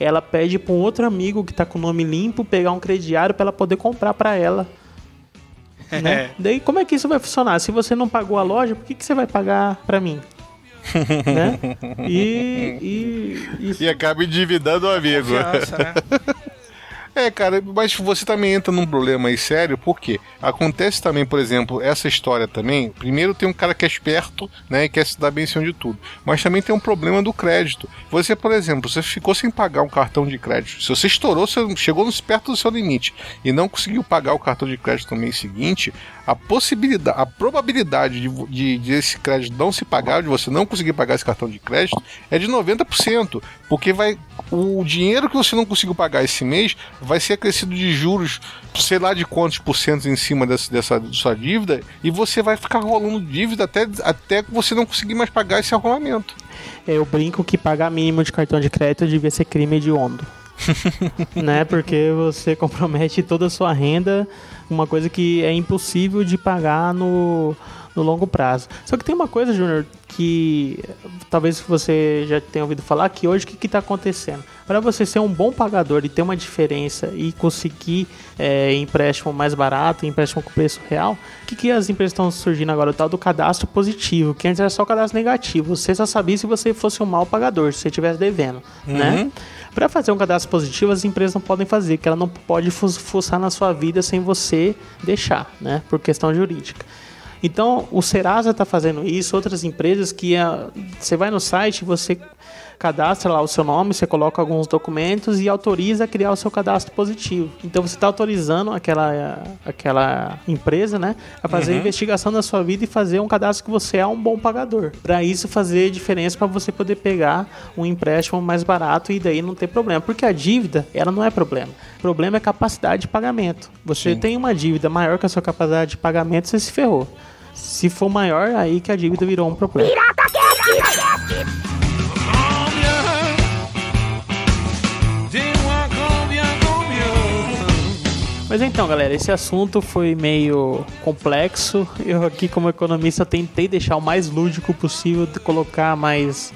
ela pede para um outro amigo que tá com o nome limpo pegar um crediário para ela poder comprar para ela. né? Daí como é que isso vai funcionar? Se você não pagou a loja, por que, que você vai pagar para mim? né? E, e, E acaba endividando o amigo. Confiança, né? É, cara, mas você também entra num problema aí sério, porque acontece também, por exemplo, essa história também. Primeiro tem um cara que é esperto, né, e quer se dar bem em cima de tudo. Mas também tem um problema do crédito. Você, por exemplo, você ficou sem pagar um cartão de crédito. Se você estourou, você chegou perto do seu limite e não conseguiu pagar o cartão de crédito no mês seguinte, a possibilidade, a probabilidade de, de, de esse crédito não se pagar, de você não conseguir pagar esse cartão de crédito, é de 90%. Porque vai. O dinheiro que você não conseguiu pagar esse mês vai ser acrescido de juros, sei lá de quantos por cento em cima dessa, dessa sua dívida, e você vai ficar rolando dívida até, até você não conseguir mais pagar esse arrolamento. Eu brinco que pagar mínimo de cartão de crédito devia ser crime hediondo. né? Porque você compromete toda a sua renda, uma coisa que é impossível de pagar no, no longo prazo. Só que tem uma coisa, Júnior, que talvez você já tenha ouvido falar, que hoje o que está acontecendo? Para você ser um bom pagador e ter uma diferença e conseguir é, empréstimo mais barato, empréstimo com preço real, o que, que as empresas estão surgindo agora? O tal do cadastro positivo, que antes era só o cadastro negativo. Você só sabia se você fosse um mau pagador, se você estivesse devendo, né? Uhum. Para fazer um cadastro positivo, as empresas não podem fazer, que ela não pode fu- fuçar na sua vida sem você deixar, né? Por questão jurídica. Então, o Serasa está fazendo isso, outras empresas que ah, você vai no site, você cadastra lá o seu nome, você coloca alguns documentos e autoriza a criar o seu cadastro positivo. Então você está autorizando aquela, aquela empresa, né, a fazer a Uhum. investigação da sua vida e fazer um cadastro que você é um bom pagador. Para isso fazer diferença para você poder pegar um empréstimo mais barato e daí não ter problema, porque a dívida ela não é problema. O problema é capacidade de pagamento. Você tem uma dívida maior que a sua capacidade de pagamento, você se ferrou. Se for maior, aí que a dívida virou um problema. Mas então, galera, esse assunto foi meio complexo. Eu aqui, como economista, tentei deixar o mais lúdico possível, de colocar mais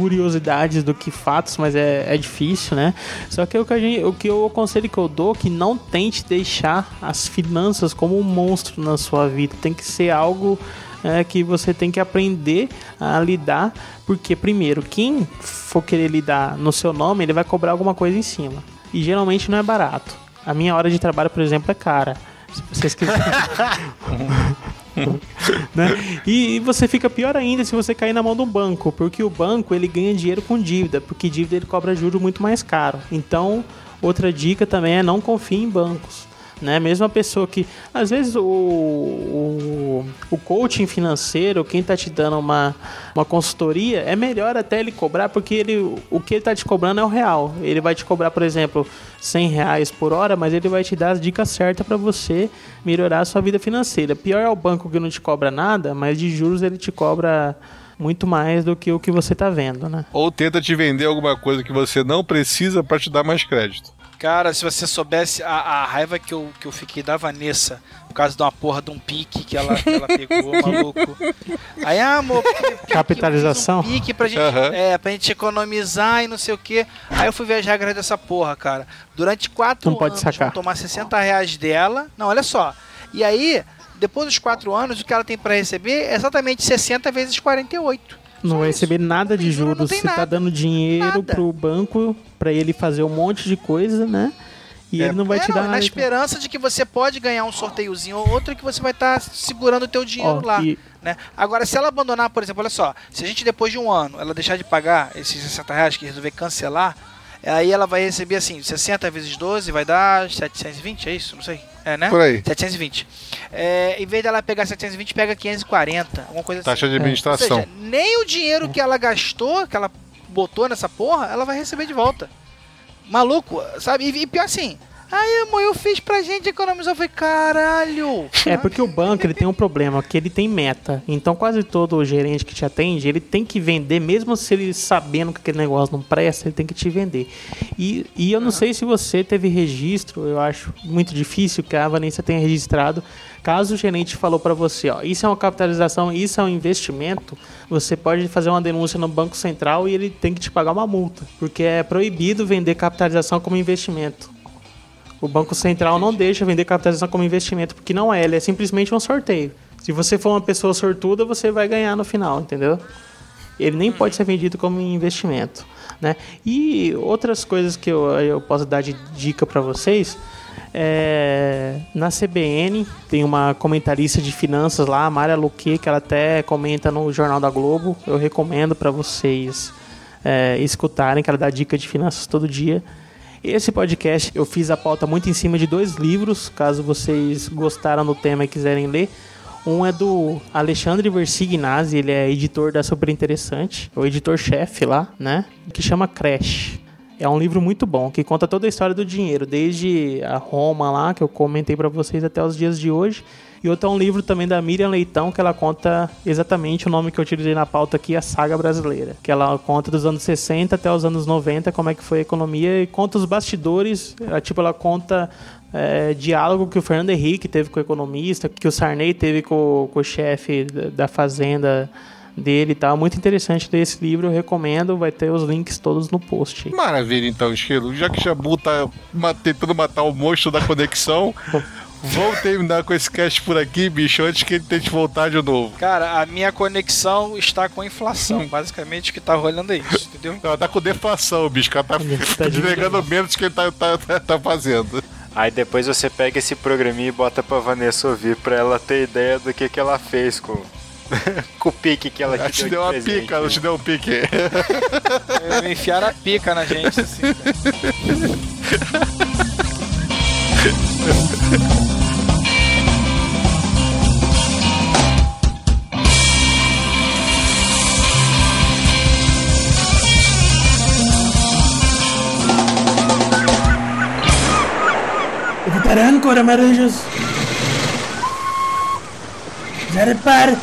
curiosidades do que fatos, mas é, é difícil, né? Só que o que, gente, o que eu que eu dou é que não tente deixar as finanças como um monstro na sua vida. Tem que ser algo é, que você tem que aprender a lidar, porque primeiro, quem for querer lidar no seu nome, ele vai cobrar alguma coisa em cima. E geralmente não é barato. A minha hora de trabalho, por exemplo, é cara. Se vocês quiserem. né? E, e você fica pior ainda se você cair na mão um banco, porque o banco ele ganha dinheiro com dívida, porque dívida ele cobra juros muito mais caro. Então, outra dica também é não confie em bancos né? Mesmo a pessoa que, às vezes, o, o, o coaching financeiro, quem está te dando uma, uma consultoria, é melhor até ele cobrar, porque ele, o que ele está te cobrando é o real. Ele vai te cobrar, por exemplo, 100 reais por hora, mas ele vai te dar as dicas certas para você melhorar a sua vida financeira. Pior é o banco que não te cobra nada, mas de juros ele te cobra muito mais do que o que você está vendo, né? Ou tenta te vender alguma coisa que você não precisa para te dar mais crédito. Cara, se você soubesse a, a, raiva que eu, que eu fiquei da Vanessa por causa de uma porra de um pique que ela, que ela pegou, maluco. Aí, ah, amor, porque, capitalização. Um pique pra gente, uhum. é, pra gente economizar e não sei o que. Aí eu fui ver as regras dessa porra, cara. Durante quatro não anos, pode sacar. vou tomar 60 reais dela. Não, olha só. E aí, depois dos quatro anos, o que ela tem para receber é exatamente 60 vezes 48. Não vai receber nada de juros. Você tá dando dinheiro nada. pro banco para ele fazer um monte de coisa, né? E é, ele não vai é, te dar não, nada. Na esperança de que você pode ganhar um sorteiozinho ou outro que você vai estar tá segurando o teu dinheiro lá. E... Né? Agora, se ela abandonar, por exemplo, olha só, se a gente depois de um ano ela deixar de pagar esses 60 reais que resolver cancelar, aí ela vai receber assim, 60 vezes 12 vai dar 720, é isso? Não sei. É, né? Por aí. 720. É, em vez dela pegar 720, pega 540, alguma coisa Taxa assim. de administração. Ou seja, nem o dinheiro que ela gastou, que ela botou nessa porra, ela vai receber de volta. Maluco, sabe? E, e pior assim, Ai, amor, eu fiz pra gente economizar. Eu falei, caralho. É porque o banco ele tem um problema, que ele tem meta. Então quase todo gerente que te atende, ele tem que vender, mesmo se ele sabendo que aquele negócio não presta, ele tem que te vender. E, e eu não sei se você teve registro, eu acho muito difícil que a Vanessa tenha registrado. Caso o gerente falou para você, ó, isso é uma capitalização, isso é um investimento, você pode fazer uma denúncia no Banco Central e ele tem que te pagar uma multa, porque é proibido vender capitalização como investimento. O Banco Central não deixa vender capitalização como investimento, porque não é, ele é simplesmente um sorteio. Se você for uma pessoa sortuda, você vai ganhar no final, entendeu? Ele nem pode ser vendido como investimento. Né? E outras coisas que eu, eu posso dar de dica para vocês. É, na CBN tem uma comentarista de finanças lá, a Maria Luque, que ela até comenta no Jornal da Globo. Eu recomendo para vocês é, escutarem, que ela dá dica de finanças todo dia. Esse podcast eu fiz a pauta muito em cima de dois livros, caso vocês gostaram do tema e quiserem ler. Um é do Alexandre Versignazzi, ele é editor da Super Interessante, o editor-chefe lá, né? Que chama Crash. É um livro muito bom, que conta toda a história do dinheiro, desde a Roma lá, que eu comentei para vocês, até os dias de hoje. E outro é um livro também da Miriam Leitão, que ela conta exatamente o nome que eu utilizei na pauta aqui, a saga brasileira. Que ela conta dos anos 60 até os anos 90, como é que foi a economia, e conta os bastidores, ela, tipo, ela conta é, diálogo que o Fernando Henrique teve com o economista, que o Sarney teve com, com o chefe da fazenda dele e tal. Muito interessante ler esse livro, eu recomendo. Vai ter os links todos no post. Maravilha, então, Estilo. Já que Jabu tá tentando matar o monstro da conexão. Vamos terminar com esse cast por aqui, bicho, antes que ele tente voltar de novo. Cara, a minha conexão está com inflação. Basicamente, o que tá rolando é isso, entendeu? Ela tá com deflação, bicho. Ela tá, tá desligando menos que ele tá, tá, tá, tá fazendo. Aí depois você pega esse programinha e bota pra Vanessa ouvir pra ela ter ideia do que, que ela fez com, com o pique que ela, ela te, deu. deu uma presente, pica, ela te deu um pique. Me enfiaram a pica na gente, assim. Parando, Cora Maranjas. Já repara.